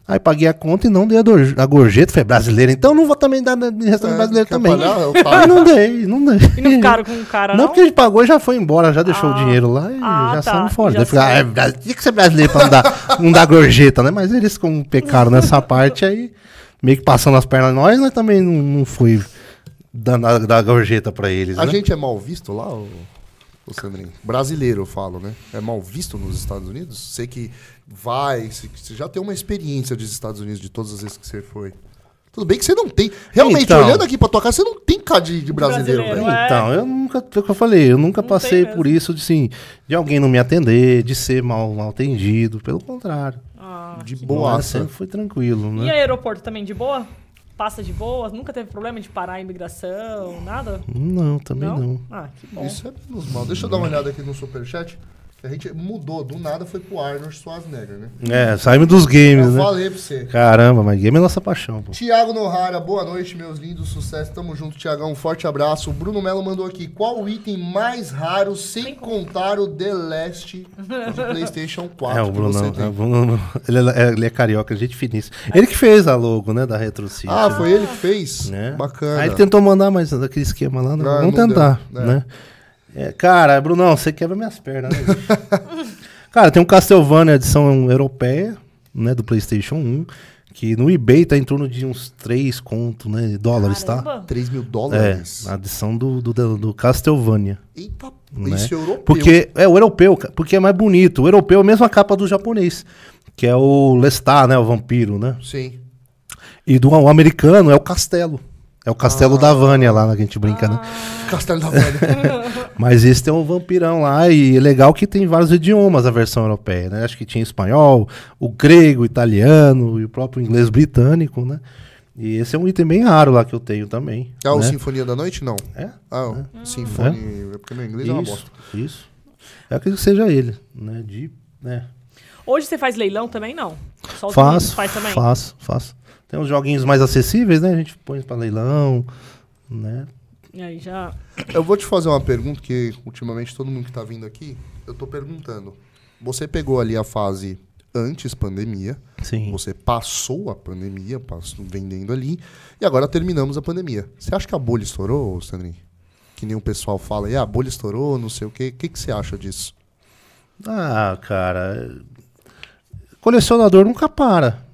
Aí paguei a conta e não dei a, gorjeta, foi brasileira, então não vou também dar em restaurante É, brasileiro também. pago. não dei, não dei. E não ficaram com o cara, Não, não? porque gente pagou e já foi embora, já deixou Ah. o dinheiro lá e Ah, já tá. saímos fora. Já Daí ah, é, Bra- tinha que ser brasileiro pra não dar, não dar gorjeta, né? Mas eles, como pecaram nessa parte aí, meio que passando as pernas nós, nós também não, não fui dando a, dar gorjeta pra eles. A né? gente é mal visto lá, ô, ô Sandrinho? Brasileiro, eu falo, né? É mal visto nos Estados Unidos? Sei que vai, se- você já tem uma experiência dos Estados Unidos de todas as vezes que você foi. Tudo bem que você não tem. Realmente, Então. olhando aqui pra tua casa, você não tem cara de, de brasileiro, Brasileiro, velho. é. Então, eu nunca, foi o que eu falei, eu nunca Não passei por isso de, assim, de alguém não me atender, de ser mal, mal atendido, pelo contrário. Ah, De boa. Sempre foi tranquilo, E né? aeroporto também de boa? Passa de boa? Nunca teve problema de parar a imigração? Nada? Não, também não. Ah, que bom. Isso é menos mal. Deixa eu dar uma olhada aqui no superchat. A gente mudou, do nada foi pro Arnold Schwarzenegger, né? É, saímos dos games, Eu né? falei pra você. Caramba, mas game é nossa paixão, pô. Tiago Nohara, boa noite, meus lindos, sucesso, tamo junto, Tiagão, um forte abraço. O Bruno Melo mandou aqui, qual o item mais raro, sem contar o The Last de Playstation 4 É, o Bruno, você é, o Bruno ele, é, ele é carioca, gente finíssima. Ele que fez a logo, né, da Retro City. Ah, foi ele que fez? né? Bacana. Aí ele tentou mandar, mas daquele esquema lá, né? Não, vamos não tentar, deu, né? né? É, cara, Brunão, você quebra minhas pernas, né? cara, tem um Castlevania edição europeia, né, do PlayStation 1, que no eBay tá em torno de uns 3 conto, né, dólares, tá? Caramba. 3 mil É, dólares. a edição do, do, do, Castlevania. Eita, né? isso é europeu. Porque é o europeu, porque é mais bonito. O europeu é a mesma capa do japonês, que é o Lestat, né, o vampiro, né? Sim. E do o americano é o castelo. É o castelo da Vânia lá, né, que a gente brinca, né? Castelo da Vânia. Mas esse tem um vampirão lá e é legal que tem vários idiomas a versão europeia, né? Acho que tinha espanhol, o grego, o italiano e o próprio inglês britânico, né? E esse é um item bem raro lá que eu tenho também. é o né? Sinfonia da Noite? Não. É? Ah, o Sinfonia. É porque meu inglês é uma Isso, bosta. isso. Eu acredito que seja ele, né? De, né? Hoje você faz leilão também, não? Só meninos faz também? faço, faço. Tem uns joguinhos mais acessíveis, né? A gente põe pra leilão, né? E aí já... Eu vou te fazer uma pergunta que ultimamente todo mundo que tá vindo aqui, eu tô perguntando. Você pegou ali a fase antes pandemia, Sim. você passou a pandemia, passou vendendo ali, e agora terminamos a pandemia. Você acha que a bolha estourou, Sandrinho? Que nem o pessoal fala, e a bolha estourou, não sei o quê. O que, que você acha disso? Ah, cara, colecionador nunca para,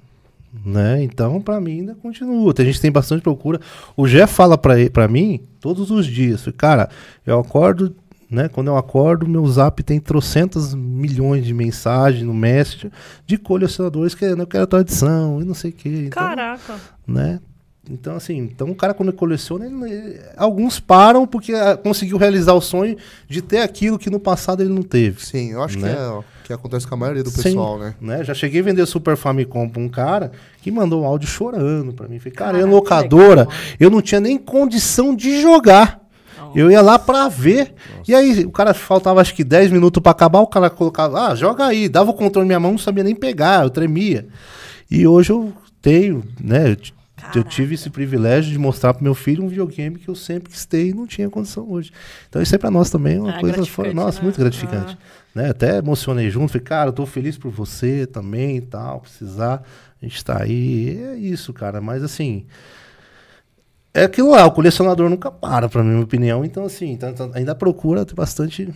né? Então, pra mim ainda continua. A gente tem bastante procura. O Jeff fala pra, ele- pra mim todos os dias, cara, eu acordo, né? Quando eu acordo, meu Zap tem trocentas milhões de mensagens no Messenger de colecionadores querendo, eu quero a tua edição e não sei o quê. Então, Caraca. né? Então, assim, então o cara quando coleciona, ele- ele- alguns param porque ah, conseguiu realizar o sonho de ter aquilo que no passado ele não teve. Sim, eu acho Né? que é. Que acontece com a maioria do Sim. pessoal, né? né? Já cheguei a vender Super Famicom pra um cara que mandou um áudio chorando pra mim. Falei, cara, Caraca, eu locadora, eu não tinha nem condição de jogar. Eu ia lá pra ver. E aí, o cara faltava acho que 10 minutos pra acabar, o cara colocava, ah, joga aí. Dava o controle na minha mão, não sabia nem pegar, eu tremia. E hoje eu tenho, né? Eu, eu tive esse privilégio de mostrar pro meu filho um videogame que eu sempre quis ter e não tinha condição hoje. Então isso aí pra nós também é uma Ah, coisa fora. Nossa, né? muito gratificante. Né? Até emocionei junto, falei, cara, tô feliz por você também e tal, precisar, a gente tá aí. É isso, cara. Mas assim. É aquilo lá, o colecionador nunca para, pra minha opinião. Então, assim, tá- tá- ainda procura ter bastante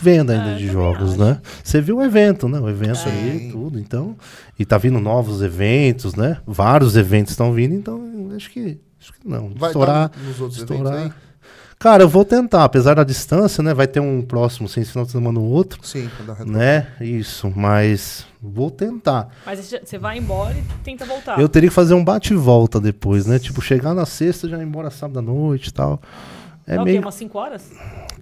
venda ainda Ah, de jogos, acho. né? Você viu o evento, né? O evento Sim. aí, tudo. Então, e tá vindo novos eventos, né? Vários eventos estão vindo, então acho que, acho que não. Vai estourar, estar nos outros estourar. eventos Cara, eu vou tentar, apesar da distância, né? Vai ter um próximo, sem esse final de semana o outro? Sim, da Retro. né? Isso, mas vou tentar. Mas você- vai embora e tenta voltar. Eu teria que fazer um bate e volta depois, né? Tipo, chegar na sexta já ir embora sábado à noite e tal. É Dá o quê? meio. Umas 5 horas?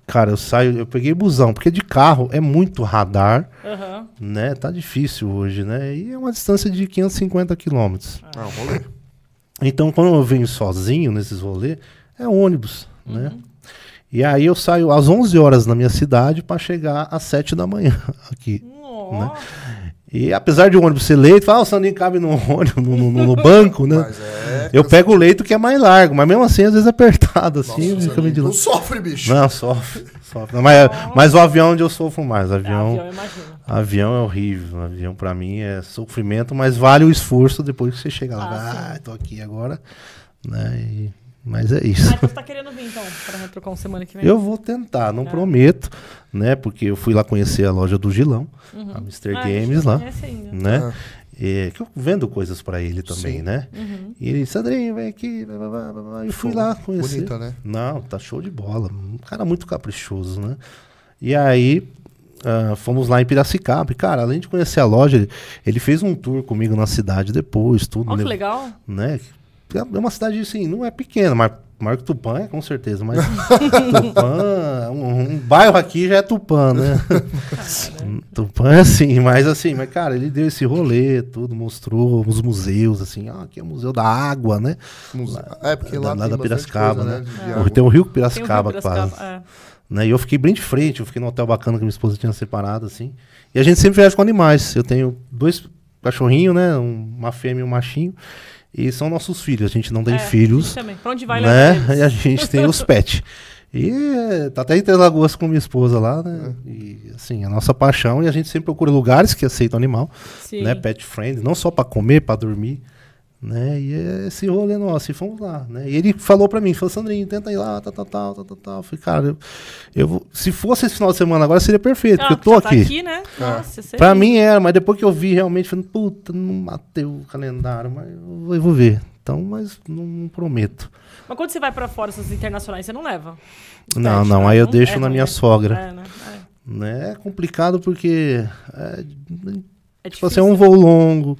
Cara, eu saio, eu peguei busão, porque de carro é muito radar, Aham. né? Tá difícil hoje, né? E é uma distância de 550 quilômetros. Ah, um rolê. Então, quando eu venho sozinho nesses rolês, é ônibus, né? E aí eu saio às 11 horas na minha cidade para chegar às 7 da manhã aqui. Nossa. E apesar de o ônibus ser leito, fala, ah, o Sandrinho cabe no ônibus, no, no- no banco, né? Mas é. Eu pego o leito que é mais largo, mas mesmo assim, às vezes é apertado, assim, Nossa, fica meio de não lado. sofre, bicho. Não, sofre. sofre. Não, mas, mas o avião onde eu sofro mais. É, Avião, avião, avião é horrível. Avião pra mim é sofrimento, mas vale o esforço depois que você chega lá. Ah, Ah, tô aqui agora. Né? E- mas é isso. Ah, então você tá querendo vir então, pra Retrocon semana que vem? Eu vou tentar, não Tá. prometo, né? Porque eu fui lá conhecer a loja do Gilão, Uhum. a Mr. Ah, Games a lá, ainda. né? Ah. É, que eu vendo coisas pra ele também, Sim. né? Uhum. E ele, Sandrinho, vem aqui. blá, blá, blá, blá, blá. E fui Show. lá conhecer. Bonita, né? Não, tá show de bola. Um cara muito caprichoso, né? E aí, ah, fomos lá em Piracicaba. E, cara, além de conhecer a loja, ele, ele fez um tour comigo na cidade depois, tudo. Olha que né? legal. né? É uma cidade, assim, não é pequena, mas maior que Tupã é com certeza, mas Tupã, um, um bairro aqui já é Tupã, né? Tupã é assim, mas assim, mas cara, ele deu esse rolê, tudo, mostrou os museus, assim, ah, aqui é o Museu da Água, né? Muse- É, porque Da- lá, lá tem da Piracicaba, coisa, né? de É. Tem o Rio o Piracicaba, Rio quase. Piracicaba, é. Né? E eu fiquei bem de frente, eu fiquei num hotel bacana que minha esposa tinha separado, assim. E a gente sempre viaja com animais. Eu tenho dois cachorrinhos, né? Um- uma fêmea e um machinho. E são nossos filhos. A gente não tem É, a gente filhos, também. Pra onde vai né? E a gente tem os pets. E é, tá até em Três Lagoas com minha esposa lá, né? É. E assim, a nossa paixão. E a gente sempre procura lugares que aceitam animal, Sim. né? Pet friend, não só pra comer, pra dormir. Né? E é esse rolê nosso, e fomos lá, né? E ele falou pra mim, falou, Sandrinho, tenta ir lá, tal, tal, tal, tal, tal, tal. Eu falei, cara, eu, eu vou, se fosse esse final de semana agora, seria perfeito, Ah, porque eu tô já aqui. Tá aqui, né? É. Nossa, você Pra mim era, mas depois que eu vi realmente, falei, puta, não matei o calendário, mas eu vou, eu vou ver. Então, mas não, não prometo. Mas quando você vai pra fora, essas internacionais, você não leva? Não, não, né? aí eu Não- deixo é na minha né? sogra. É, né? É. Né? É complicado porque é, É tipo assim, é um voo longo,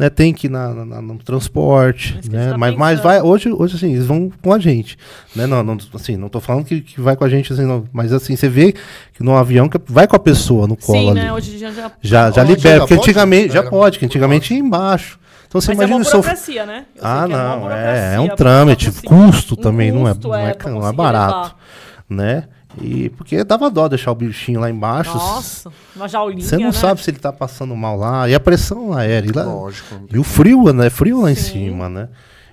né? Tem que ir na, na- no transporte, Mas né? tá Mas, mas vai, hoje, hoje assim, eles vão com a gente, né? Não, não, assim, não tô falando que, que vai com a gente, assim, não, mas assim, você vê que no avião que vai com a pessoa no colo Sim, ali. né? Hoje em dia já... Já, já Hoje libera, já porque pode? antigamente, já pode, que antigamente ia embaixo. Então você Mas é imagina uma o sofrimento. burocracia, né? Eu Ah, é uma não, é, é burocracia um pra trâmite, custo Um também, não é, custo, não é, não é barato, levar. né? E porque dava dó deixar o bichinho lá embaixo. Nossa, uma jaulinha, Você não né? sabe se ele tá passando mal lá. E a pressão aérea. E, lá, Lógico. e o frio, né? Frio lá em Sim. cima, né?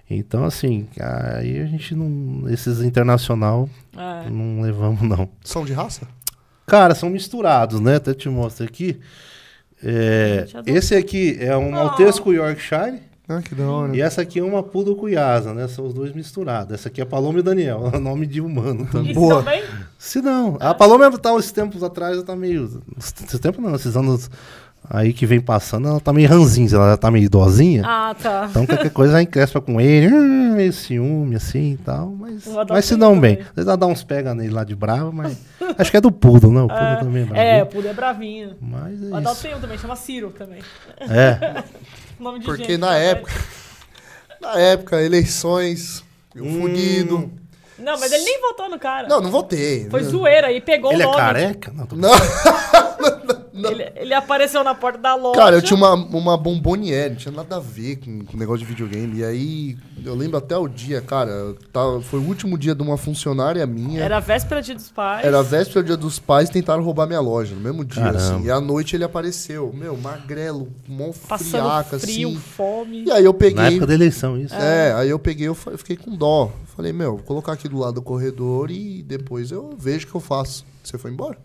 Então, assim, aí a gente não. Esses internacional É. não levamos, não. São de raça? Cara, são misturados, né? Até te mostro aqui. É, esse aqui é um Maltesco Yorkshire. Ah, que da hora. E essa aqui é uma Poodle Cuiasa, né? São os dois misturados. Essa aqui é Paloma e Daniel, é nome de humano também. E Boa. bem? Se não, a Paloma tá uns tempos atrás, ela tá meio. Esses tempos não, esses anos aí que vem passando, ela tá meio ranzinha, ela tá meio idosinha. Ah, tá. Então qualquer coisa ela encrespa com ele, hum, meio ciúme assim e tal. Mas, mas se isso dão bem. também. Às vezes ela dá uns pega nele lá de brava, mas. acho que é do Poodle, né? O Poodle também é bravo. É, o Pudo é bravinho. Mas O é Adalto isso. tem um também, chama Ciro também. É. Nome de Porque gente, na né? época. Na época, eleições, o Hum. fudido. Não, mas ele nem votou no cara. Não, não votei. Foi né? zoeira e pegou Ele o é nome. careca? Não, tô... Não, Ele, ele apareceu na porta da loja. Cara, eu tinha uma, uma bomboniere, não tinha nada a ver com, com negócio de videogame. E aí, eu lembro até o dia, cara, tava- foi o último dia de uma funcionária minha. Era a véspera dia dos pais. Era a véspera do dia dos pais tentaram roubar minha loja, no mesmo dia, Caramba. assim. E à noite ele apareceu, meu, magrelo, mó Passando friaca, frio, assim. fome. E aí eu Na peguei. época da eleição, isso. É, aí eu peguei, eu fiquei com dó. Falei, meu, vou colocar aqui do lado do corredor e depois eu vejo o que eu faço. Você foi embora?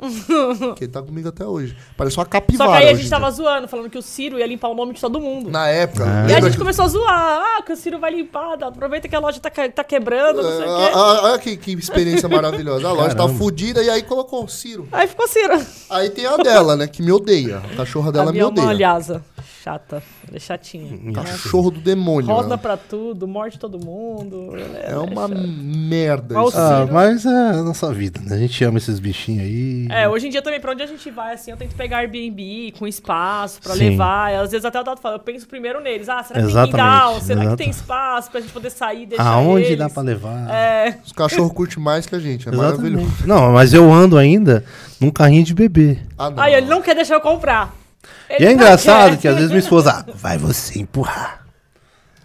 Porque ele tá comigo até hoje. Parece uma Só capivara que aí a gente tava dia. zoando, falando que o Ciro ia limpar o nome de todo mundo. Na época, Ah. E a gente que- começou a zoar. Ah, que o Ciro vai limpar. dá- Aproveita que a loja tá, que- tá quebrando, não sei o Ah, quê. ah, Olha que, que experiência maravilhosa. A loja tá Caramba. fodida e aí colocou o Ciro. Aí ficou Ciro. Aí tem a dela, né? Que me odeia. A cachorra dela a me é odeia. olhasa. Chata. Ela é chatinha. Cachorro do demônio. Rosna ela. pra tudo, morde todo mundo. ela É uma chata. merda. Mas isso. Ah, mas é a nossa vida, né? A gente ama esses bichinhos aí. É, hoje em dia também, pra onde a gente vai, assim, eu tento pegar Airbnb com espaço pra Sim. levar. Às vezes até o Dado fala, eu penso primeiro neles. Ah, será que Exatamente, tem quintal? Será que exato. tem espaço pra gente poder sair e deixar Aonde eles? dá pra levar? É, Os cachorros curtem mais que a gente. É maravilhoso. Exatamente. Não, mas eu ando ainda num carrinho de bebê. Ah, não. aí ele não quer deixar eu comprar. E Ele é não engraçado quer. que às vezes minha esposa, ah, vai você empurrar.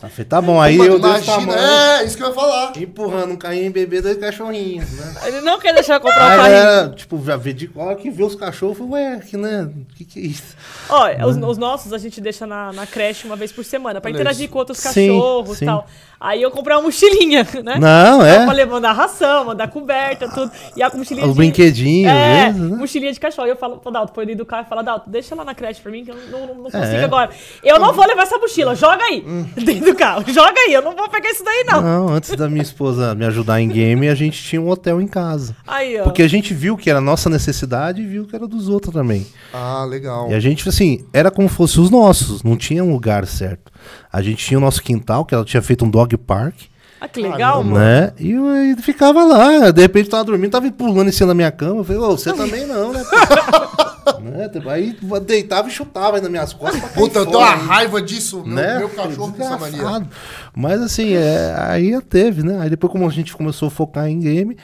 Eu falei, tá bom, aí eu tamanho, é, isso que eu ia falar. empurrando um carrinho bebê, dois cachorrinhos, né? Ele não quer deixar eu comprar o Aí carrinho. era, tipo, já vê de hora que vê os cachorros, falei, ué, que, né? Que que é isso? Ó, os, os nossos a gente deixa na, na creche uma vez por semana, pra Olha interagir isso. com outros cachorros e tal. Aí eu comprei uma mochilinha, né? Não, Pra é. levar- mandar ração, mandar coberta, tudo. E a mochilinha Os de... brinquedinhos, É, vezes, né? mochilinha de cachorro. E eu falo pro Dalton, põe dentro do carro e fala, Dalton, deixa lá na creche pra mim, que eu não, não, não consigo É. agora. Eu não vou levar essa mochila, joga aí. Dentro do carro, joga aí, eu não vou pegar isso daí não. Não, antes da minha esposa me ajudar em game, a gente tinha um hotel em casa. Aí, ó. Porque a gente viu que era nossa necessidade e viu que era dos outros também. Ah, legal. E a gente, assim, era como se fosse os nossos, não tinha um lugar certo. A gente tinha o nosso quintal, que ela tinha feito um dog park, Ah, que legal, Caramba. mano. né? E eu aí ficava lá, de repente eu tava dormindo, tava pulando em cima da minha cama. Eu falei, ô, você também não, né? pô?" né? Aí deitava e chutava aí nas minhas costas. Puta, eu tenho uma raiva disso. Meu, né? meu cachorro tem essa mania. Mas assim, é, aí teve, né? Aí depois, como a gente começou a focar em game,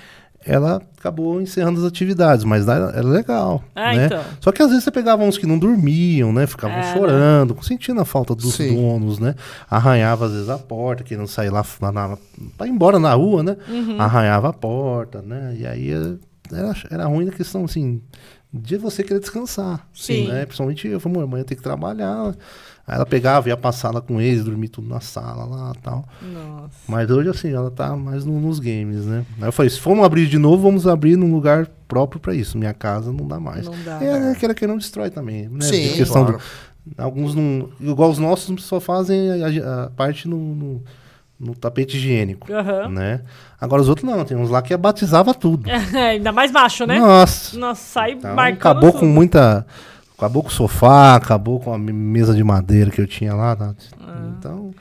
ela acabou encerrando as atividades, mas era, era legal. Ah, né? então. Só que às vezes você pegava uns que não dormiam, né? Ficavam É, chorando, sentindo a falta dos Sim. donos, né? Arranhava às vezes a porta, querendo sair lá, lá na, pra ir embora na rua, né? Uhum. Arranhava a porta, né? E aí eh, era, era ruim a questão, assim, de você querer descansar. Sim. Né? Principalmente eu, falei, "Mãe, amanhã tem que trabalhar. Aí ela pegava, ia pra sala com eles, dormir tudo na sala lá e tal. Nossa. Mas hoje, assim, ela tá mais no- nos games, né? Aí eu falei, se formos abrir de novo, vamos abrir num lugar próprio pra isso. Minha casa não dá mais. Não dá. É, né? Queira que não destrói também, né? Sim, De questão claro. do- alguns não... Igual os nossos só fazem a, a parte no, no, no tapete higiênico, Aham. né? Agora os outros não, tem uns lá que batizava tudo. Ainda mais macho, né? Nossa! Nossa, sai Então, marcando acabou tudo. com muita... Acabou com o sofá, acabou com a me- mesa de madeira que eu tinha lá. tá? Então...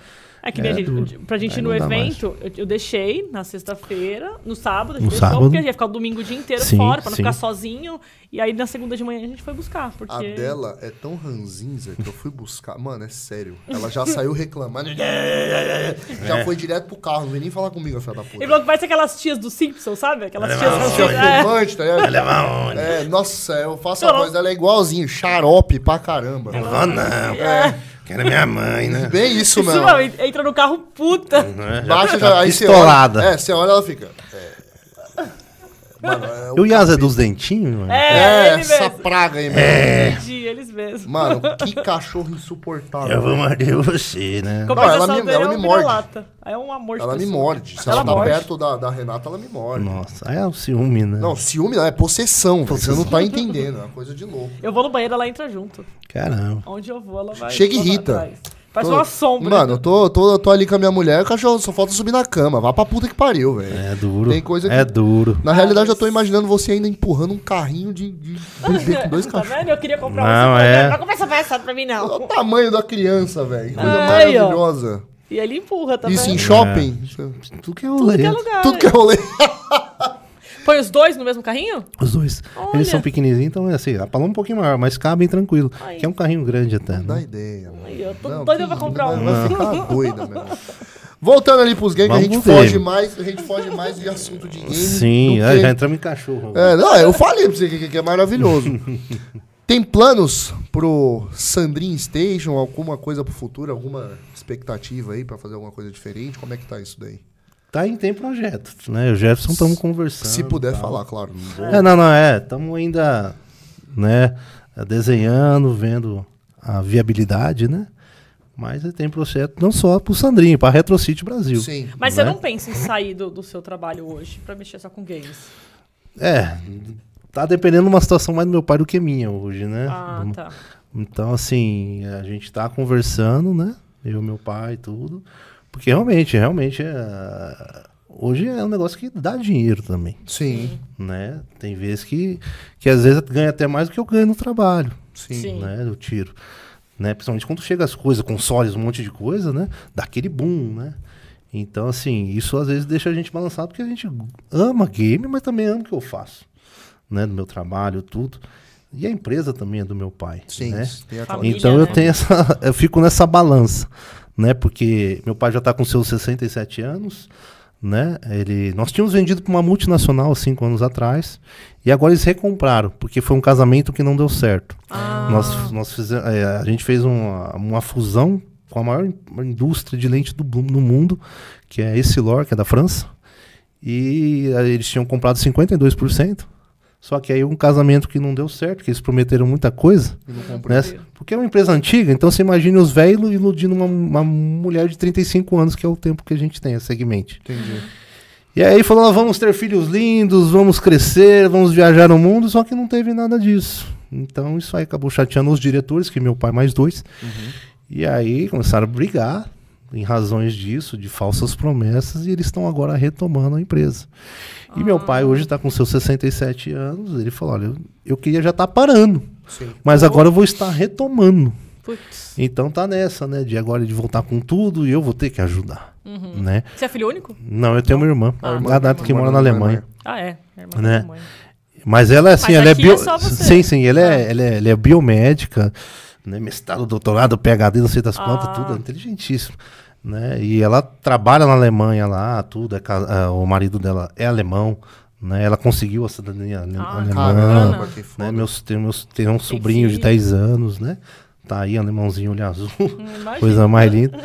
É que É a gente, duro. pra gente ir no não evento, eu, eu deixei na sexta-feira, no sábado, a gente No deixou, sábado. porque ia ficar o domingo o dia inteiro Sim, fora, pra não sim. ficar sozinho. E aí na segunda de manhã a gente foi buscar, porque... A dela é tão ranzinza que eu fui buscar. Mano, é sério. Ela já saiu reclamando. Já foi direto pro carro. Não veio nem falar comigo, a filha da puta. Ele falou que parece aquelas tias do Simpsons, sabe? Aquelas tias não, assim, Tia é. tá onde? É, nossa, eu faço Não, a não. voz dela é igualzinho, xarope pra caramba. Vou não. Quero minha mãe, né? Bem isso, Isso, mesmo. mano, entra no carro puta. Né? Baixa, tá já, aí você pistolada. olha. É, você olha ela fica. É. Mano, é E o Yas é dos dentinhos? mano? É, É, ele essa mesmo. praga aí, mesmo. Entendi, eles mesmos. Mano, que cachorro insuportável. Eu vou morder você, né? Compensação ela me- ela é me um morde. É um amor de Ela me morde. Se Ela ela, tá morde. perto da, da Renata, ela me morde. Nossa, aí é o ciúme, né? Não, ciúme não, é possessão. Você não tá entendendo, é uma coisa de louco. Eu vou no banheiro, ela entra junto. Caramba. Onde eu vou, ela vai. Chega e irrita. atrás. Tô- uma sombra. Mano, eu tô, tô, tô ali com a minha mulher, o cachorro só falta subir na cama. Vá pra puta que pariu, velho. É duro. Tem coisa que- É duro. Na realidade, eu tô imaginando você ainda empurrando um carrinho de, de bebê com dois Tá cachorros. vendo? Eu queria comprar Não, um é. Não compra essa palhaçada pra mim, Olha não. o tamanho da criança, velho. Coisa ó. maravilhosa. E ele empurra também. Isso em shopping. Tudo que é Tudo rolê. que é lugar. Tudo que é rolê. Põe os dois no mesmo carrinho? Os dois. Olha. Eles são pequenininhos, então é assim, a paloma um pouquinho maior, mas cabem tranquilo. Aí. Que é um carrinho grande até, Dá né? ideia. mano. Aí, eu tô Não, doida pra comprar um. Vai ficar doida, meu. Voltando ali pros games, a gente ver. foge mais, a gente foge mais de assunto de game. Sim, é, que- já entramos em cachorro. É, não, eu falei pra você que, que é maravilhoso. Tem planos pro Sandrin Station, alguma coisa pro futuro, alguma expectativa aí pra fazer alguma coisa diferente? Como é que tá isso daí? Tá em tem projeto, né? O Jefferson estamos conversando. Se puder tal. falar, claro. Não vou- É, não, não, é. Estamos ainda, né, desenhando, vendo a viabilidade, né? Mas tem projeto não só pro Sandrinho, pra RetroCity Brasil. Sim. Mas você né? não pensa em sair do, do seu trabalho hoje pra mexer só com games? É, tá dependendo de uma situação mais do meu pai do que minha hoje, né? Ah, tá. Então, assim, a gente tá conversando, né? Eu e meu pai e tudo. Porque realmente, realmente, é... hoje é um negócio que dá dinheiro também, Sim, né? Tem vezes que, que às vezes ganha até mais do que eu ganho no trabalho, sim. Sim. né? Do tiro. Né? Principalmente quando chega as coisas, consoles, um monte de coisa, né? Dá aquele boom, né? Então, assim, isso às vezes deixa a gente balançado porque a gente ama game, mas também ama o que eu faço, né? Do meu trabalho, tudo. E a empresa também é do meu pai, Sim, né? Família, Então eu né? tenho essa, eu fico nessa balança, né? Porque meu pai já está com seus 67 anos, né? Ele, nós tínhamos vendido para uma multinacional há cinco anos atrás e agora eles recompraram porque foi um casamento que não deu certo. Ah, Nós, nós fizemos, é, a gente fez uma, uma fusão com a maior in- indústria de lente do, mundo, que é Essilor, que é da França. E aí eles tinham comprado 52%. Só que aí um casamento que não deu certo, que eles prometeram muita coisa, né? Porque é uma empresa antiga, então você imagina os velhos iludindo uma, uma mulher de 35 anos, que é o tempo que a gente tem, a segmente. Entendi. E aí falou, "Ah, vamos ter filhos lindos, vamos crescer, vamos viajar no mundo, só que não teve nada disso. Então isso aí acabou chateando os diretores, que meu pai mais dois. E aí começaram a brigar em razões disso, de falsas promessas, e eles estão agora retomando a empresa. E meu pai hoje está com seus 67 anos, ele falou, olha, eu, eu queria já estar parando, Sim. mas agora eu vou estar retomando. putz. Então tá nessa, né, de agora de voltar com tudo e eu vou ter que ajudar, né? Você é filho único? Não, eu tenho uma irmã, Ah. a Data que mora na Alemanha. Ah, é. é irmã Né? Mas ela, assim, Mas ela é bio... é só você. Sim, sim, ela, Ah. é, ela, é, ela é biomédica, né? Mestrado, doutorado, PhD, não sei das quantas, Ah. tudo, é inteligentíssimo. Né? E ela trabalha na Alemanha lá, tudo, é ah, o marido dela é alemão, né? Ela conseguiu a cidadania Ah, alemã. Caramba. Né? Meus, tem, meus, tem um sobrinho de filho. 10 anos, né? Tá aí, alemãozinho, olho azul. Hum, imagina. Coisa mais linda.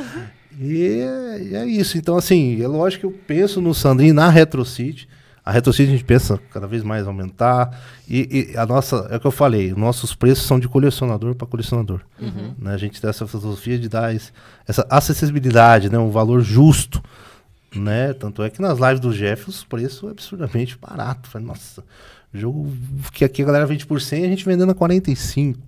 E é, e é isso. Então, assim, é lógico que eu penso no Sandrinho na RetroCity. A RetroCity a gente pensa cada vez mais aumentar. E, e a nossa, é o que eu falei, nossos preços são de colecionador para colecionador. Né? A gente tem essa filosofia de dar esse- essa acessibilidade, né? um valor justo. Né? Tanto é que nas lives do Jeff os preços é absurdamente barato. Falei, nossa, jogo que aqui a galera vende por 100, a gente vendendo a 45.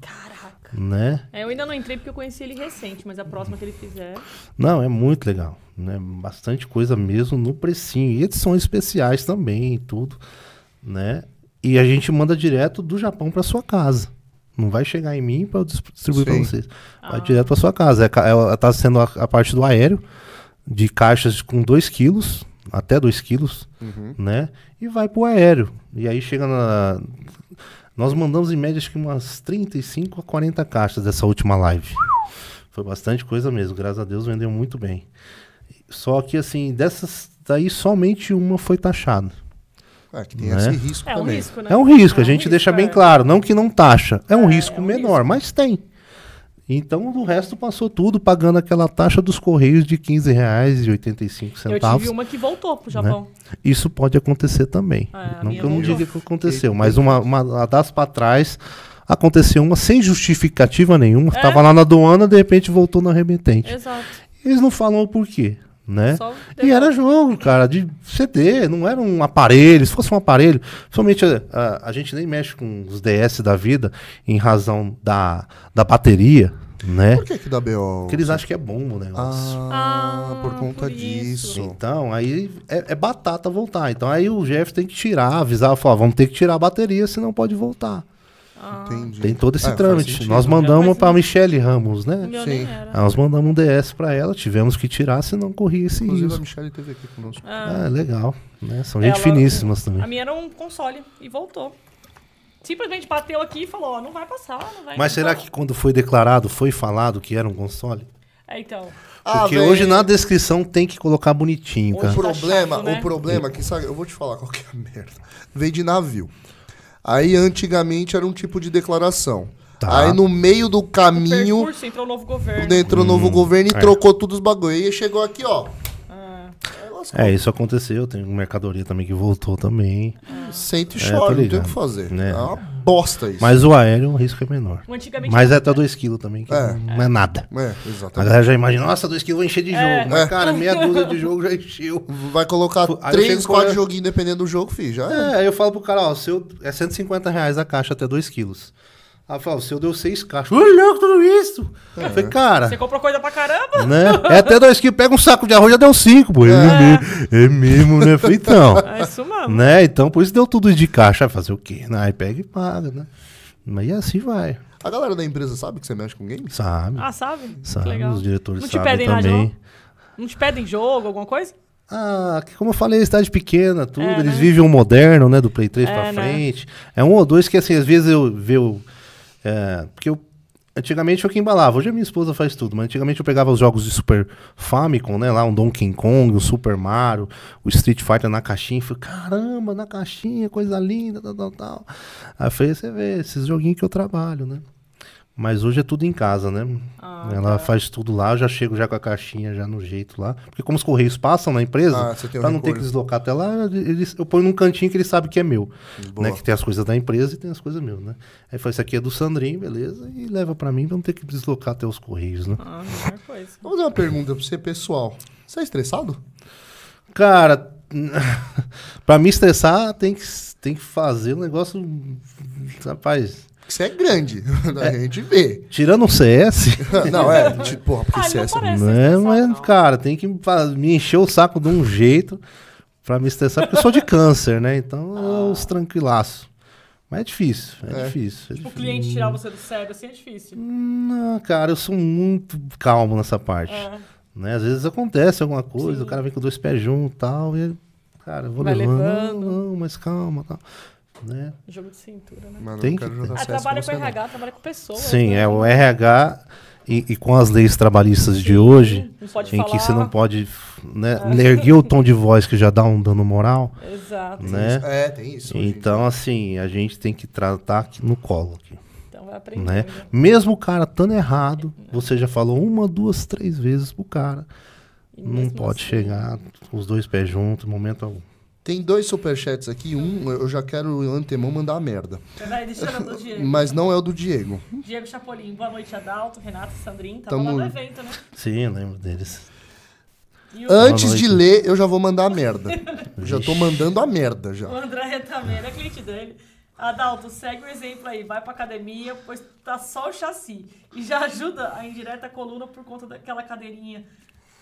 Caraca. Né? É, eu ainda não entrei porque eu conheci ele recente, mas a próxima que ele fizer. Não, é muito legal. Né? Bastante coisa mesmo no precinho. E edições especiais também e tudo. Né? E a gente manda direto do Japão para sua casa. Não vai chegar em mim para eu dis- distribuir para vocês. Vai direto para sua casa. É, é, tá sendo a, a parte do aéreo, de caixas com 2 quilos, até 2 quilos, Uhum. né? E vai pro aéreo. E aí chega na. Nós mandamos em média acho que umas 35 a 40 caixas dessa última live. Foi bastante coisa mesmo, graças a Deus vendeu muito bem. Só que assim, dessas daí somente uma foi taxada. É, que tem Né? esse risco É um também. risco, né? É um risco, É a gente risco, deixa bem é. claro, não que não taxa, é um É, risco é um menor, risco. mas tem. Então o resto passou tudo pagando aquela taxa dos correios de R$ 15,85 Eu tive centavos. uma que voltou pro Japão. Isso pode acontecer também. É, não que eu não diga que aconteceu, mas uma, uma das para trás aconteceu uma sem justificativa nenhuma. É. Tava lá na aduana, de repente voltou na remetente. Exato. Eles não falam o porquê, né? E era jogo, cara, de CD, não era um aparelho. Se fosse um aparelho, somente a, a, a gente nem mexe com os DS da vida em razão da, da bateria, né? Por que que dá B.O.? Porque eles acham que é bom o negócio. Ah, Ah, por conta por isso. disso. Então, aí é, é batata voltar. Então, aí o Jeff tem que tirar, avisar, falar, vamos ter que tirar a bateria, senão pode voltar. Ah, Entendi. Tem todo esse faz trâmite. Nós mandamos sentido. Michelle Ramos, o né? Sim. nós mandamos um DS pra ela, tivemos que tirar, senão corria esse Inclusive a risco. Michelle esteve aqui conosco. Ah, Ah, legal. Né? São gente Ela- finíssimas também. a minha era um console e voltou. Simplesmente bateu aqui e falou, ó, não vai passar, não vai Mas será que quando foi declarado, foi falado que era um console? É, então. Ah, Porque velho, hoje na descrição tem que colocar bonitinho, Hoje O cara. tá problema, chato, né? o problema é que sabe, eu vou te falar qual que é a merda. Veio de navio. Aí antigamente era um tipo de declaração. Tá. Aí no meio do O caminho, percurso entrou o novo governo. entrou o novo governo e é. trocou todos os bagulho. E chegou aqui, ó. Ah. É, isso aconteceu. Tem mercadoria também que voltou também. Senta e É, chora, não tem o que fazer. É. É uma bosta isso. Mas o aéreo, o risco é menor. antigamente. Mas é até 2kg também, que É. não é nada. É, A exatamente. galera já imagina, nossa, 2kg vou encher de jogo. É. Mas, É. cara, meia dúzia de jogo já encheu. Vai colocar Aí eu 3, chego 4 com- joguinhos dependendo do jogo, filho. Já é. É, aí eu falo pro cara, ó, seu é 150 reais a caixa até 2 quilos. Aí eu falo, o seu deu 6 caixas. Ô, louco, tudo isso! Eu falei, cara, Você comprou coisa pra caramba? né? É até 2 quilos, pega um saco de arroz, já deu 5, pô. É, mesmo, é mesmo, né? Eu falei, então, É isso mesmo. né? Então, por isso deu tudo de caixa. Fazer o quê? Aí pega e paga, né? Mas assim vai. A galera da empresa sabe que você mexe com games? Sabe, Ah, sabe? Que sabe. legal. Os diretores Não te sabem pedem nada, também. não? Não te pedem jogo, alguma coisa? Ah, que como eu falei, cidade pequena, tudo. É, eles né? vivem um moderno, né? Do Play 3 É, pra né? frente. É um ou dois que, assim, às vezes eu vejo. É, porque eu. Antigamente eu que embalava. Hoje a minha esposa faz tudo, mas antigamente eu pegava os jogos de Super Famicom, né? Lá um Donkey Kong, o Super Mario, o Street Fighter na caixinha. Falei, caramba, na caixinha, coisa linda, tal, tal, tal. Aí eu falei, você vê, esses joguinhos que eu trabalho, né? Mas hoje é tudo em casa, né? Ah, Ela tá. faz tudo lá, eu já chego já com a caixinha já no jeito lá. Porque como os correios passam na empresa, Ah, pra não ter que deslocar até lá, eles, eu ponho num cantinho que ele sabe que é meu. Boa. Né? Que tem as coisas da empresa e tem as coisas meus, né? Aí foi, isso aqui é do Sandrinho, beleza? E leva pra mim pra não ter que deslocar até os correios, né? Ah, melhor coisa. Vou fazer uma pergunta pra você, pessoal. Você é estressado? Cara, pra me estressar, tem que, tem que fazer um negócio. Rapaz, Porque você é grande. A gente vê. tirando um CS. Não, é. Tipo, porra, porque Ah, você ele é não Mas, não. cara, tem que me encher o saco de um jeito pra me estressar, porque eu sou de câncer, né? Então eu os tranquilaço. Mas é difícil, é, É. difícil. é O difícil. cliente tirar você do sério assim é difícil. Não, cara, eu sou muito calmo nessa parte. É. Né? Às vezes acontece alguma coisa, Sim. o cara vem com dois pés juntos e tal, e cara, eu vou Vai levando. levando. Não, não, mas calma, tal. Né? Jogo de cintura, né? Mano, Tem que ter. Ah, trabalha com não. RH, trabalha com pessoas. Sim, né? é o RH e, e com as leis trabalhistas de hoje, em falar. que você não pode né, erguer o tom de voz que já dá um dano moral, Exato. né? É, tem isso. hoje Então, assim, a gente tem que tratar aqui no colo. Aqui, Então vai aprender. né? Mesmo o cara estando errado, você já falou uma, duas, três vezes pro cara. Não pode assim- chegar os dois pés juntos, em momento algum. Tem dois superchats aqui. Um, eu já quero em antemão mandar a merda. Vai, deixa eu do Diego. Mas não é o do Diego. Diego Chapolin, boa noite, Adalto, Renato, Sandrinho. Tava Tamo- lá no evento, né? Sim, eu lembro deles. E o, Antes de ler, eu já vou mandar a merda. já tô mandando a merda o já. André também, é cliente dele. Adalto, segue o exemplo aí, vai pra academia, pois tá só o chassi. E já ajuda a indireta coluna por conta daquela cadeirinha.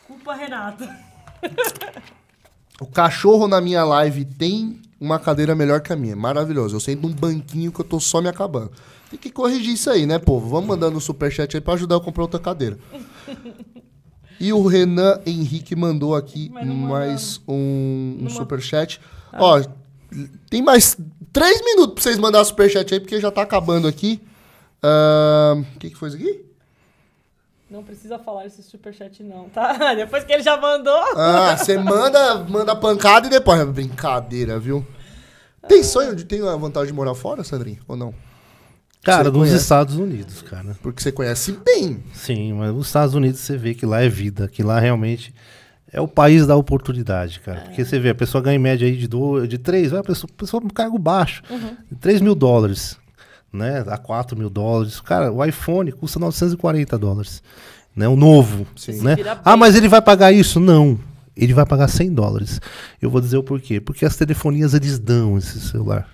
Culpa Renata. O cachorro na minha live tem uma cadeira melhor que a minha. Maravilhoso. Eu sento num banquinho que eu tô só me acabando. Tem que corrigir isso aí, né, povo? Vamos mandando o superchat aí pra ajudar eu a comprar outra cadeira. E o Renan Henrique mandou aqui mais um, um superchat. Ó, tem mais três minutos pra vocês mandarem superchat aí, porque já tá acabando aqui. Ahn, O que, que foi isso aqui? Não precisa falar esse superchat não, tá? Depois que ele já mandou. Ah, você manda, manda pancada e depois. É Brincadeira, viu? Tem sonho de ter a vontade de morar fora, Sandrinho? Ou não? Cara, nos? Estados Unidos, cara. Porque você conhece bem. Sim, mas nos Estados Unidos você vê que lá é vida, que lá realmente é o país da oportunidade, cara. Porque você vê, a pessoa ganha em média aí de, do, de 3, vai, a pessoa, a pessoa com cargo baixo, Uhum. 3 mil dólares, né? A 4 mil dólares. Cara, o iPhone custa 940 dólares, né? O novo, Sim. né? Ah, mas ele vai pagar isso? Não. Ele vai pagar 100 dólares. Eu vou dizer o porquê. Porque as telefonias eles dão esse celular.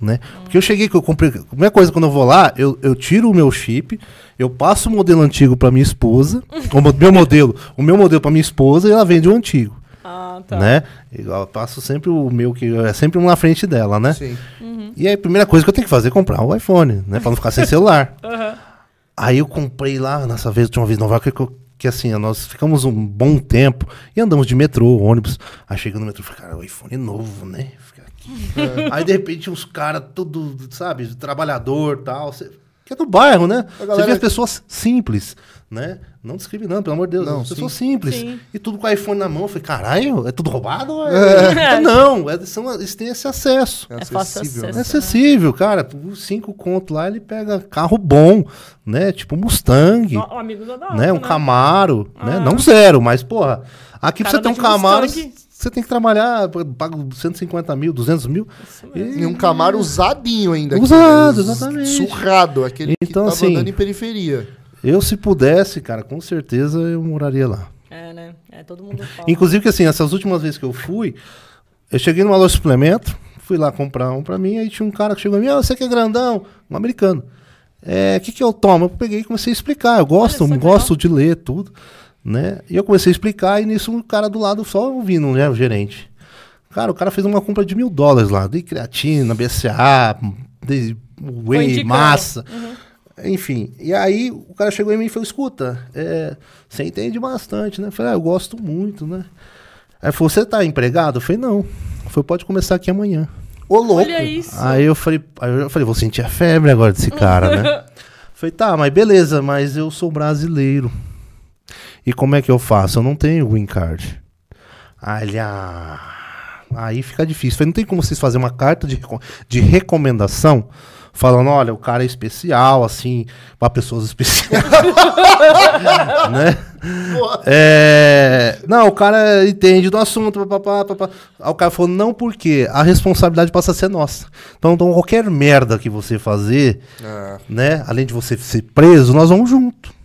Né? Porque eu cheguei que eu comprei. A primeira coisa, quando eu vou lá, eu, eu tiro o meu chip, eu passo o modelo antigo pra minha esposa, o meu modelo, o meu modelo pra minha esposa e ela vende o antigo. Ah, tá. Né? Eu passo sempre o meu, que é sempre um na frente dela, né? Sim. E aí a primeira coisa que eu tenho que fazer é comprar o iPhone, né? Pra não ficar sem celular. Aham. Aí eu comprei lá, nessa vez, de uma vez em Nova York, que, eu- que assim, nós ficamos um bom tempo e andamos de metrô, ônibus. Aí chegando no metrô, eu falei, cara, o iPhone é novo, né? Fica aqui. Aí de repente uns caras, tudo, sabe, trabalhador e tal. Você que é do bairro, né? Você vê as pessoas simples, né? Não discriminando, pelo amor de Deus. Não, pessoas sim. simples. Sim. E tudo com o iPhone na mão. Eu falei, caralho, é tudo roubado? ou É. É. Não, é- são, eles têm esse acesso. É É fácil acessível, acesso. É acessível, cara. Por cinco conto lá, ele pega carro bom, né? Tipo um Mustang, O amigo da né? Um né? Camaro, né? Ah. Não zero, mas, porra, aqui pra você ter um Camaro, Mustang. você tem que trabalhar, paga 150 mil, 200 mil. E um Camaro usadinho ainda. aqui, Usado, né? exatamente. Surrado, aquele Então, que tava assim, andando em periferia. Eu, se pudesse, cara, com certeza eu moraria lá. É, né? É, todo mundo fala. Inclusive que assim, essas últimas vezes que eu fui, eu cheguei numa loja de suplemento, fui lá comprar um pra mim, aí tinha um cara que chegou a mim, ah, você que é grandão, um americano. É, o que que eu tomo? Eu peguei e comecei a explicar, eu gosto, que gosto de ler tudo, né? E eu comecei a explicar e nisso um cara do lado só ouvindo, né, o gerente. Cara, o cara fez uma compra de mil dólares lá, de creatina, BCA, de whey, massa. Enfim, e aí o cara chegou em mim e falou, escuta, é, você entende bastante, né? Eu falei, ah, eu gosto muito, né? Aí falou, você tá empregado? Eu falei, não. Falou, pode começar aqui amanhã. Ô, louco. Olha isso. Aí eu falei, aí eu falei, vou sentir a febre agora desse cara, né? falei, tá, mas beleza, mas eu sou brasileiro. E como é que eu faço? Eu não tenho green card. Aí ah, aí fica difícil. Falei, não tem como vocês fazerem uma carta de, de recomendação falando, olha, o cara é especial, assim, para pessoas especiais. né? É, não, o cara entende do assunto, papapá, papá. Aí o cara falou, não, porque a responsabilidade passa a ser nossa. Então, então qualquer merda que você fazer, É. né, além de você ser preso, nós vamos junto.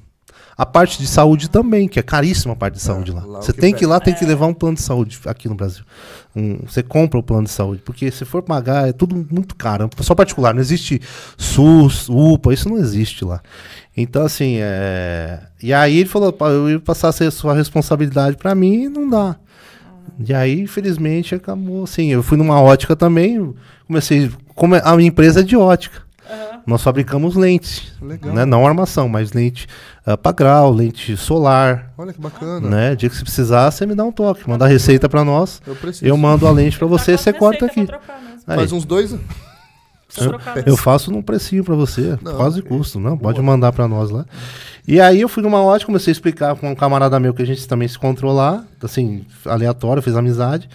A parte de saúde também, que é caríssima a parte de saúde lá. Você tem que ir lá, É. tem que levar um plano de saúde aqui no Brasil. Um- você compra o plano de saúde, porque se for pagar, é tudo muito caro. É só particular, não existe SUS, UPA, isso não existe lá. Então, assim, é... E aí ele falou, "Pá, eu ia passar a sua responsabilidade pra mim e não dá. E aí, infelizmente, acabou assim. Eu fui numa ótica também, comecei. Como é- a minha empresa é de ótica. Aham. Nós fabricamos lentes. Legal. Né? Não armação, mas lente uh, para grau, lente solar. Olha que bacana. Né? Dia que você precisar, você me dá um toque. Manda a receita para nós. Eu preciso. Eu mando a lente para você, Tá você com corta aqui. Faz uns dois. Eu mesmo. faço num precinho para você, Não, quase ok. custo. Não, pode mandar para nós lá. E aí eu fui numa ótica, comecei a explicar com um camarada meu que a gente também se controlar, assim, aleatório, fez amizade.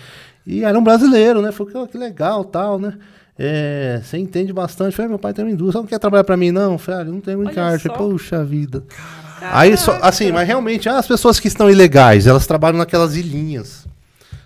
E era um brasileiro, né? Falei, "Pô, que legal, tal, né? É, você entende bastante. Falei, "Ah, meu pai tem uma indústria, não quer trabalhar para mim, não? Falei, ah, não card. só. Falei, Puxa vida. Aí, só, assim, Caraca. mas realmente, ah, as pessoas que estão ilegais, elas trabalham naquelas ilhinhas.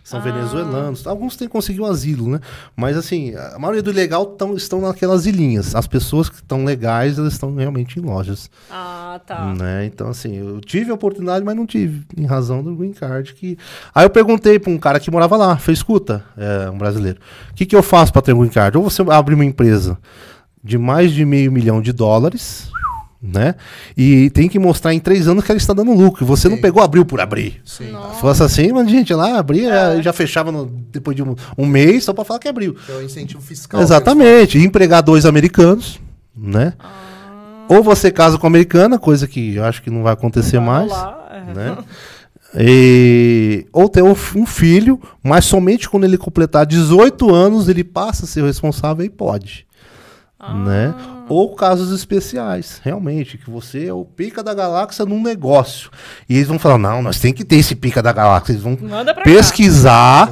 São Ah. venezuelanos. Alguns têm conseguido asilo, né? Mas, assim, a maioria do ilegal tão, estão naquelas ilhinhas. As pessoas que estão legais, elas estão realmente em lojas. Ah, tá. Né? Então, assim, eu tive a oportunidade, mas não tive, em razão do green card. Que... Aí eu perguntei para um cara que morava lá, falei, escuta, é, um brasileiro, o que, que eu faço para ter um green card? Ou você abre uma empresa de mais de meio milhão de dólares, né? E tem que mostrar em três anos que ela está dando lucro. Você não Sim. pegou, abriu por abrir. Sim. Nossa. Se fosse assim, mas gente, lá abria, É. já fechava no- depois de um, um mês só para falar que abriu. Que é o incentivo fiscal. Exatamente. E empregar dois americanos, né? Ah, Ou você casa com a americana, coisa que eu acho que não vai acontecer vai mais, rolar, é. né? E- ou ter um, um filho, mas somente quando ele completar 18 anos ele passa a ser o responsável e pode, Ah. né? Ou casos especiais, realmente, que você é o pica da galáxia num negócio. E eles vão falar: "Não, nós tem que ter esse pica da galáxia". Eles vão pesquisar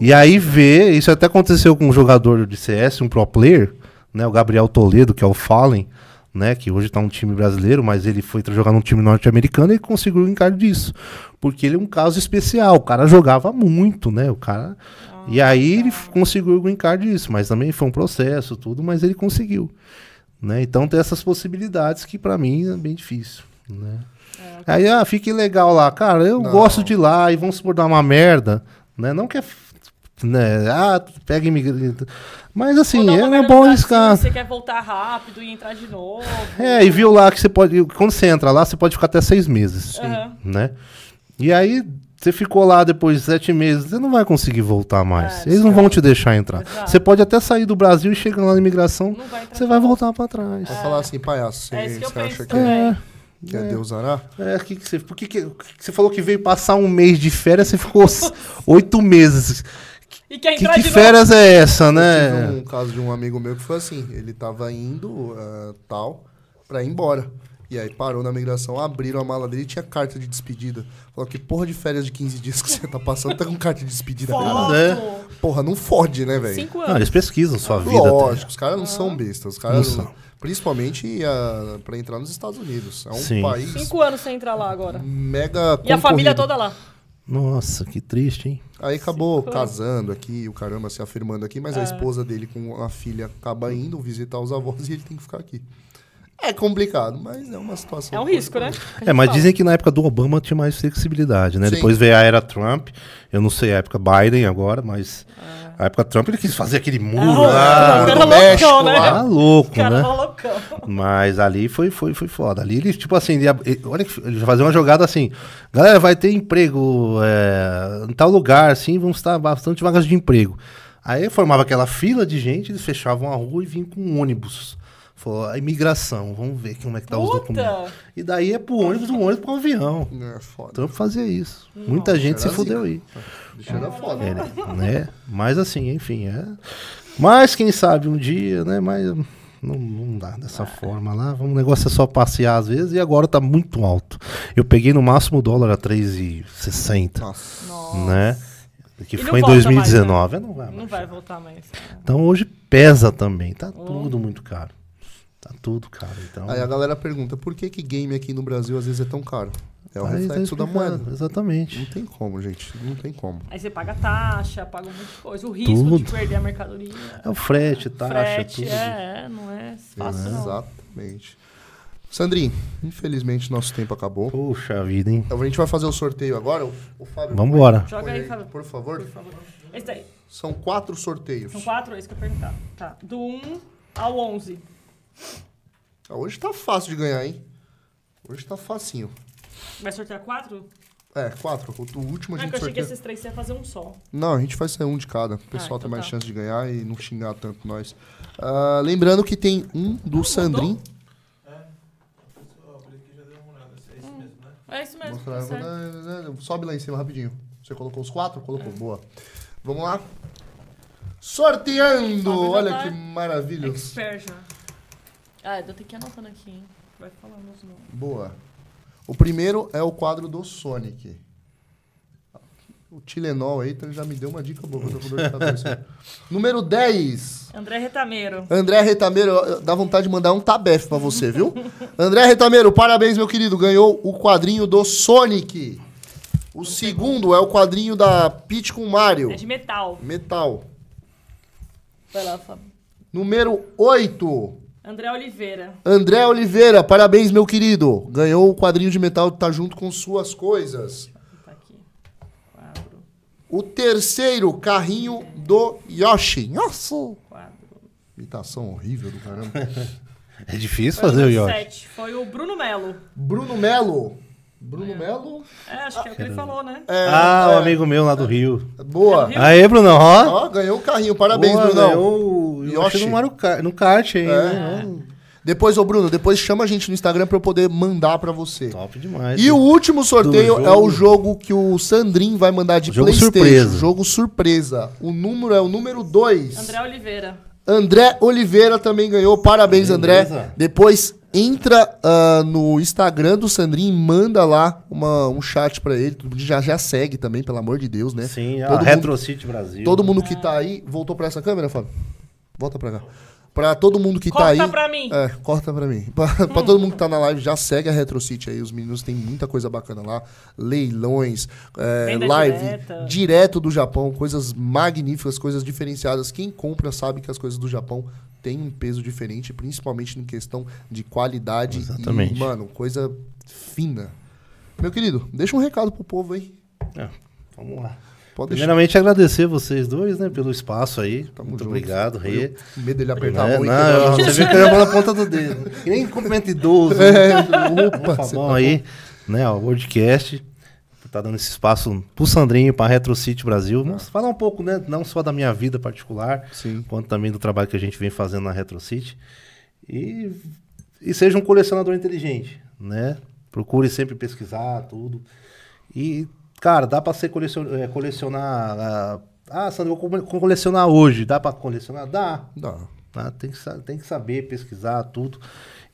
e aí vê, isso até aconteceu com um jogador de CS, um pro player, né, o Gabriel Toledo, que é o Fallen, né, que hoje tá um time brasileiro, mas ele foi jogar num time norte-americano e conseguiu o encargo disso. Porque ele é um caso especial, o cara jogava muito, né, o cara... e aí ele conseguiu o green card disso, mas também foi um processo, tudo, mas ele conseguiu. Né? Então tem essas possibilidades que pra mim é bem difícil, né? Aí, ah, fique legal lá. Cara, eu Não. gosto de ir lá e vamos supor dar uma merda, né? Não que é. Né? Ah, pega imigrante. Mas assim, é, é bom arriscar. Você quer voltar rápido e entrar de novo. É, e viu lá que você pode. Quando você entra lá, você pode ficar até seis meses. Né? E aí, você ficou lá depois de sete meses, você não vai conseguir voltar mais. É, Eles não vão te deixar entrar. Exato. Você pode até sair do Brasil e chegar lá na imigração, vai você vai novo. voltar pra trás. Vou falar assim, palhaço, você, É eu você acha que é, É. que é Deus ará? É, que que você, por que, que, que você falou que veio passar um mês de férias, você ficou oito meses. E quer Que, que de férias é essa, Eu né? tive um caso de um amigo meu que foi assim, ele tava indo, ah, tal, pra ir embora. E aí parou na migração, abriram a mala dele e tinha carta de despedida. Falou que porra de férias de 15 dias que você tá passando, tá com carta de despedida. Foto! É. Porra, não fode, né, velho? Cinco Não, anos. eles pesquisam sua vida. Lógico, os caras não são bestas. Os caras, Não são. principalmente ah, pra entrar nos Estados Unidos. É um Sim. país Cinco anos sem entrar lá agora. mega E a família toda lá. Nossa, que triste, hein? Aí acabou Cinco casando aqui, o caramba se afirmando aqui, mas a É. esposa dele com a filha acaba indo visitar os avós e ele tem que ficar aqui. É complicado, mas é uma situação. É um risco, né? É, mas dizem que na época do Obama tinha mais flexibilidade, né? Sim. Depois veio a era Trump. Eu não sei a época Biden agora, mas a época Trump ele quis fazer aquele muro Ah, lá. o cara no México, loucão, né? lá. Tá louco, O cara né? tá loucão. Mas ali foi, foi, foi foda. Ali ele, tipo assim, ele, ele- olha que ele fazia uma jogada assim. Galera, vai ter emprego é, em tal lugar, assim, vão estar bastante vagas de emprego. Aí formava aquela fila de gente, eles fechavam a rua e vinham com um ônibus. Falou, a imigração, vamos ver como é que tá os Puta! documentos. E daí é pro ônibus, um ônibus pro avião. É foda. Trump fazia isso. Muita gente se fudeu zica. aí. Bicho era foda. É, né? Mas assim, enfim, é. Mas quem sabe um dia, né? Mas não, não dá dessa forma lá. O negócio é só passear às vezes e agora tá muito alto. Eu peguei no máximo o dólar a 3,60, Nossa. Né? Que E não foi em volta mais, 2019. Não vai Não vai voltar mais. Então hoje pesa também. Tá tudo muito caro. Tá tudo caro. Então. Aí a galera pergunta, por que que game aqui no Brasil às vezes é tão caro? É o aí tá reflexo da explicado, moeda. Exatamente. Não tem como, gente. Não tem como. Aí você paga taxa, paga um monte de coisa. O risco Tudo. de perder a mercadoria. É o frete, taxa, frete, tudo. é, é, não é fácil não. Exatamente. Sandrinho, infelizmente nosso tempo acabou. Puxa vida, hein? Então a gente vai fazer o sorteio agora. O, o Fábio. Vambora. Joga põe aí, Fábio. Por favor. Por favor. Esse daí. São quatro sorteios. São quatro, é isso que eu ia perguntar. Tá. Do 1 ao 11. Ah, Hoje tá fácil de ganhar, hein? Hoje tá facinho. Vai sortear quatro? É, quatro. O, último a Ah, gente que eu achei que esses três você ia fazer um só. Não, a gente vai sair um de cada. O pessoal então tem mais tá. chance de ganhar e não xingar tanto nós. Ah, lembrando que tem um do Sandrin. É isso mesmo. Mostrar- tá certo. Sobe lá em cima rapidinho. Você colocou os quatro? Colocou. Boa. Vamos lá. Sorteando! Olha que maravilha. Expert já. Ah, eu tenho que ir anotando aqui, hein? Vai falando os nomes. Boa. O primeiro é o quadro do Sonic. O Tilenol aí então já me deu uma dica boa. Eu tô com dor de cabeça. Número 10. André Retameiro. André Retameiro, dá vontade de mandar um tabef pra você, viu? André Retameiro, parabéns, meu querido. Ganhou o quadrinho do Sonic. O segundo é o quadrinho da Peach com Mario. É de metal. Metal. Vai lá, Fábio. Número 8. André Oliveira. André Oliveira, parabéns, meu querido. Ganhou o quadrinho de metal que tá junto com suas coisas. Tá aqui. Quadro. O terceiro, carrinho do Yoshi. Nossa! Quadro. Imitação horrível do caramba. É difícil fazer o Yoshi. sete. Foi o Bruno Melo. Bruno Melo. Bruno Melo? É, acho que é o que ele falou, né? É, Ah, é, o amigo meu lá do Rio. Boa. Rio? Aê, Brunão, ó. Ó, ganhou o carrinho. Parabéns, Boa, Brunão. ganhou o Yoshi no, Mario Kart, no kart aí, É. né? Depois, ô Bruno, depois chama a gente no Instagram pra eu poder mandar pra você. Top demais. E o último sorteio é o jogo- que o Sandrin vai mandar de Jogo Playstation. surpresa. Jogo surpresa. O número é o número 2. André Oliveira. André Oliveira também ganhou. Parabéns, André. Beleza. Depois entra ah, no Instagram do Sandrin e manda lá uma- um chat pra ele. Todo mundo Já, já segue também, pelo amor de Deus, né? Sim, a todo mundo, Retro City Brasil. todo mundo que tá aí. Voltou pra essa câmera, Fábio? Volta pra cá. Pra todo mundo que tá aí. Corta pra mim. É, corta pra mim. Pra, pra todo mundo que tá na live, já segue a RetroCity aí. Os meninos têm muita coisa bacana lá. Leilões, é, live direta. direto do Japão. Coisas magníficas, coisas diferenciadas. Quem compra sabe que as coisas do Japão têm um peso diferente, principalmente em questão de qualidade. Exatamente. E, mano, coisa fina. Meu querido, deixa um recado pro povo aí. É, vamos lá. Pode deixar. Primeiramente, agradecer vocês dois, né, pelo espaço aí. Tamo Muito junto. obrigado, Rê. Medo dele apertar a mão não, você viu que eu ia na ponta do dedo. Que nem cumprimento idoso. É, Né? opa, Tá bom tá aí, né, o Wordcast. Tá dando esse espaço pro Sandrinho, pra Retro City Brasil. Vamos falar um pouco, né, não só da minha vida particular, Sim. quanto também do trabalho que a gente vem fazendo na Retro City. E, e seja um colecionador inteligente, né? Procure sempre pesquisar tudo. E, cara, dá pra você colecion- eh, colecionar. ah, Ah, Sandro, eu vou co- colecionar hoje. Dá pra colecionar? Dá. Dá. Tá? Tem, que, tem que saber pesquisar tudo.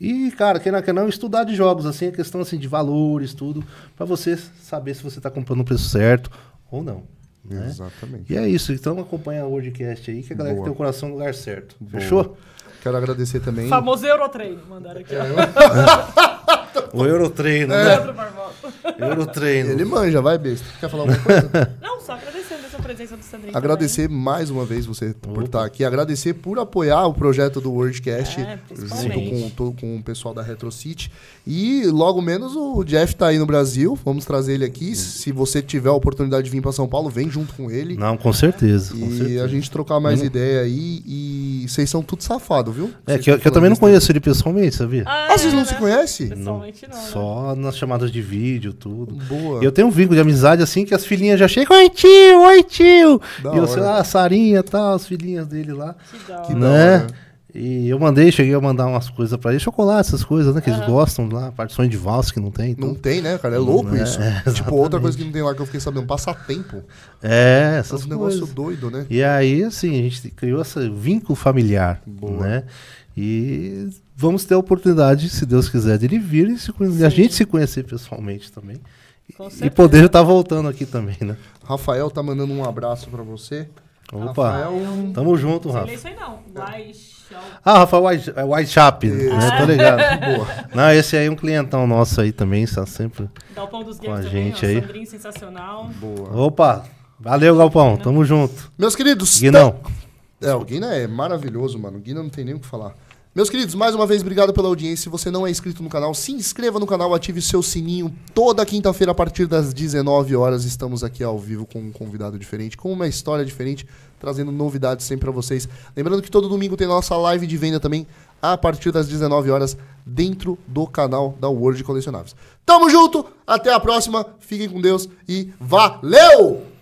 E, cara, quem não quer não, estudar de jogos, assim, a questão assim, de valores, tudo, pra você saber se você tá comprando o preço certo ou não. Né? Exatamente. E é isso, então acompanha o Wordcast aí, que a galera Boa. que tem o coração no lugar certo. Boa. Fechou? Quero agradecer também. Famoso Eurotreino, mandaram aqui. É, ó. O Eurotreino, Leandro Barbosa. né? Eurotreino. Ele manja, vai, besta. Quer falar alguma coisa? Não, só agradecendo essa presença do Sandrinho. Agradecer mais uma vez você por estar aqui. Agradecer por apoiar o projeto do WordCast É, junto com, com o pessoal da RetroCity. E logo menos o Jeff tá aí no Brasil. Vamos trazer ele aqui. Se você tiver a oportunidade de vir para São Paulo, vem junto com ele. Não, com certeza. Com E certeza. a gente trocar mais ideia aí. E vocês são tudo safado, viu? É, que, que eu também não conheço ele pessoalmente, sabia? Ah, Ah, vocês não é, se né? conhecem? Pessoalmente não, né? Só nas chamadas de vídeo, tudo. Boa. E eu tenho um vínculo de amizade assim que as filhinhas já chegam, oi tio, oi tio. Da e eu sei lá, a Sarinha e tal, as filhinhas dele lá. Que né? E eu mandei, cheguei a mandar umas coisas pra eles, chocolate, essas coisas, né? Que eles gostam lá, partições de valsa que não tem. Então. Não tem, né, cara? É louco É, isso. é, tipo, outra coisa que não tem lá que eu fiquei sabendo, passatempo. É, É essas um negócio coisas. doido, né? E aí, assim, a gente criou esse vínculo familiar, Boa. né? E vamos ter a oportunidade, se Deus quiser, de ele vir e se conhe- a gente se conhecer pessoalmente também. E poder estar voltando aqui também, né? Rafael tá mandando um abraço pra você. Opa, Rafael. tamo junto, Não sei Rafa. isso aí não. Ah, Rafael White, é né? Tô ligado. Boa. Não, esse aí é um clientão nosso aí também, está sempre. Galpão dos Com a também, gente ó, aí. Sandrinho sensacional. Boa. Opa, valeu, Galpão, tamo junto. Meus queridos. Guinão. É, o Guina é maravilhoso, mano. O Guina não tem nem o que falar. Meus queridos, mais uma vez, obrigado pela audiência. Se você não é inscrito no canal, se inscreva no canal, ative seu sininho. Toda quinta-feira, a partir das 19 horas, estamos aqui ao vivo com um convidado diferente, com uma história diferente, trazendo novidades sempre pra vocês. Lembrando que todo domingo tem nossa live de venda também, a partir das 19 horas, dentro do canal da World Colecionáveis. Tamo junto, até a próxima, fiquem com Deus e valeu!